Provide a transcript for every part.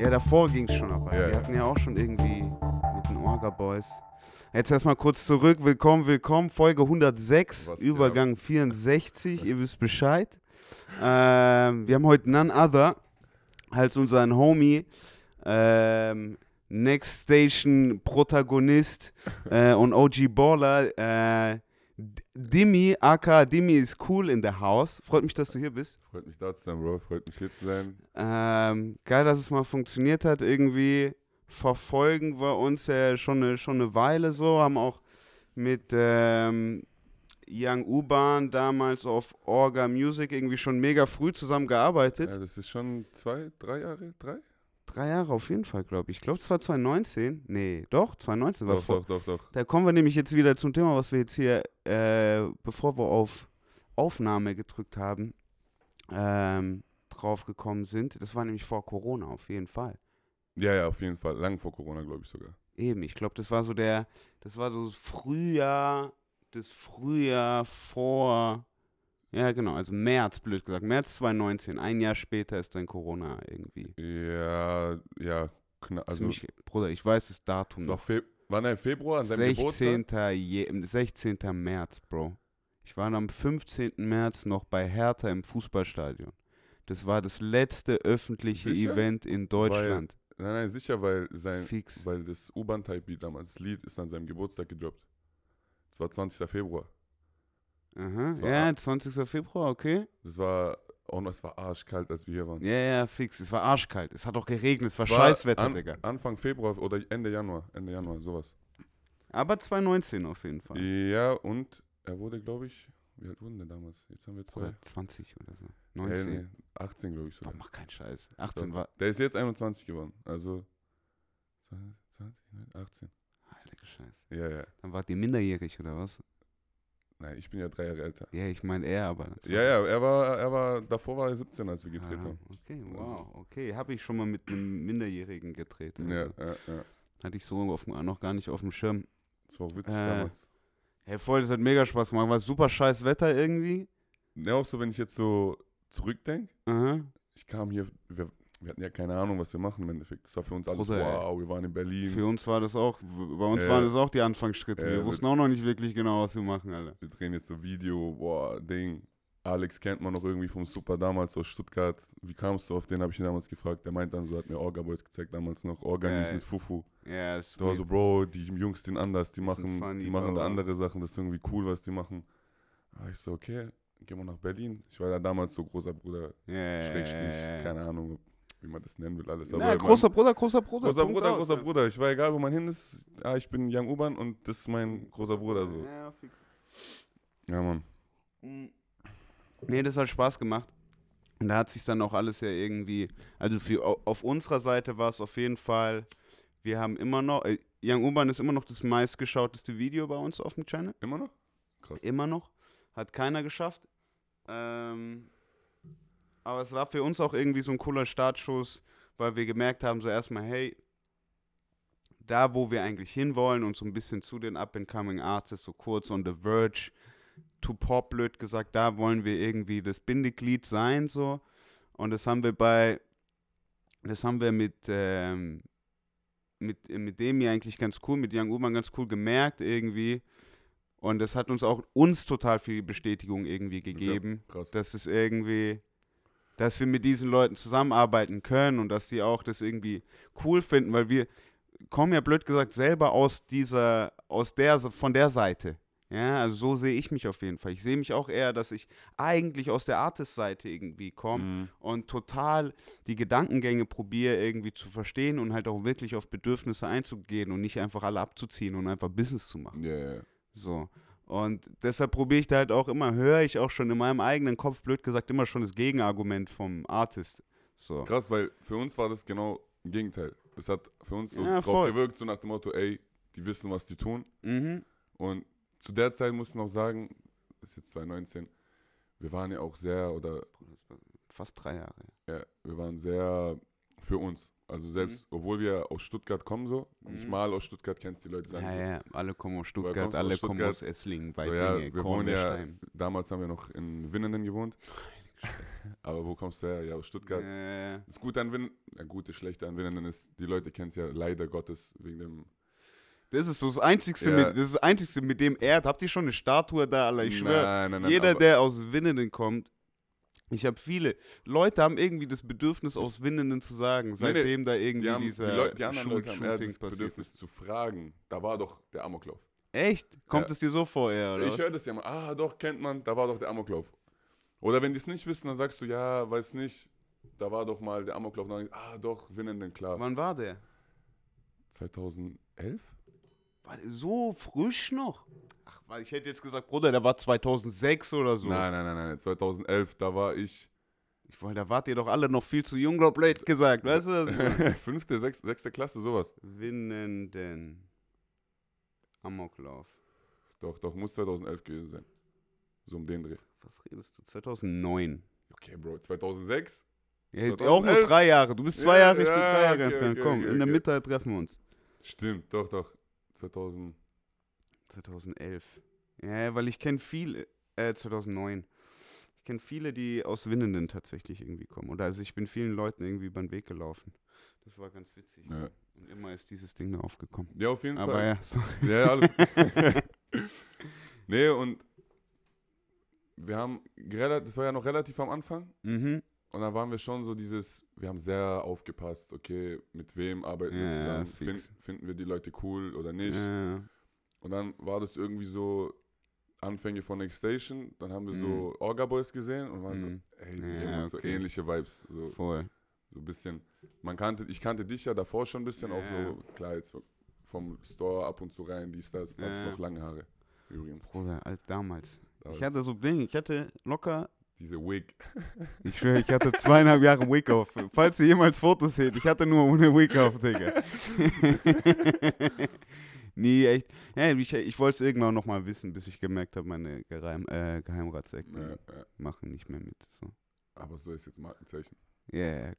Ja, davor ging es schon aber. Ja, wir hatten ja auch schon irgendwie mit den Orga Boys. Jetzt erstmal kurz zurück. Willkommen, willkommen. Folge 106, Was Übergang 64. Ihr wisst Bescheid. Ähm, wir haben heute none other als unseren Homie, ähm, Next Station Protagonist äh, und OG Baller, äh, Dimi, aka Dimi ist cool in the house. Freut mich, dass du hier bist. Freut mich da zu sein, Bro. Freut mich hier zu sein. Ähm, geil, dass es mal funktioniert hat. Irgendwie verfolgen wir uns ja schon eine, schon eine Weile so. Haben auch mit ähm, Young U-Bahn damals auf Orga Music irgendwie schon mega früh zusammengearbeitet. Ja, das ist schon zwei, drei Jahre? Drei? Drei Jahre auf jeden Fall, glaube ich. Ich glaube, es war 2019. Nee, doch, 2019 war Doch, vor. doch, doch, doch. Da kommen wir nämlich jetzt wieder zum Thema, was wir jetzt hier, äh, bevor wir auf Aufnahme gedrückt haben, ähm, drauf gekommen sind. Das war nämlich vor Corona auf jeden Fall. Ja, ja, auf jeden Fall. Lang vor Corona, glaube ich sogar. Eben, ich glaube, das war so der, das war so das Frühjahr, das Frühjahr vor, ja genau, also März, blöd gesagt, März 2019, ein Jahr später ist dann Corona irgendwie. Ja, ja. kna- Also, Ziemlich, Bruder, ich weiß das Datum noch. Fe Wann im Februar? An seinem 16. Geburtstag? Je, 16. März, Bro. Ich war am 15. März noch bei Hertha im Fußballstadion. Das war das letzte öffentliche Sicher? Event in Deutschland. Nein, nein, sicher, weil sein, Fix. weil das U-Bahn-Type-Beat damals, das Lied, ist an seinem Geburtstag gedroppt. Das war 20. Februar. Aha. Ja, ab- 20. Februar, okay. Das war, auch noch, es war arschkalt, als wir hier waren. Ja, ja, fix. Es war arschkalt. Es hat auch geregnet. Es war Es war Scheißwetter, an, Digga. Anfang Februar oder Ende Januar. Ende Januar, sowas. Aber 2019 auf jeden Fall. Ja, und er wurde, glaube ich, wie alt wurden der damals? Jetzt haben wir zwei. Oder 20 oder so. Äh, 19. nee, 18, glaube ich sogar. Mach keinen Scheiß. 18 Doch. war. Der ist jetzt 21 geworden. Also 20, 18. Heilige Scheiße. Ja, ja. Dann war die minderjährig oder was? Nein, ich bin ja drei Jahre älter. Ja, ich meine er, aber. Ja, ja, er war, er war, davor war er 17, als wir gedreht Ah, haben. okay, Also- wow. Okay, habe ich schon mal mit einem Minderjährigen gedreht. Also. Ja, ja, ja. Hatte ich so auf, noch gar nicht auf dem Schirm. Das war auch witzig Äh. damals. Hey, voll, das hat mega Spaß gemacht. War super scheiß Wetter irgendwie. Ja, auch so, wenn ich jetzt so zurückdenke, Aha. ich kam hier, wir, wir hatten ja keine Ahnung, was wir machen im Endeffekt. Das war für uns alles, Bruder, wow, wir waren in Berlin. Für uns war das auch, bei uns Äh, waren das auch die Anfangsschritte. äh, wir wussten auch noch nicht wirklich genau, was wir machen, Alter. wir drehen jetzt so Video, boah, Ding. Alex kennt man noch irgendwie vom Super damals aus Stuttgart. Wie kamst du auf den, habe ich ihn damals gefragt. Der meint dann so, hat mir Orga Boys gezeigt damals noch. Orga Geil. mit Fufu. Ja, ist Da war so, Bro, die Jungs sind anders, die machen, funny, die machen da andere Sachen, das ist irgendwie cool, was die machen. Ah, ich so, okay, gehen wir nach Berlin. Ich war ja damals so großer Bruder, ja, Schrägstrich, keine Ahnung, ob- wie man das nennen will, alles. Na, man- großer Bruder, großer Bruder. großer Punkt Bruder, aus, großer ja. Bruder. Ich war egal, wo man hin ist. Ah, ich bin Young U-Bahn und das ist mein großer Bruder so. Ja, fix. Ja, Mann. Mhm. Nee, das hat Spaß gemacht. Und da hat sich dann auch alles ja irgendwie, also für, au- auf unserer Seite war es auf jeden Fall, wir haben immer noch, äh, Young Urban ist immer noch das meistgeschauteste Video bei uns auf dem Channel. Immer noch? Krass. Immer noch. Hat keiner geschafft. Ähm, aber es war für uns auch irgendwie so ein cooler Startschuss, weil wir gemerkt haben, so erstmal, hey, da wo wir eigentlich hinwollen und so ein bisschen zu den Up-and-Coming Artists, so kurz on the verge, to pop, blöd gesagt, da wollen wir irgendwie das Bindeglied sein, so. Und das haben wir bei, das haben wir mit, ähm, mit, mit dem hier eigentlich ganz cool, mit Young Urban ganz cool gemerkt irgendwie. Und das hat uns auch uns total viel Bestätigung irgendwie gegeben, Krass. dass es irgendwie, dass wir mit diesen Leuten zusammenarbeiten können und dass die auch das irgendwie cool finden, weil wir kommen ja blöd gesagt selber aus dieser, aus der, von der Seite. Ja, also so sehe ich mich auf jeden Fall. Ich sehe mich auch eher, dass ich eigentlich aus der Artist-Seite irgendwie komme Mhm. und total die Gedankengänge probiere irgendwie zu verstehen und halt auch wirklich auf Bedürfnisse einzugehen und nicht einfach alle abzuziehen und einfach Business zu machen. Ja. So. Und deshalb probiere ich da halt auch immer, höre ich auch schon in meinem eigenen Kopf, blöd gesagt, immer schon das Gegenargument vom Artist. So. Krass, weil für uns war das genau im Gegenteil. Das hat für uns so Ja, drauf voll. gewirkt, so nach dem Motto, ey, die wissen, was die tun. Mhm. Und zu der Zeit muss ich noch sagen, das ist jetzt 2019, wir waren ja auch sehr, oder Fast drei Jahre. ja, wir waren sehr für uns. Also selbst, obwohl wir aus Stuttgart kommen so, Mhm. mal aus Stuttgart kennst, die Leute sagen Ja, ja, alle kommen aus Stuttgart, alle aus kommen aus Esslingen, so, ja, Weidlinge, wir wohnen ja, damals haben wir noch in Winnenden gewohnt. Aber wo kommst du her? Ja, aus Stuttgart. Äh, Das Gute an Winnen, ja, gute, schlechte an Winnenden ist, die Leute kennen es ja leider Gottes wegen dem. das ist so das Einzigste, Ja. mit, das ist das Einzigste, mit dem er, habt ihr schon eine Statue da, Alter? Ich schwöre, nein, nein, nein, jeder, der aus Winnenden kommt, ich habe viele Leute haben irgendwie das Bedürfnis aus Winnenden zu sagen, seitdem da irgendwie Die, haben, die, dieser Leu die anderen Leute haben eher das passiert Bedürfnis ist. zu fragen. Da war doch der Amoklauf. Echt? Kommt Ja. es dir so vor, eher, oder ich höre das ja mal. Ah, doch, kennt man. Da war doch der Amoklauf. Oder wenn die es nicht wissen, dann sagst du, ja, weiß nicht. Da war doch mal der Amoklauf. Dann, ah, doch, Winnenden, klar. Wann war der? 2011? War der so frisch noch? Ach, weil ich hätte jetzt gesagt, Bruder, der war 2006 oder so. Nein, nein, nein, nein. 2011, da war ich Ich wollte, da wart ihr doch alle noch viel zu jung, glaub blöd gesagt, weißt du? ich meine? fünfte, sechste, sechste Klasse, sowas. Winnenden. Amoklauf. Doch, doch, muss 2011 gewesen sein. So um den Dreh. Was redest du? 2009. Okay, Bro, 2006? Ja, auch nur 2011? drei Jahre. Du bist zwei Ja, Jahre, ich bin ja, drei Jahre okay, entfernt. okay, Komm, okay, in der. Mitte treffen wir uns. Stimmt, doch, doch. 2000. 2011. Ja, weil ich kenne viele, äh, 2009. Ich kenne viele, die aus Winnenden tatsächlich irgendwie kommen. Oder also ich bin vielen Leuten irgendwie über den Weg gelaufen. Das war ganz witzig. so. Ja. Und immer ist dieses Ding da aufgekommen. Ja, auf jeden Aber Fall. ja, so. Ja, ja, alles. nee, und wir haben, das war ja noch relativ am Anfang. mhm. Und dann waren wir schon so dieses, wir haben sehr aufgepasst, okay, mit wem arbeiten wir Ja, ja, zusammen, fix. Fin finden wir die Leute cool oder nicht. Äh, Und dann war das irgendwie so Anfänge von Next Station, dann haben wir Mhm. so Orga Boys gesehen und waren Mhm. so, ey, die Ja, haben so okay. ähnliche Vibes, so, voll. so ein bisschen, man kannte, ich kannte dich ja davor schon ein bisschen, auch Ja. so, klar, jetzt vom Store ab und zu rein, dies, das, ich Ja. noch lange Haare, übrigens. Bruder, alt damals. Ich Damals. hatte so Ding, ich hatte locker, Diese Wig. ich schwöre, ich hatte zweieinhalb Jahre Wig auf. Falls ihr jemals Fotos seht, ich hatte nur ohne Wig auf, Digga. nee, echt. Ja, ich ich wollte es irgendwann noch mal wissen, bis ich gemerkt habe, meine Geheim, äh, Geheimratsecken Ja, ja. machen nicht mehr mit. So. Aber so ist jetzt Markenzeichen. Ja, ja,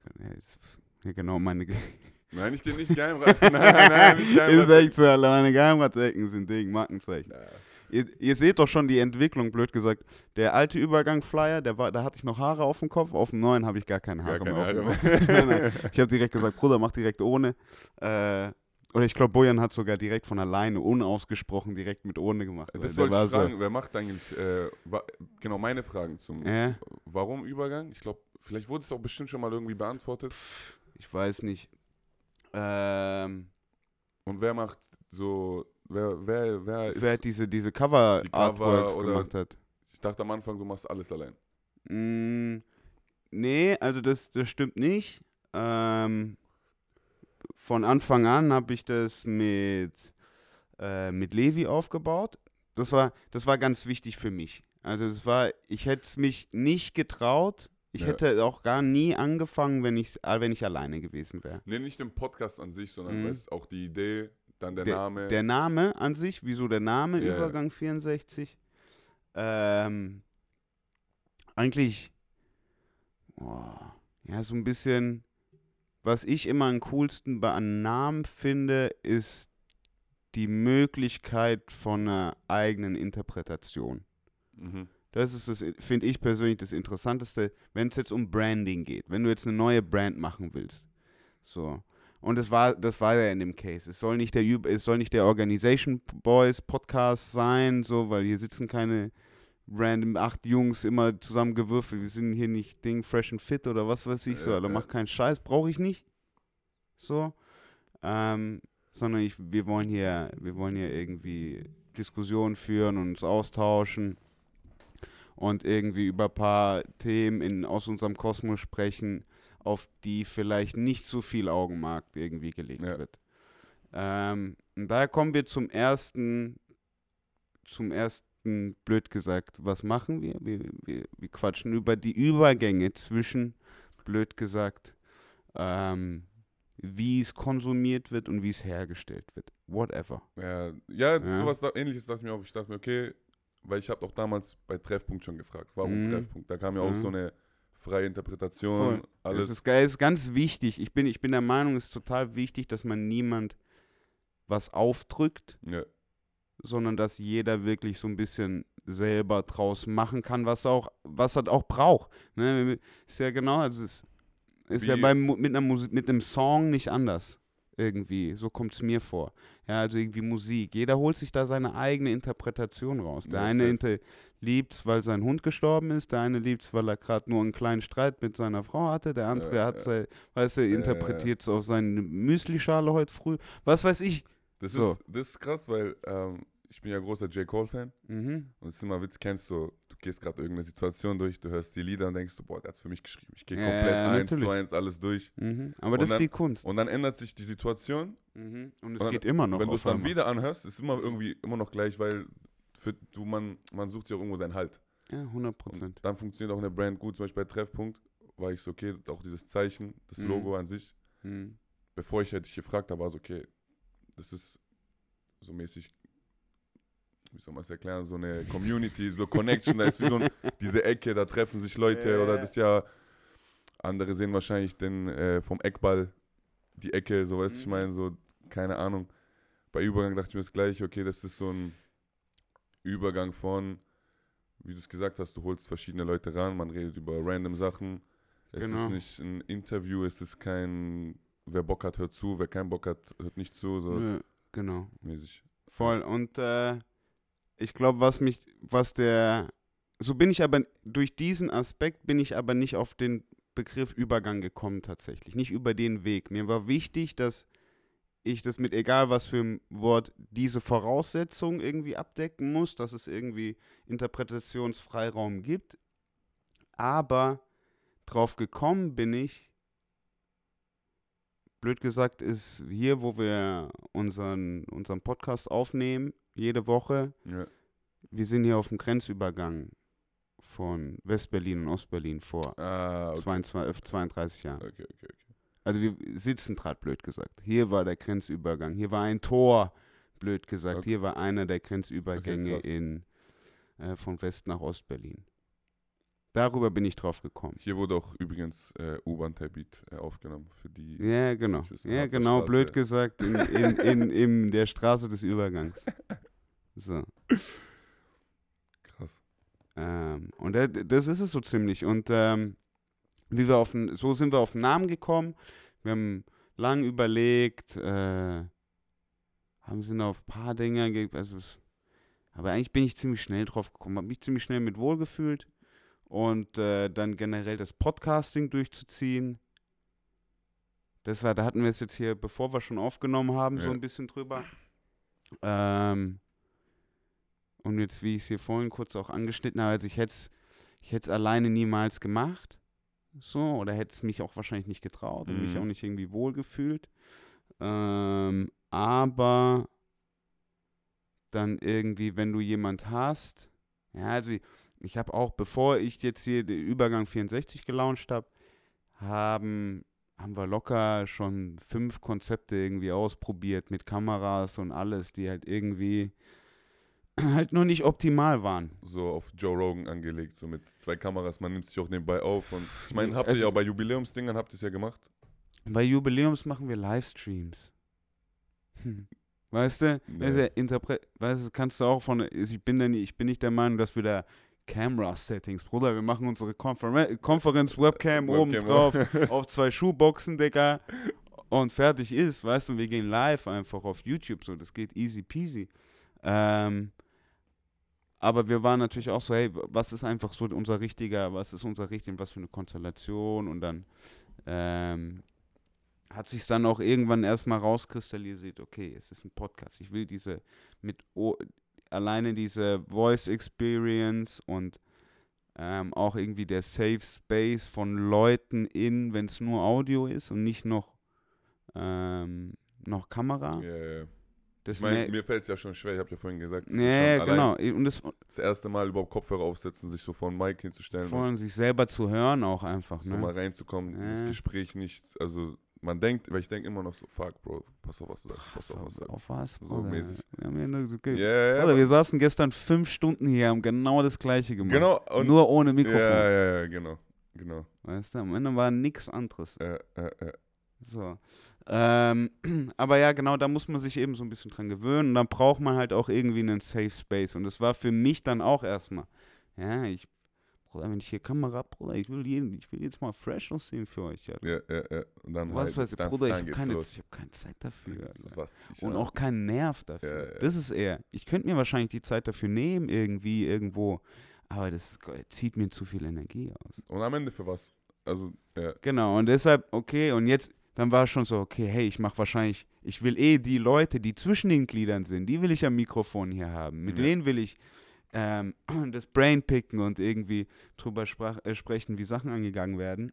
ja, genau, meine Ge Nein, ich gehe nicht Geheimrat. nein, nein, nicht Ist Geheimrat. echt so, Alter, meine Geheimratsecken sind Ding, Markenzeichen. Ja. Ihr, ihr seht doch schon die Entwicklung, blöd gesagt. Der alte Übergang-Flyer, der war, da hatte ich noch Haare auf dem Kopf, auf dem neuen habe ich gar keine Gar Haare keine mehr Haare auf dem. Nein, nein. Ich habe direkt gesagt, Bruder, mach direkt ohne. Äh, oder ich glaube, Bojan hat sogar direkt von alleine, unausgesprochen, direkt mit ohne gemacht. Das wollte ich fragen, wer macht eigentlich, äh, genau meine Fragen zum, Ja. warum Übergang? Ich glaube, vielleicht wurde es auch bestimmt schon mal irgendwie beantwortet. Ich weiß nicht. Ähm, Und wer macht so, wer, wer, wer ist, wer hat diese, diese Cover-Artworks oder- gemacht hat. ich dachte am Anfang, du machst alles allein. Mm, nee, also das, das stimmt nicht. Ähm, von Anfang an habe ich das mit, äh, mit Levi aufgebaut. Das war, das war ganz wichtig für mich. Also es war, ich hätte es mich nicht getraut. Ich Ja. hätte auch gar nie angefangen, wenn ich, wenn ich alleine gewesen wäre. Nee, nicht im Podcast an sich, sondern Mhm. weißt, auch die Idee, dann der, Der- Name. Der Name an sich, wieso der Name ja. Übergang 64? Ähm, eigentlich, boah, ja, so ein bisschen, was ich immer am coolsten bei einem Namen finde, ist die Möglichkeit von einer eigenen Interpretation. mhm. Das ist das, finde ich persönlich das Interessanteste, wenn es jetzt um Branding geht. Wenn du jetzt eine neue Brand machen willst. So. Und das war, das war ja in dem Case. Es soll nicht der, es soll nicht der Organization Boys Podcast sein, so, weil hier sitzen keine random acht Jungs immer zusammengewürfelt. Wir sind hier nicht Ding fresh and fit oder was weiß ich so. Alter, mach keinen Scheiß, brauche ich nicht. So. Ähm, sondern ich, wir wollen hier, wir wollen hier irgendwie Diskussionen führen und uns austauschen und irgendwie über ein paar Themen in, aus unserem Kosmos sprechen, auf die vielleicht nicht so viel Augenmerk irgendwie gelegt Ja. wird. Ähm, und daher kommen wir zum ersten, zum ersten, blöd gesagt, was machen wir? Wir, wir, wir quatschen über die Übergänge zwischen, blöd gesagt, ähm, wie es konsumiert wird und wie es hergestellt wird. Whatever. Ja, ja, Ja. sowas ähnliches dachte ich mir auch. Ich dachte mir, okay, weil ich habe auch damals bei Treffpunkt schon gefragt, warum Mhm. Treffpunkt? Da kam ja auch Mhm. so eine freie Interpretation, Voll. alles. Das ist, geil, ist ganz wichtig. Ich bin, ich bin der Meinung, es ist total wichtig, dass man niemand was aufdrückt, ja, sondern dass jeder wirklich so ein bisschen selber draus machen kann, was er auch, was er auch braucht. Ne? Ist ja genau, also es ist ja beim, mit, einer Musik, mit einem Song nicht anders. Irgendwie, so kommt es mir vor. Ja, also irgendwie Musik. Jeder holt sich da seine eigene Interpretation raus. Der Ja, eine inter liebt's, weil sein Hund gestorben ist, der eine liebt's, weil er gerade nur einen kleinen Streit mit seiner Frau hatte, der andere Ja, hat ja. sei, weißt du, interpretiert es auf seine Müslischale heute früh. Was weiß ich. Das, So. ist, das ist krass, weil ähm, ich bin ja großer J. Cole-Fan. Mhm. Und es ist immer Witz, kennst du, du gehst gerade irgendeine Situation durch, du hörst die Lieder und denkst du, boah, der hat's für mich geschrieben. Ich gehe komplett eins zu eins alles durch. Mhm. Aber Und das dann- ist die Kunst. Und dann ändert sich die Situation. Mhm. Und es und dann- geht immer noch. wenn du es dann wieder anhörst, ist immer irgendwie immer noch gleich, weil für, du, man, man sucht sich auch irgendwo seinen Halt. Ja, 100 Und Prozent. dann funktioniert auch eine Brand gut. Zum Beispiel bei Treffpunkt war ich so, okay, auch dieses Zeichen, das Mhm. Logo an sich. Mhm. Bevor ich hätte dich gefragt, da war es okay, das ist so mäßig, wie soll man es erklären, so eine Community, so Connection, da ist wie so ein, diese Ecke, da treffen sich Leute Ja, oder das ja, andere sehen wahrscheinlich den äh, vom Eckball die Ecke, so weißt du, ich Mhm. meine, so, keine Ahnung. Bei Übergang dachte ich mir das gleich, okay, das ist so ein Übergang von, wie du es gesagt hast, du holst verschiedene Leute ran, man redet über random Sachen. Es Genau. ist nicht ein Interview, es ist kein, wer Bock hat, hört zu, wer keinen Bock hat, hört nicht zu, so Nö, genau. mäßig. Voll. Und äh, ich glaube, was mich, was der, so bin ich aber, durch diesen Aspekt bin ich aber nicht auf den Begriff Übergang gekommen tatsächlich. Nicht über den Weg. Mir war wichtig, dass ich das mit egal was für ein Wort diese Voraussetzung irgendwie abdecken muss, dass es irgendwie Interpretationsfreiraum gibt. Aber drauf gekommen bin ich, blöd gesagt, ist hier, wo wir unseren, unseren Podcast aufnehmen, jede Woche. Ja. Wir sind hier auf dem Grenzübergang von Westberlin und Ostberlin vor Ah, okay. 22, äh, 32 Jahren. Okay, okay, okay. Also wir sitzen gerade, blöd gesagt. Hier war der Grenzübergang. Hier war ein Tor, blöd gesagt. Okay. Hier war einer der Grenzübergänge krass. in, äh, von West nach Ostberlin. Darüber bin ich drauf gekommen. Hier wurde auch übrigens äh, U-Bahn-Teilbeat äh, aufgenommen für die. Ja, genau. wissen, Ja, genau, Straße. blöd gesagt, in, in, in, in der Straße des Übergangs. So. Krass. Ähm, und da- das ist es so ziemlich. Und ähm, wie wir auf den, so sind wir auf den Namen gekommen. Wir haben lang überlegt, äh, haben sind auf ein paar Dinge, ge- also es, aber eigentlich bin ich ziemlich schnell drauf gekommen, habe mich ziemlich schnell mit wohlgefühlt und äh, dann generell das Podcasting durchzuziehen. Das war, da hatten wir es jetzt hier, bevor wir schon aufgenommen haben, so Ja. ein bisschen drüber. Ähm, und jetzt, wie ich es hier vorhin kurz auch angeschnitten habe, also ich hätte es ich hätt's alleine niemals gemacht. So, oder hätte es mich auch wahrscheinlich nicht getraut und mich Mhm. auch nicht irgendwie wohlgefühlt. Ähm, aber dann irgendwie, wenn du jemand hast, ja, also ich, ich habe auch, bevor ich jetzt hier den Übergang 64 gelauncht habe, haben, haben wir locker schon fünf Konzepte irgendwie ausprobiert mit Kameras und alles, die halt irgendwie halt nur nicht optimal waren. So auf Joe Rogan angelegt, so mit zwei Kameras, man nimmt sich auch nebenbei auf. Und ich meine, habt ihr Also- ja auch bei Jubiläumsdingern, habt ihr es ja gemacht? Bei Jubiläums machen wir Livestreams. Weißt du? Nee. Also Interpre weißt du, kannst du auch von, ich bin, denn, ich bin nicht der Meinung, dass wir da Camera-Settings, Bruder, wir machen unsere Konfer Konferenz-Webcam oben drauf, auf. auf zwei Schuhboxen, Digga, und fertig ist, weißt du, wir gehen live einfach auf YouTube, so, das geht easy peasy. Ähm, aber wir waren natürlich auch so, hey, was ist einfach so unser richtiger, was ist unser richtig, was für eine Konstellation und dann ähm, hat sich dann auch irgendwann erstmal rauskristallisiert, okay, es ist ein Podcast. Ich will diese mit o alleine diese Voice Experience und ähm, auch irgendwie der Safe Space von Leuten in, wenn es nur Audio ist und nicht noch, ähm, noch Kamera. Ja, ja. Das Ich meine, mir fällt es ja schon schwer, ich habe ja vorhin gesagt, das ist Nee, genau. Und das das erste Mal überhaupt Kopfhörer aufsetzen, sich so vor ein Mic hinzustellen von sich selber zu hören auch einfach. und Ne? so mal reinzukommen, das Ja. Gespräch nicht, also man denkt, weil ich denke immer noch so, fuck, Bro, pass auf, was du sagst, pass auf, was du sagst. Auf was? So Bruder? mäßig. Wir, haben ja nur, Ja, okay. ja, ja, Bruder, wir saßen gestern fünf Stunden hier, haben genau das Gleiche gemacht. genau, und, Nur ohne Mikrofon. ja, ja, ja, genau, genau. Weißt du, am Ende war nichts anderes. Äh, äh, äh. So. Ähm, aber ja, genau, da muss man sich eben so ein bisschen dran gewöhnen. Und dann braucht man halt auch irgendwie einen Safe Space. Und das war für mich dann auch erstmal. Ja, ich, Bruder, wenn ich hier Kamera hab, Bruder, ich will, jeden, ich will jetzt mal fresh aussehen für euch. Ja. Ja, ja, ja. Und dann Was halt, weiß ich, dann, Bruder, ich dann habe geht's keine, ich hab keine Zeit dafür. Ich Und auch keinen Nerv dafür. Ja, ja. Das ist eher. Ich könnte mir wahrscheinlich die Zeit dafür nehmen, irgendwie, irgendwo. Aber das zieht mir zu viel Energie aus. Und am Ende für was? Also, ja. Genau, und deshalb, okay, und jetzt, dann war es schon so, okay, hey, ich mache wahrscheinlich, ich will eh die Leute, die zwischen den Gliedern sind, die will ich am Mikrofon hier haben. Mit Ja. denen will ich ähm, das Brain picken und irgendwie drüber sprach, äh, sprechen, wie Sachen angegangen werden.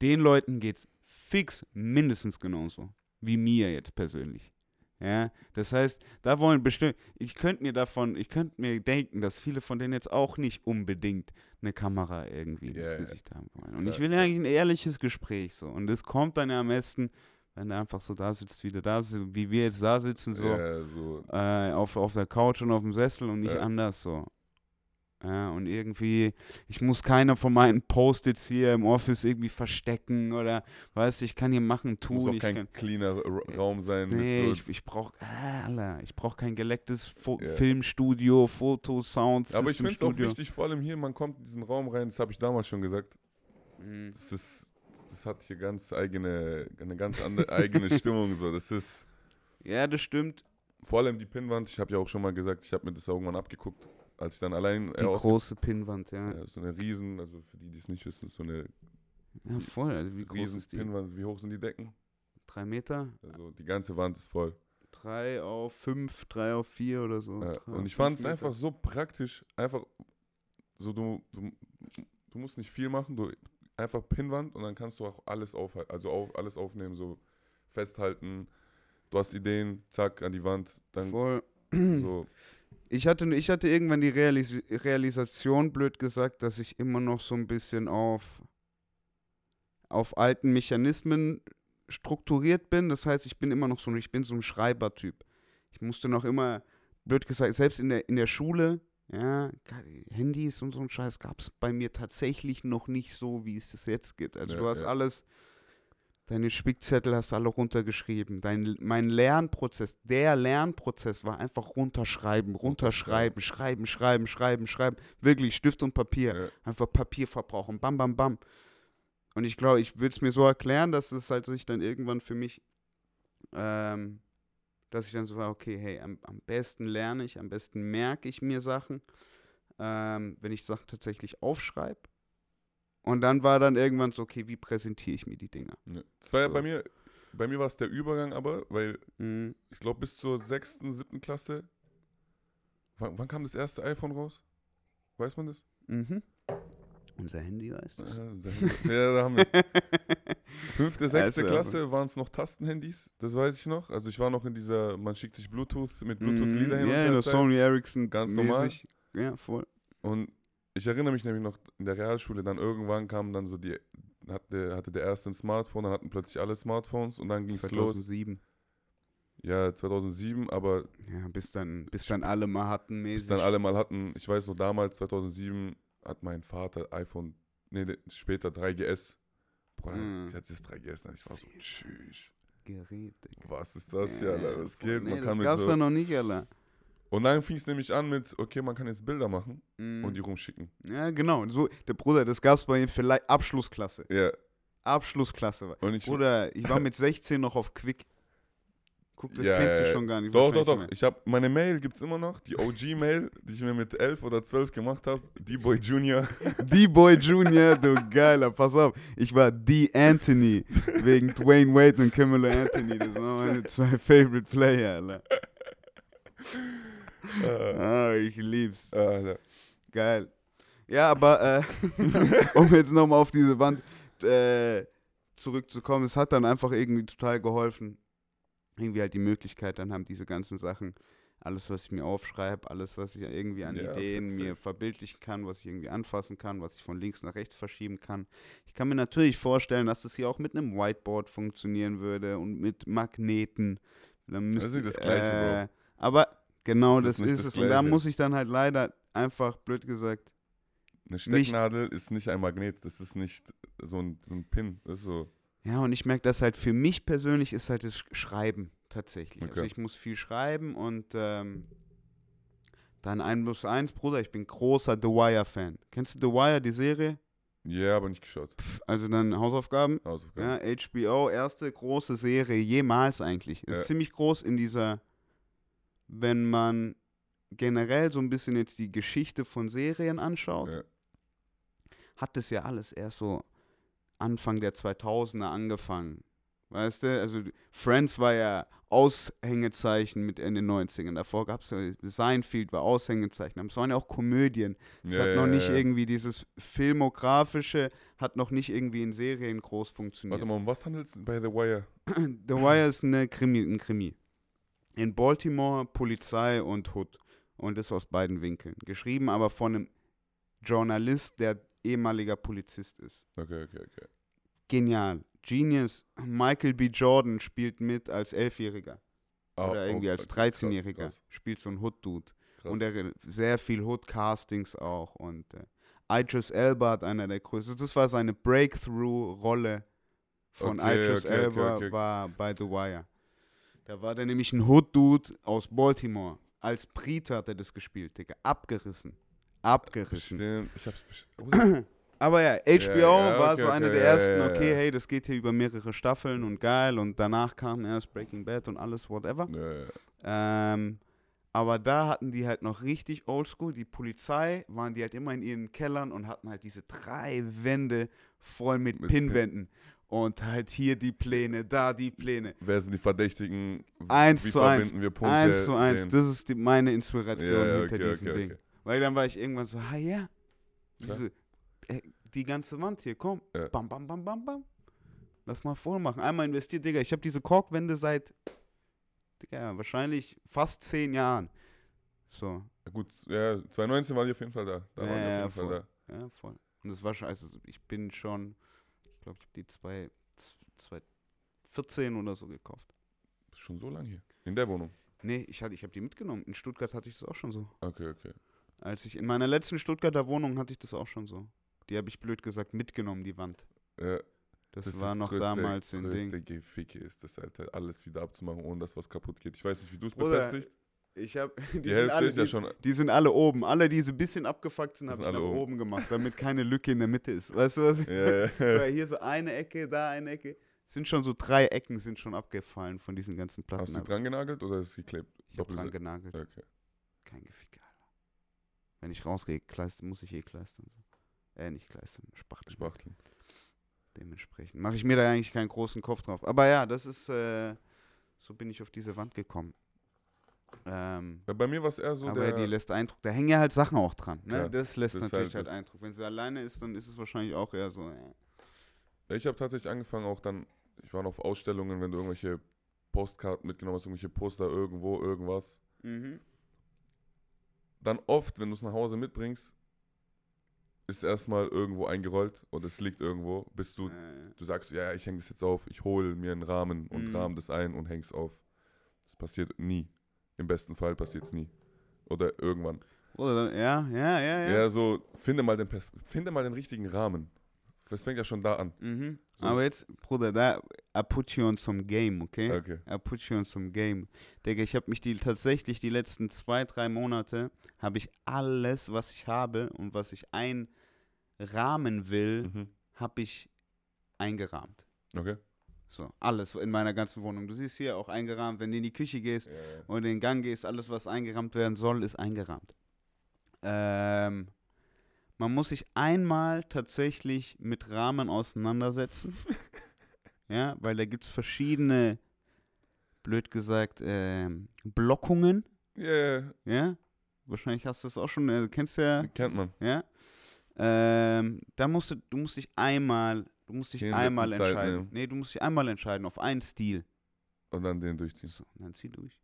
Den Leuten geht's fix mindestens genauso wie mir jetzt persönlich. Ja, das heißt, da wollen bestimmt, ich könnte mir davon, ich könnte mir denken, dass viele von denen jetzt auch nicht unbedingt eine Kamera irgendwie Ja, ins ja. Gesicht haben wollen. Und Klar, ich will klar. eigentlich ein ehrliches Gespräch so. Und das kommt dann ja am besten, wenn er einfach so da sitzt, wie du da sitzt, wie wir jetzt da sitzen, so Ja, so. äh, auf, auf der Couch und auf dem Sessel und nicht Ja. anders so. Ja, und irgendwie, ich muss keiner von meinen Post-its hier im Office irgendwie verstecken oder, weißt du, ich kann hier machen, Muss tun. auch Ich kein kann, cleaner Ra- Raum sein. nee, mit ich, so, ich brauche, ah, ich brauche kein gelecktes Fo Ja. Filmstudio, Foto, Sound, aber ich finde es auch wichtig, vor allem hier, man kommt in diesen Raum rein, das habe ich damals schon gesagt. Mhm. Das ist, das hat hier ganz eigene, eine ganz andere eigene Stimmung. So, das ist Ja, das stimmt. vor allem die Pinnwand. Ich habe ja auch schon mal gesagt, ich habe mir das irgendwann abgeguckt, als ich dann allein Die äh, ausge- große Pinnwand, ja. ja, so eine Riesen, also für die, die es nicht wissen, so eine Ja, voll. Also wie groß ist die? Pinnwand. Wie hoch sind die Decken? Drei Meter? Also die ganze Wand ist voll. Drei auf fünf, drei auf vier oder so. Ja, und ich fand es einfach so praktisch, einfach so du, du, du musst nicht viel machen, du einfach Pinnwand und dann kannst du auch alles aufhalten, also auf, alles aufnehmen, so festhalten. Du hast Ideen, zack, an die Wand, dann Voll. so. Ich hatte, ich hatte irgendwann die Realis Realisation, blöd gesagt, dass ich immer noch so ein bisschen auf, auf alten Mechanismen strukturiert bin. Das heißt, ich bin immer noch so, ich bin so ein Schreibertyp. Ich musste noch immer, blöd gesagt, selbst in der, in der Schule, ja, Handys und so ein Scheiß gab es bei mir tatsächlich noch nicht so, wie es das jetzt gibt. Also Ja, du hast ja. alles, deine Spickzettel hast du alle runtergeschrieben. Dein, mein Lernprozess, der Lernprozess war einfach runterschreiben, runterschreiben, schreiben, schreiben, schreiben, schreiben. Wirklich Stift und Papier. Ja, Einfach Papier verbrauchen. Bam, bam, bam. Und ich glaube, ich würde es mir so erklären, dass es halt sich dann irgendwann für mich, ähm, dass ich dann so war, okay, hey, am, am besten lerne ich, am besten merke ich mir Sachen, ähm, wenn ich Sachen tatsächlich aufschreibe. Und dann war dann irgendwann so, okay, wie präsentiere ich mir die Dinger? ja. Das war ja So. bei mir, bei mir war es der Übergang aber, weil Mhm. ich glaube bis zur sechsten, siebten Klasse, wann, wann kam das erste iPhone raus? Weiß man das? Mhm. Unser Handy weiß das. Äh, ja, da haben wir es. Fünfte, sechste Also, Klasse waren es noch Tastenhandys, das weiß ich noch. Also ich war noch in dieser, man schickt sich Bluetooth mit Bluetooth Mhm. Hin und Ja, zeigen. Sony Ericsson Ganz normal. mäßig. Ja, voll. Und ich erinnere mich nämlich noch in der Realschule, dann irgendwann kam dann so die, hatte, hatte der erste ein Smartphone, dann hatten plötzlich alle Smartphones und dann ging es los. 2007. Ja, 2007, aber Ja, bis dann, bis dann alle mal hatten bis mäßig. dann alle mal hatten, ich weiß noch damals, 2007, hat mein Vater iPhone, nee, später 3GS. Bruder, Mhm. ich hatte das 3GS, und ich war so, tschüss. Gerät, Digga. Was ist das hier, Alter? Was geht? Nee, Man das gab's so da noch nicht, Alter. Und dann fing es nämlich an mit, okay, man kann jetzt Bilder machen Mhm. und die rumschicken. Ja, genau. So, der Bruder, das gab's bei ihm vielleicht Abschlussklasse. Ja, Abschlussklasse. und ich, Bruder, ich war mit 16 noch auf Quick. Guck, das Ja, kennst ja, du schon gar nicht. doch, doch, doch. Ich habe meine Mail gibt's immer noch, die OG-Mail, die ich mir mit 11 oder 12 gemacht habe, D-Boy Junior. D-Boy Junior, du geiler. Pass auf, ich war D. Anthony wegen Dwayne Wade und Camelo Anthony. Das waren meine zwei Favorite Player, Alter. Äh, Ah, ich lieb's. Geil. Ja, aber äh, um jetzt nochmal auf diese Wand äh, zurückzukommen, es hat dann einfach irgendwie total geholfen. Irgendwie halt die Möglichkeit, dann haben diese ganzen Sachen, alles, was ich mir aufschreibe, alles, was ich irgendwie an Ja, Ideen mir verbildlichen kann, was ich irgendwie anfassen kann, was ich von links nach rechts verschieben kann. Ich kann mir natürlich vorstellen, dass das hier auch mit einem Whiteboard funktionieren würde und mit Magneten. Dann Das ist das Gleiche, Bro. äh, Aber genau Das das, ist das es. Und da Gleiche. muss ich dann halt leider einfach, blöd gesagt, Eine Stecknadel ist nicht ein Magnet, das ist nicht so ein, so ein Pin. Das ist so. Ja, und ich merke, dass halt für mich persönlich ist halt das Schreiben tatsächlich. Also Okay. ich muss viel schreiben und ähm, dann 1 plus 1, Bruder, ich bin großer The Wire-Fan. Kennst du The Wire, die Serie? Ja, aber nicht geschaut. Also dann Hausaufgaben. Hausaufgaben. Ja, HBO, erste große Serie jemals eigentlich. Ist Ja. ziemlich groß in dieser, wenn man generell so ein bisschen jetzt die Geschichte von Serien anschaut, Ja. hat das ja alles erst so Anfang der 2000er angefangen. Weißt du, also Friends war ja Aushängezeichen mit in den 90ern. Davor gab es ja, Seinfeld war Aushängezeichen. Es waren ja auch Komödien. Es Ja, hat noch ja, nicht irgendwie dieses Filmografische, hat noch nicht irgendwie in Serien groß funktioniert. Warte mal, um was handelt es bei The Wire? The Wire ist eine Krimi, ein Krimi. In Baltimore, Polizei und Hood. Und das aus beiden Winkeln. Geschrieben aber von einem Journalist, der ehemaliger Polizist ist. Okay, okay, okay. Genial. Genius. Michael B. Jordan spielt mit als Elfjähriger. Ah, Oder irgendwie oh, als krass, 13-Jähriger. krass, Spielt so ein Hood-Dude. Und er sehr viel Hood-Castings auch. Und äh, Idris Elba hat einer der größten. Das war seine Breakthrough-Rolle von Okay, Idris okay, Elba okay. war bei The Wire. Da war der nämlich ein Hood-Dude aus Baltimore. Als Brite hat er das gespielt, Digga. Abgerissen. Abgerissen. Bestimmt, ich hab's bestimmt. Aber ja, HBO ja, war okay, so eine okay, der ja, ersten, ja, ja. okay, hey, das geht hier über mehrere Staffeln und geil. Und danach kam erst Breaking Bad und alles, whatever. ja, ja. Ähm, aber da hatten die halt noch richtig oldschool. Die Polizei waren die halt immer in ihren Kellern und hatten halt diese drei Wände voll mit, Mit Pin- Pinwänden. Und halt hier die Pläne, da die Pläne. Wer sind die Verdächtigen? Eins Wie zu eins. wir Punkte? Eins zu eins. den- Das ist die, meine Inspiration Ja, ja, hinter okay, diesem okay, Ding. okay. Weil dann war ich irgendwann so, ha ja, diese, äh, die ganze Wand hier, komm. Ja. Bam, bam, bam, bam, bam. Lass mal voll machen. Einmal investiert, Digga. Ich habe diese Korkwände seit, Digga, wahrscheinlich fast zehn Jahren. So, Ja, Gut, ja, 2019 waren die auf jeden Fall da. Da Ja, waren die auf jeden voll. Fall da. ja, voll. Und das war schon, also ich bin schon, ich glaube, ich habe die zwei, z- 2014 oder so gekauft. Ist schon so lange hier. In der Wohnung. Nee, ich, hatte- ich habe die mitgenommen. In Stuttgart hatte ich das auch schon so. Okay, okay. Als ich in meiner letzten Stuttgarter Wohnung hatte ich das auch schon so. Die habe ich blöd gesagt mitgenommen, die Wand. Ja, Das, ist war das noch größte, damals ein Ding. größte Geficke ist das, Alter. Alles wieder abzumachen, ohne dass was kaputt geht. Ich weiß nicht, wie du es befestigt. Ich habe die, Die, sind alle, ist ja die, schon. die sind alle oben. Alle, die so ein bisschen abgefuckt sind, Die habe ich nach oben. oben. gemacht, damit keine Lücke in der Mitte ist. Weißt du was? Ja. Weil hier so eine Ecke, da eine Ecke. Sind schon so drei Ecken sind schon abgefallen von diesen ganzen Platten. Hast du dran genagelt oder ist es geklebt? ich habe dran genagelt. Okay. Kein Gefick, Alter. Wenn ich rausgehe, kleistern, muss ich eh kleistern. So. Äh, nicht kleistern, spachteln. Spachteln. Dementsprechend mache ich mir da eigentlich keinen großen Kopf drauf. Aber ja, das ist, äh, so bin ich auf diese Wand gekommen. Ähm, Ja, bei mir war es eher so aber der. die lässt Eindruck. Da hängen ja halt Sachen auch dran. Ne? Klar, das lässt das ist natürlich halt halt, Eindruck. Wenn sie alleine ist, dann ist es wahrscheinlich auch eher so. Äh. Ja, ich habe tatsächlich angefangen auch dann, ich war noch auf Ausstellungen, wenn du irgendwelche Postkarten mitgenommen hast, irgendwelche Poster irgendwo, irgendwas. Mhm. Dann oft, wenn du es nach Hause mitbringst, ist erstmal irgendwo eingerollt und es liegt irgendwo, bis du, Äh, du sagst, ja, ich hänge das jetzt auf, ich hole mir einen Rahmen und Mhm. rahm das ein und häng's auf. Das passiert nie. Im besten Fall passiert es nie. Oder irgendwann. oder dann, ja, ja, ja, Ja, ja. so, finde mal, den, finde mal den richtigen Rahmen. Das fängt ja schon da an. Mhm. So. Aber jetzt, Bruder, da, I put you on some game, okay? Okay. I put you on some game. Digga, ich habe mich die tatsächlich die letzten zwei, drei Monate, habe ich alles, was ich habe und was ich einrahmen will, Mhm. habe ich eingerahmt. Okay. So, alles in meiner ganzen Wohnung. Du siehst hier auch eingerahmt, wenn du in die Küche gehst Ja, ja. und in den Gang gehst, alles, was eingerahmt werden soll, ist eingerahmt. Ähm, man muss sich einmal tatsächlich mit Rahmen auseinandersetzen. ja, weil da gibt es verschiedene, blöd gesagt, ähm, Blockungen. Ja, ja, Ja, wahrscheinlich hast du es auch schon, äh, kennst du ja. kennt man. Ja. Ähm, da musst du, du musst dich einmal, du musst dich einmal Zeit entscheiden. nehmen. Nee, du musst dich einmal entscheiden auf einen Stil. Und dann den durchziehen. So, und dann zieh durch.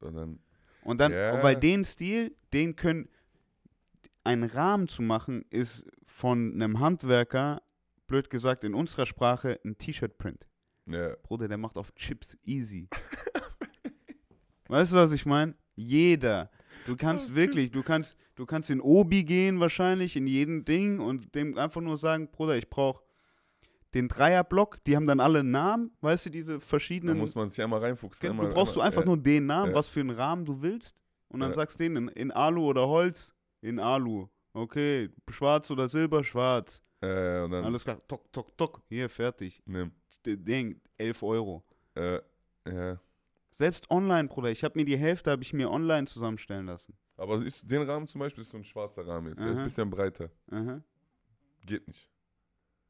Und dann, Und dann, Ja. weil den Stil, den können, einen Rahmen zu machen, ist von einem Handwerker, blöd gesagt in unserer Sprache, ein T-Shirt-Print. ja, Bruder, der macht auf Chips easy. weißt du, was ich meine? Jeder. Du kannst Auf wirklich, du kannst, du kannst in Obi gehen wahrscheinlich, in jedem Ding und dem einfach nur sagen, Bruder, ich brauche den Dreierblock, die haben dann alle einen Namen, weißt du, diese Da verschiedenen. muss man sich einmal reinfuchsen. Gen- einmal, du brauchst du einmal, einfach ja. nur den Namen, ja. was für einen Rahmen du willst. Und dann Ja. sagst du denen in, in Alu oder Holz, in Alu. Okay, schwarz oder Silber, schwarz. Äh, und dann, Alles klar, tok, tok, tok, hier, fertig. ne, Ding, 11 Euro. äh, ja. Selbst online, Bruder. Ich habe mir die Hälfte, habe ich mir online zusammenstellen lassen. Aber ist, den Rahmen zum Beispiel ist so ein schwarzer Rahmen jetzt. Der ist ein Aha. bisschen breiter. Aha. Geht nicht.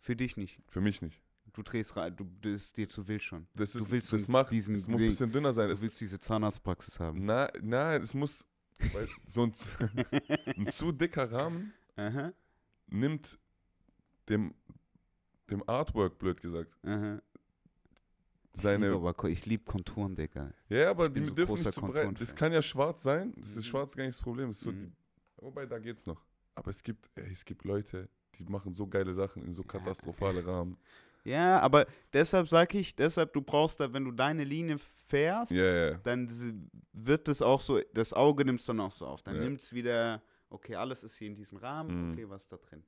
Für dich nicht. Für mich nicht. Du drehst rein, du, das ist dir zu wild schon. Das Du ist, willst das macht, diesen es muss ein bisschen dünner sein. Du Es, willst diese Zahnarztpraxis haben. na, nein, es muss, so ein, zu- ein zu dicker Rahmen Aha, nimmt dem, dem Artwork, blöd gesagt, aha. Ich seine aber, ich liebe Konturen, Digga. Ja, aber die so dürfen nicht zu breit. Das kann ja schwarz sein. Das ist Mhm. schwarz gar nicht das Problem. So Mhm. die, wobei, da geht's noch. Aber es gibt, ey, es gibt Leute, die machen so geile Sachen in so katastrophale Rahmen. Ja, aber deshalb sag ich, deshalb, du brauchst da, wenn du deine Linie fährst, Ja, ja. dann wird es auch so, das Auge nimmt es dann auch so auf. Dann Ja. nimmt es wieder, okay, alles ist hier in diesem Rahmen, Mhm. okay, was ist da drin?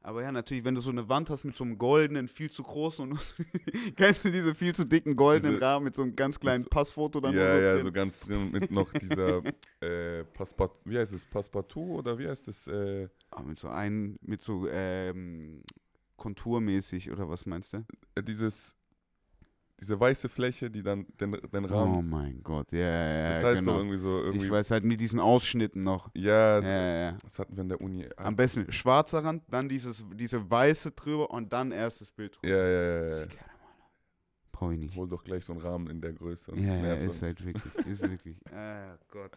Aber ja, natürlich, wenn du so eine Wand hast mit so einem goldenen, viel zu großen und kennst du diese viel zu dicken goldenen Diese- Rahmen mit so einem ganz kleinen so- Passfoto dann Ja, so ja, drin? so ganz drin mit noch dieser äh, Passepartout, wie heißt es, Passepartout oder wie heißt es? Äh, mit so ein, mit so ähm, konturmäßig oder was meinst du? äh, dieses, diese weiße Fläche, die dann den, den Oh Rahmen, mein Gott, ja, ja, ja. das heißt genau. so irgendwie so, irgendwie, ich weiß halt mit diesen Ausschnitten noch. ja, Ja, ja, das hatten wir in der Uni. Am besten schwarzer Rand, dann dieses, diese weiße drüber und dann erst das Bild drüber. Ja, ja, ja, ja. Sieht geil aus, Alter. Brauch ich nicht. Hol doch gleich so einen Rahmen in der Größe. Ja, ja, ist halt wirklich, ist wirklich. Ah Gott.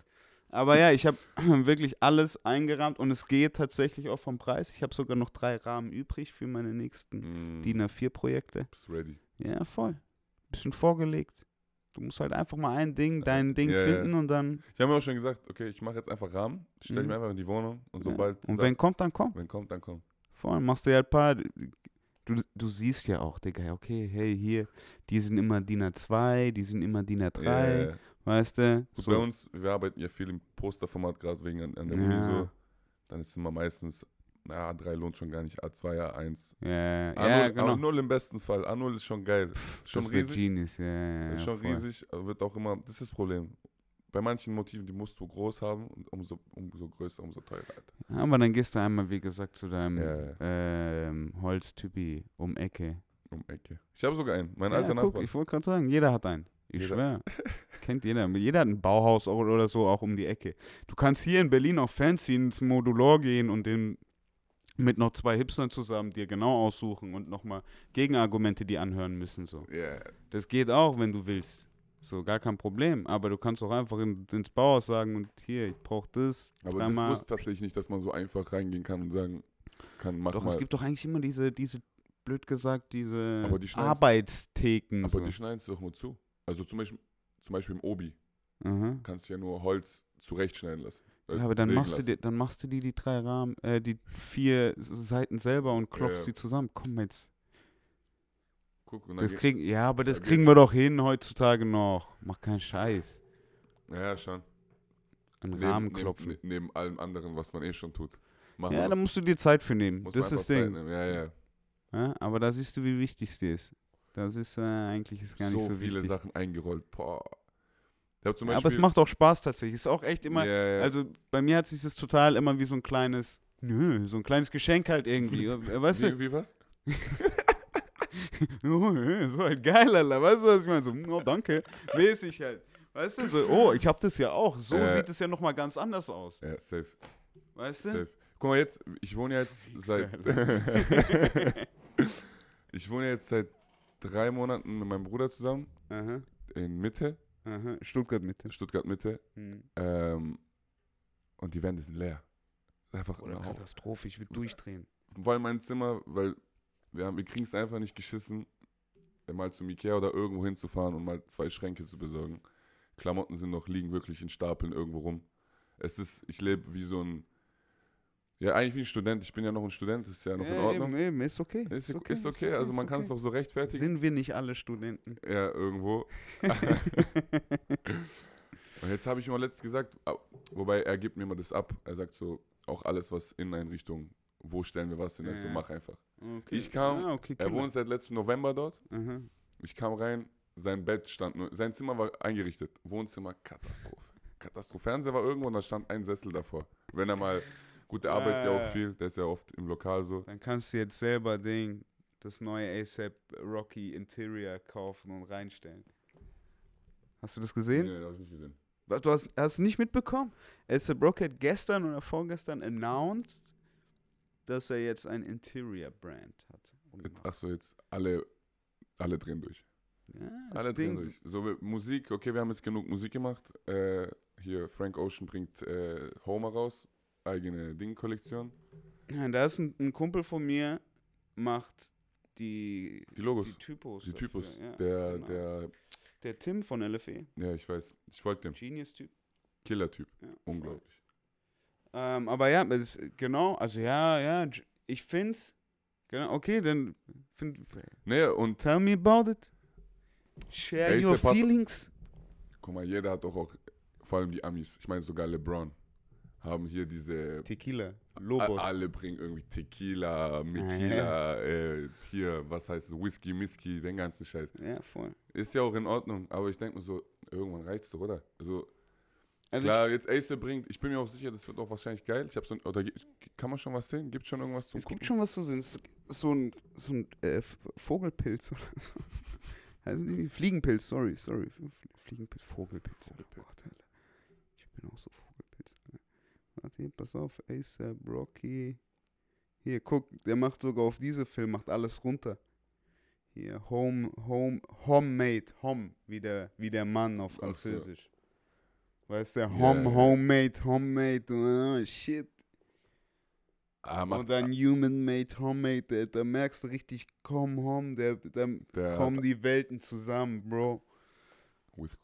Aber ja, ich habe wirklich alles eingerahmt und es geht tatsächlich auch vom Preis. Ich habe sogar noch drei Rahmen übrig für meine nächsten Mm, DIN A4-Projekte. bist ready. Ja, voll. Bisschen vorgelegt. Du musst halt einfach mal ein Ding, Äh, dein Ding ja, ja. finden und dann. Ich habe mir auch schon gesagt, okay, ich mache jetzt einfach Rahmen, stelle Mhm. mir einfach in die Wohnung und ja. sobald Und sagt- wenn kommt, dann kommt. wenn kommt, dann kommt. Voll, machst du ja ein paar. Du, du siehst ja auch, Digga, okay, hey, hier, die sind immer DIN A2, die sind immer DIN A3, Ja, ja, ja. Weißt du? So. bei uns, wir arbeiten ja viel im Posterformat, gerade wegen an, an der Uni Ja. so. Dann ist immer meistens, na, A3 lohnt schon gar nicht, A2, A1. Ja, A0, ja, genau. A0 im besten Fall. A0 ist schon geil. schon das riesig. Genius, ja, ja, ist ja, schon voll. riesig, wird auch immer, das ist das Problem. Bei manchen Motiven, die musst du groß haben und umso, umso größer, umso teurer. Alter. Aber dann gehst du einmal, wie gesagt, zu deinem Ja, ja. ähm, Holztypi um Ecke. Um Ecke. Ich habe sogar einen, mein ja, alter guck, Nachbar. ich wollte gerade sagen, jeder hat einen. Ich Jeder. schwöre. Kennt jeder. Jeder hat ein Bauhaus oder so auch um die Ecke. Du kannst hier in Berlin auch fancy ins Modular gehen und den mit noch zwei Hipstern zusammen dir genau aussuchen und nochmal Gegenargumente die anhören müssen. So. Ja, Das geht auch, wenn du willst. So, gar kein Problem. Aber du kannst auch einfach in, ins Bauhaus sagen und hier, ich brauche das. aber das wusste ich tatsächlich nicht, dass man so einfach reingehen kann und sagen kann, mach Doch, mal. es gibt doch eigentlich immer diese, diese blöd gesagt, diese Aber die schneiden's- Arbeitstheken. aber so. die schneiden es doch nur zu. Also zum Beispiel, zum Beispiel im Obi Aha. kannst du ja nur Holz zurechtschneiden lassen. äh, Ja, aber dann machst, du lassen. dir, dann machst du dir die drei Rahmen, äh, die vier Seiten selber und klopfst Ja, ja. sie zusammen. Komm jetzt. Guck, und dann Das kriegen, ja, aber das da kriegen wir doch hin heutzutage noch. Mach keinen Scheiß. ja, schon. Einen Neben- Rahmen neben, klopfen. ne- Neben allem anderen, was man eh schon tut. Machen ja, da musst du dir Zeit für nehmen. Das ist das Ding. Ja, ja. Ja, aber da siehst du, wie wichtig es dir ist. Das ist äh, eigentlich ist gar so, nicht so viele wichtig. Sachen eingerollt. Boah. Beispiel, aber es macht auch Spaß tatsächlich. Ist auch echt immer, ja. Also bei mir hat sich das total immer wie so ein kleines, nö, so ein kleines Geschenk halt irgendwie. äh, weißt du? wie, was? Oh, äh, so ein geil, Alter. Weißt du, was ich meine? So, oh, danke. Mäßig halt. Weißt du, so, oh, ich hab das ja auch. So Äh. sieht es ja nochmal ganz anders aus. Ja, safe. Weißt du? safe. Guck mal jetzt, ich wohne jetzt seit. ich wohne jetzt seit drei Monaten mit meinem Bruder zusammen Aha, in Mitte, aha. Stuttgart Mitte. Stuttgart Mitte. Hm. Ähm, und die Wände sind leer. Einfach Oder. Katastrophe, ich will durchdrehen. Vor allem mein Zimmer, weil wir, haben- wir kriegen es einfach nicht geschissen, mal zum Ikea oder irgendwo hinzufahren und mal zwei Schränke zu besorgen. Klamotten sind noch, liegen wirklich in Stapeln irgendwo rum. Es ist, ich lebe wie so ein, ja eigentlich wie ein Student. Ich bin ja noch ein Student, ist ja noch in Ja, Ordnung. Eben, eben, ist okay. Ist, okay, ist okay, also man kann es auch so rechtfertigen. Sind wir nicht alle Studenten? Ja, irgendwo. und jetzt habe ich mal letztens gesagt, wobei er gibt mir immer das ab. Er sagt so, auch alles, was Inneneinrichtung wo stellen wir was hin? Ich so, Ja. mach einfach. Okay. Ich kam, ah, okay, Er wohnt seit letztem November dort. Aha. Ich kam rein, sein Bett stand nur, sein Zimmer war eingerichtet. Wohnzimmer, Katastrophe. Katastrophe. Fernseher war irgendwo und da stand ein Sessel davor. Wenn er mal, gut, der arbeitet ja auch viel, der ist ja oft im Lokal so. Dann kannst du jetzt selber Ding, das neue ASAP Rocky Interior kaufen und reinstellen. Hast du das gesehen? Nee, hab ich nicht gesehen. Du hast, hast du nicht mitbekommen? ASAP Rocky hat gestern oder vorgestern announced, dass er jetzt ein Interior Brand hat. Achso, jetzt alle, alle drehen durch. ja, das Alle drehen durch. So, Musik, okay, wir haben jetzt genug Musik gemacht. Äh, hier, Frank Ocean bringt äh, Homer raus, eigene Ding-Kollektion. Ja, da ist ein, ein Kumpel von mir, macht die, Die Logos, die Typos. die dafür, Typus. ja, der, genau. der, der Tim von LFE, ja, ich weiß, ich folge dem. Genius-Typ. Killer-Typ, Ja, unglaublich. Ähm, aber ja, das, genau, also ja, ja, ich find's, genau, okay, dann find, Nee, und tell me about it. Share your feelings. guck mal, jeder hat doch auch, vor allem die Amis, ich meine sogar LeBron, haben hier diese Tequila, Lobos. Alle bringen irgendwie Tequila, Mequila, äh, hier, was heißt es, Whisky, Misky, den ganzen Scheiß. Ja, voll. Ist ja auch in Ordnung, aber ich denke mir so, irgendwann reizt doch, oder? Also, Also klar, jetzt Ace bringt, ich bin mir auch sicher, das wird auch wahrscheinlich geil. Ich habe so ein, oder kann man schon was sehen? Gibt schon irgendwas zum es gibt Gucken? schon was zu sehen. So ein, so ein äh, Vogelpilz oder so. Heißen die? Fliegenpilz, sorry, sorry. Fliegenpilz, Vogelpilz. Oh Gott, Alter. Ich bin auch so Vogelpilz. Warte, hier, pass auf. ASAP, Rocky. Hier, guck, der macht sogar auf diese Film, macht alles runter. Hier, Home, Home, Homemade, Home, wie der, wie der Mann auf Ach so. Französisch. Weißt du, Home, ja. Homemade, Homemade, oh, shit. Ah, Und dann Human Made, Homemade, da, merkst du richtig, komm home, da, kommen die Welten zusammen, Bro. with.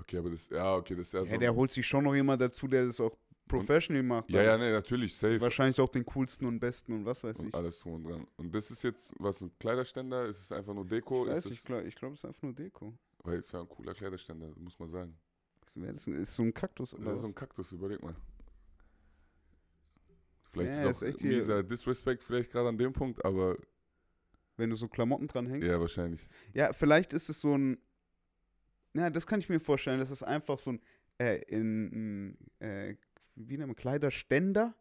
Okay, aber das, ja, okay, das ist ja, Ja, so. der holt sich schon noch jemand dazu, der das auch professional macht. ja, ja, aber nee, natürlich, safe. Wahrscheinlich auch den coolsten und besten und was weiß Und ich. alles drum und dran. Und das ist jetzt, was, ein Kleiderständer? Ist es einfach nur Deko? ich weiß, ist ich glaube, ich glaub, es ist einfach nur Deko. weil es ja ein cooler Kleiderständer, muss man sagen. Das das ist so ein Kaktus Das oder ist so ein Kaktus, überleg mal. Vielleicht Ja, ist ist auch echt hier- dieser Disrespect vielleicht gerade an dem Punkt, aber Wenn du so Klamotten dran hängst. ja, wahrscheinlich. Ja, vielleicht ist es so ein. Ja, das kann ich mir vorstellen. Das ist einfach so ein. Äh, in, in, äh, wie nennt man Kleiderständer?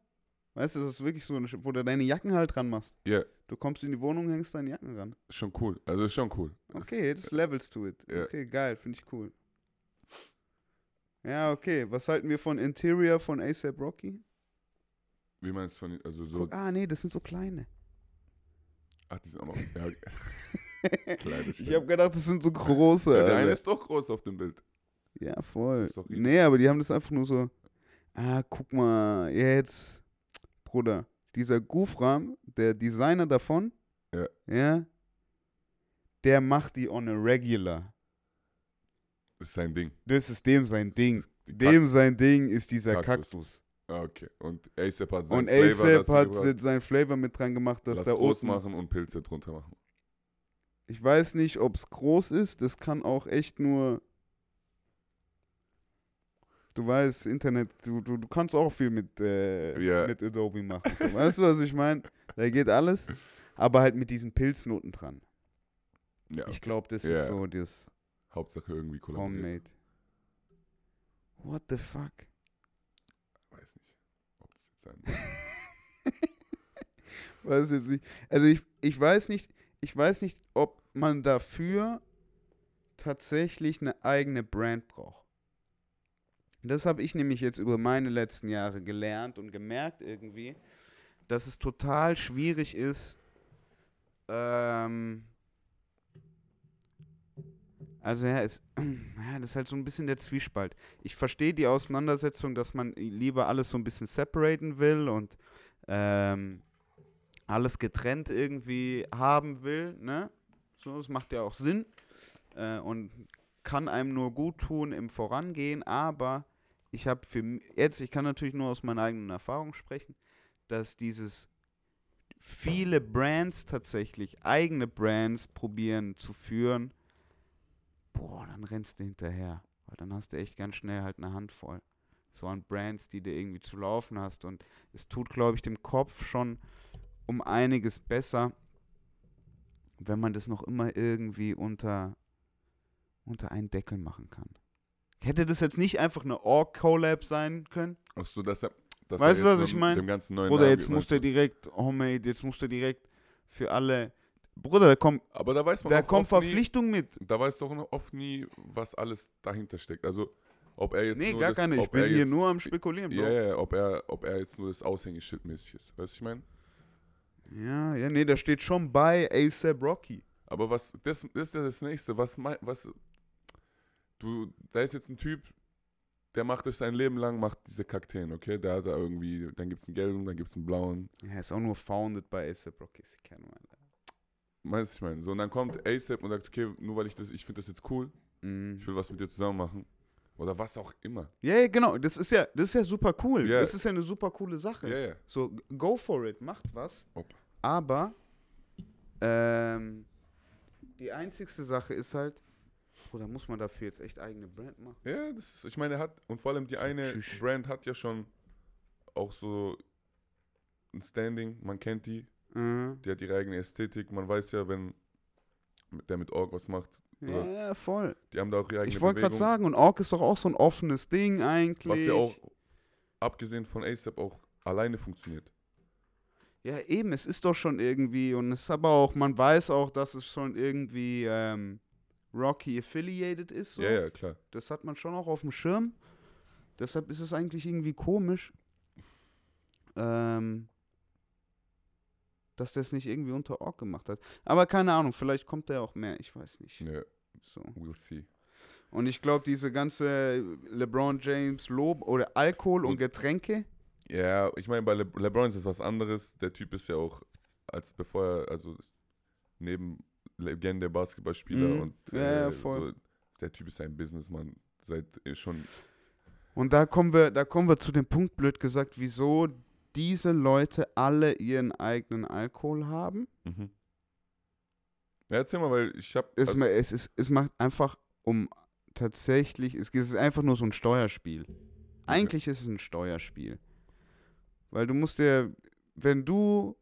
Weißt du, das ist wirklich so, ein, wo du deine Jacken halt dran machst. Ja, Du kommst in die Wohnung, hängst deine Jacken ran. schon cool. Also ist schon cool. Das- Okay, das levels to it. ja. Okay, geil, finde ich cool. Ja, okay. Was halten wir von Interior von ASAP Rocky? Wie meinst du von, also so, Guck, ah, nee, das sind so kleine. ach, die sind auch noch, ja, ich habe gedacht, das sind so große. ja, der eine ist doch groß auf dem Bild. Ja, voll. Nee, aber die haben das einfach nur so. Ah, guck mal, jetzt, Bruder, dieser Gufram, der Designer davon, Ja. ja, der macht die on a regular. Das ist sein Ding. Das ist dem sein Ding. Dem sein Ding ist dieser Kaktus. Kaktus. Ah, okay. Und ASAP hat sein Und Flavor ASAP dazu hat sein Flavor mit dran gemacht, dass Lass da groß oben. machen und Pilze drunter machen. Ich weiß nicht, ob es groß ist. Das kann auch echt nur. Du weißt, Internet, du, du, du kannst auch viel mit, äh, Ja. mit Adobe machen. So. Weißt du, was ich meine? Da geht alles. Aber halt mit diesen Pilznoten dran. Ja, Ich glaube, das Ja. ist so das Hauptsache irgendwie kollaboriert. Homemade. What the fuck? Weiß nicht, ob das jetzt sein Weiß jetzt nicht. Also ich, ich weiß nicht, ich weiß nicht, ob man dafür tatsächlich eine eigene Brand braucht. Das habe ich nämlich jetzt über meine letzten Jahre gelernt und gemerkt irgendwie, dass es total schwierig ist, ähm, also ja, es, ja, das ist halt so ein bisschen der Zwiespalt. Ich verstehe die Auseinandersetzung, dass man lieber alles so ein bisschen separaten will und ähm, alles getrennt irgendwie haben will, ne? So, das macht ja auch Sinn äh, und kann einem nur gut tun im Vorangehen, aber ich habe für jetzt, ich kann natürlich nur aus meiner eigenen Erfahrung sprechen, dass dieses viele Brands tatsächlich, eigene Brands probieren zu führen, boah, dann rennst du hinterher, weil dann hast du echt ganz schnell halt eine Handvoll. so an Brands, die du irgendwie zu laufen hast. Und es tut, glaube ich, dem Kopf schon um einiges besser, wenn man das noch immer irgendwie unter, unter einen Deckel machen kann. Hätte das jetzt nicht einfach eine Org-Collab sein können? Ach so, dass er, dass Weißt du, was jetzt ich dem- mein? Dem ganzen neuen Bruder, Namen jetzt muss der direkt, Homemade, jetzt muss der direkt für alle. Bruder, da kommt, Aber da weiß man da kommt oft nie, Verpflichtung mit. da weiß doch noch oft nie, was alles dahinter steckt. Also, ob er jetzt Nee, nur gar das, keine. Ich bin er hier jetzt, nur am Spekulieren, Bro. Ja, ja, ja, ob er, ob er jetzt nur das Aushängeschild mäßig ist. Weißt du, was ich meine? Ja, ja, nee, da steht schon bei ASAP Rocky. Aber was, das, das ist ja das Nächste. Was, was, du, da ist jetzt ein Typ, der macht das sein Leben lang, macht diese Kakteen, okay? Der hat da irgendwie, dann gibt es einen gelben, dann gibt es einen blauen. Er ist auch nur founded bei ASAP Rocky. Sie kennen man. Meinst du, ich meine? So, und dann kommt ASAP und sagt, okay, nur weil ich das, ich finde das jetzt cool, Mhm. ich will was mit dir zusammen machen. Oder was auch immer. Ja, ja, genau. Das ist ja, das ist ja super cool. Ja. Das ist ja eine super coole Sache. Ja. So, go for it, macht was. Opa. Aber ähm, die einzigste Sache ist halt, Bruder, muss man dafür jetzt echt eigene Brand machen? Ja, das ist, ich meine, er hat, und vor allem die eine Tschüss. Brand hat ja schon auch so ein Standing, man kennt die, Mhm. die hat ihre eigene Ästhetik, man weiß ja, wenn der mit Org was macht, Ja, ja, voll. die haben da auch ihre eigene Ich wollte gerade sagen, und Ork ist doch auch so ein offenes Ding eigentlich. Was ja auch, abgesehen von ASAP, auch alleine funktioniert. Ja, eben, es ist doch schon irgendwie, und es ist aber auch, man weiß auch, dass es schon irgendwie ähm, Rocky affiliated ist. So. Ja, ja, klar. Das hat man schon auch auf dem Schirm. Deshalb ist es eigentlich irgendwie komisch, ähm, dass der es nicht irgendwie unter Ork gemacht hat. Aber keine Ahnung, vielleicht kommt der auch mehr, ich weiß nicht. Ja, So. we'll see. Und ich glaube, diese ganze LeBron James Lob oder Alkohol und Und- Getränke, Ja, ich meine, bei Le LeBron ist es was anderes. Der Typ ist ja auch, als bevor er, also neben Legende Basketballspieler Mhm. und Ja, ja, äh, voll. so, der Typ ist ein Businessman seit äh, schon Und da kommen wir, da kommen wir zu dem Punkt, blöd gesagt, wieso diese Leute alle ihren eigenen Alkohol haben. Mhm. Ja, erzähl mal, weil ich habe. Es, ma- es, ist, es macht einfach um tatsächlich, es ist einfach nur so ein Steuerspiel. Eigentlich ist es ein Steuerspiel. Weil du musst dir, wenn du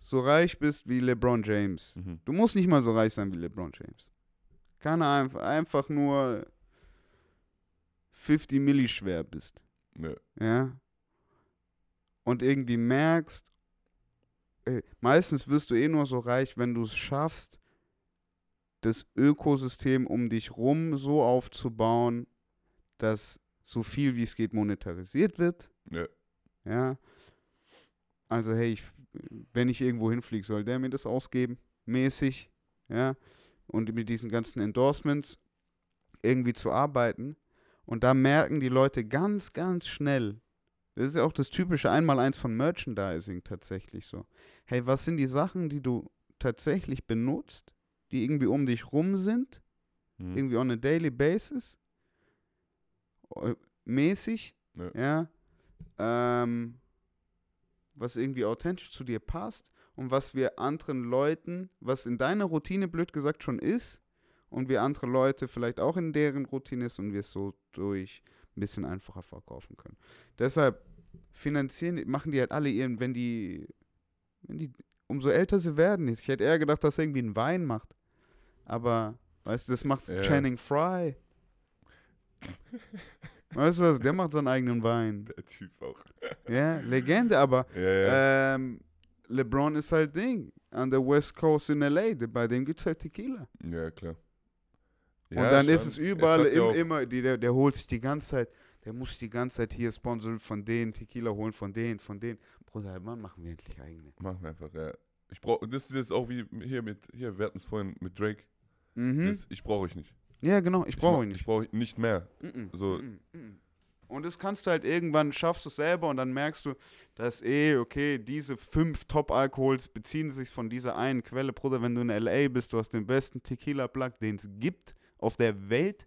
so reich bist wie LeBron James, mhm. du musst nicht mal so reich sein wie LeBron James. Kann einfach, einfach nur 50 Milli schwer bist. ja. Ja. Und irgendwie merkst, ey, meistens wirst du eh nur so reich, wenn du es schaffst, das Ökosystem um dich rum so aufzubauen, dass so viel wie es geht monetarisiert wird. Ja. Ja. Also, hey, ich, wenn ich irgendwo hinfliege, soll der mir das ausgeben, mäßig, ja. Und mit diesen ganzen Endorsements irgendwie zu arbeiten. Und da merken die Leute ganz, ganz schnell, das ist ja auch das typische Einmaleins von Merchandising tatsächlich so. Hey, was sind die Sachen, die du tatsächlich benutzt, die irgendwie um dich rum sind, Mhm. irgendwie on a daily basis, äh, mäßig, Ja. ja, ähm, was irgendwie authentisch zu dir passt und was wir anderen Leuten, was in deiner Routine blöd gesagt schon ist und wir andere Leute vielleicht auch in deren Routine ist und wir es so durch ein bisschen einfacher verkaufen können. Deshalb finanzieren, machen die halt alle ihren, wenn die, wenn die, umso älter sie werden. Ich hätte eher gedacht, dass er irgendwie einen Wein macht. Aber, weißt du, das macht Ja. Channing Fry. Weißt du was, der macht seinen eigenen Wein. Der Typ auch. Ja, Legende, aber Ja, ja. ähm, LeBron ist halt Ding. An der West Coast in L.A., bei dem gibt's halt Tequila. ja, klar. Und dann ist es überall, ja im, immer, die, der, der holt sich die ganze Zeit, der muss sich die ganze Zeit hier Sponsor von denen, Tequila holen, von denen, von denen. Bruder, wann machen wir endlich eigene? Machen wir einfach, ja. Ich brauch, das ist jetzt auch wie hier mit, hier, wir hatten es vorhin mit Drake. Mhm. Das, ich brauche euch nicht. Ja, genau, ich brauche ihn nicht. Ich brauche nicht mehr. Mhm, So- mhm, mhm. Und das kannst du halt irgendwann, schaffst du es selber und dann merkst du, dass eh, okay, diese fünf Top-Alkohols beziehen sich von dieser einen Quelle. Bruder, wenn du in L.A. bist, du hast den besten Tequila-Plug, den es gibt auf der Welt.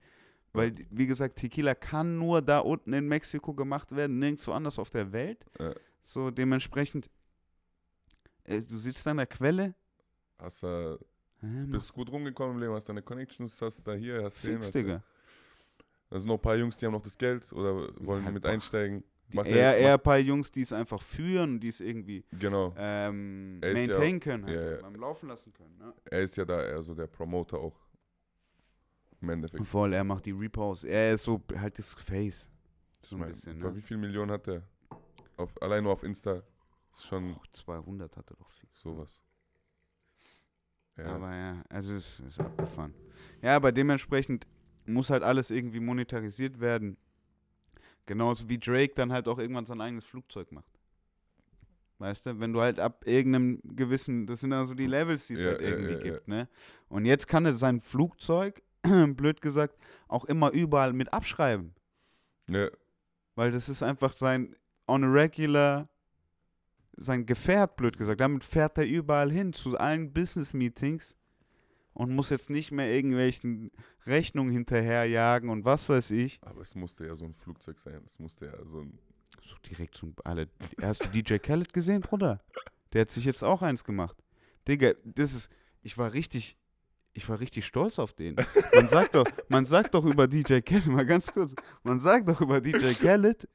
Weil, wie gesagt, Tequila kann nur da unten in Mexiko gemacht werden, nirgendwo anders auf der Welt. Ja. So, dementsprechend, äh, du sitzt an der Quelle. Hast da, Ja, bist gut rumgekommen im Leben, hast deine Connections, hast da hier, hast den, hast da. Da sind noch ein paar Jungs, die haben noch das Geld oder wollen Halt mit doch. einsteigen. Die, eher, er- eher ein paar Jungs, die es einfach führen, die es irgendwie Genau. ähm, ist ja- maintain können, halt, ja, ja. beim Laufen lassen können. Ne? Er ist ja da eher so der Promoter auch. Im Endeffekt. Voll, er macht die Reposts. Er ist so halt das Face. So ein mein, bisschen, ne? Wie viele Millionen hat der? Auf, allein nur auf Insta. Ist schon Boah, 200 hat er doch fix. sowas. Ja. Aber ja, also es ist abgefahren. Ja, aber dementsprechend muss halt alles irgendwie monetarisiert werden. Genauso wie Drake dann halt auch irgendwann sein eigenes Flugzeug macht. Weißt du, wenn du halt ab irgendeinem gewissen, das sind also die Levels, die es Ja, halt irgendwie ja. gibt, ne? Und jetzt kann er sein Flugzeug, blöd gesagt, auch immer überall mit abschreiben. ja, Weil das ist einfach sein on a regular, sein Gefährt, blöd gesagt. Damit fährt er überall hin, zu allen Business-Meetings und muss jetzt nicht mehr irgendwelchen Rechnungen hinterherjagen und was weiß ich. aber es musste ja so ein Flugzeug sein. Es musste ja so ein. So direkt so alle. Hast du DJ Khaled gesehen, Bruder? Der hat sich jetzt auch eins gemacht. Digga, das ist. Ich war richtig. Ich war richtig stolz auf den. Man sagt doch, man sagt doch über DJ Khaled, mal ganz kurz, man sagt doch über DJ Khaled,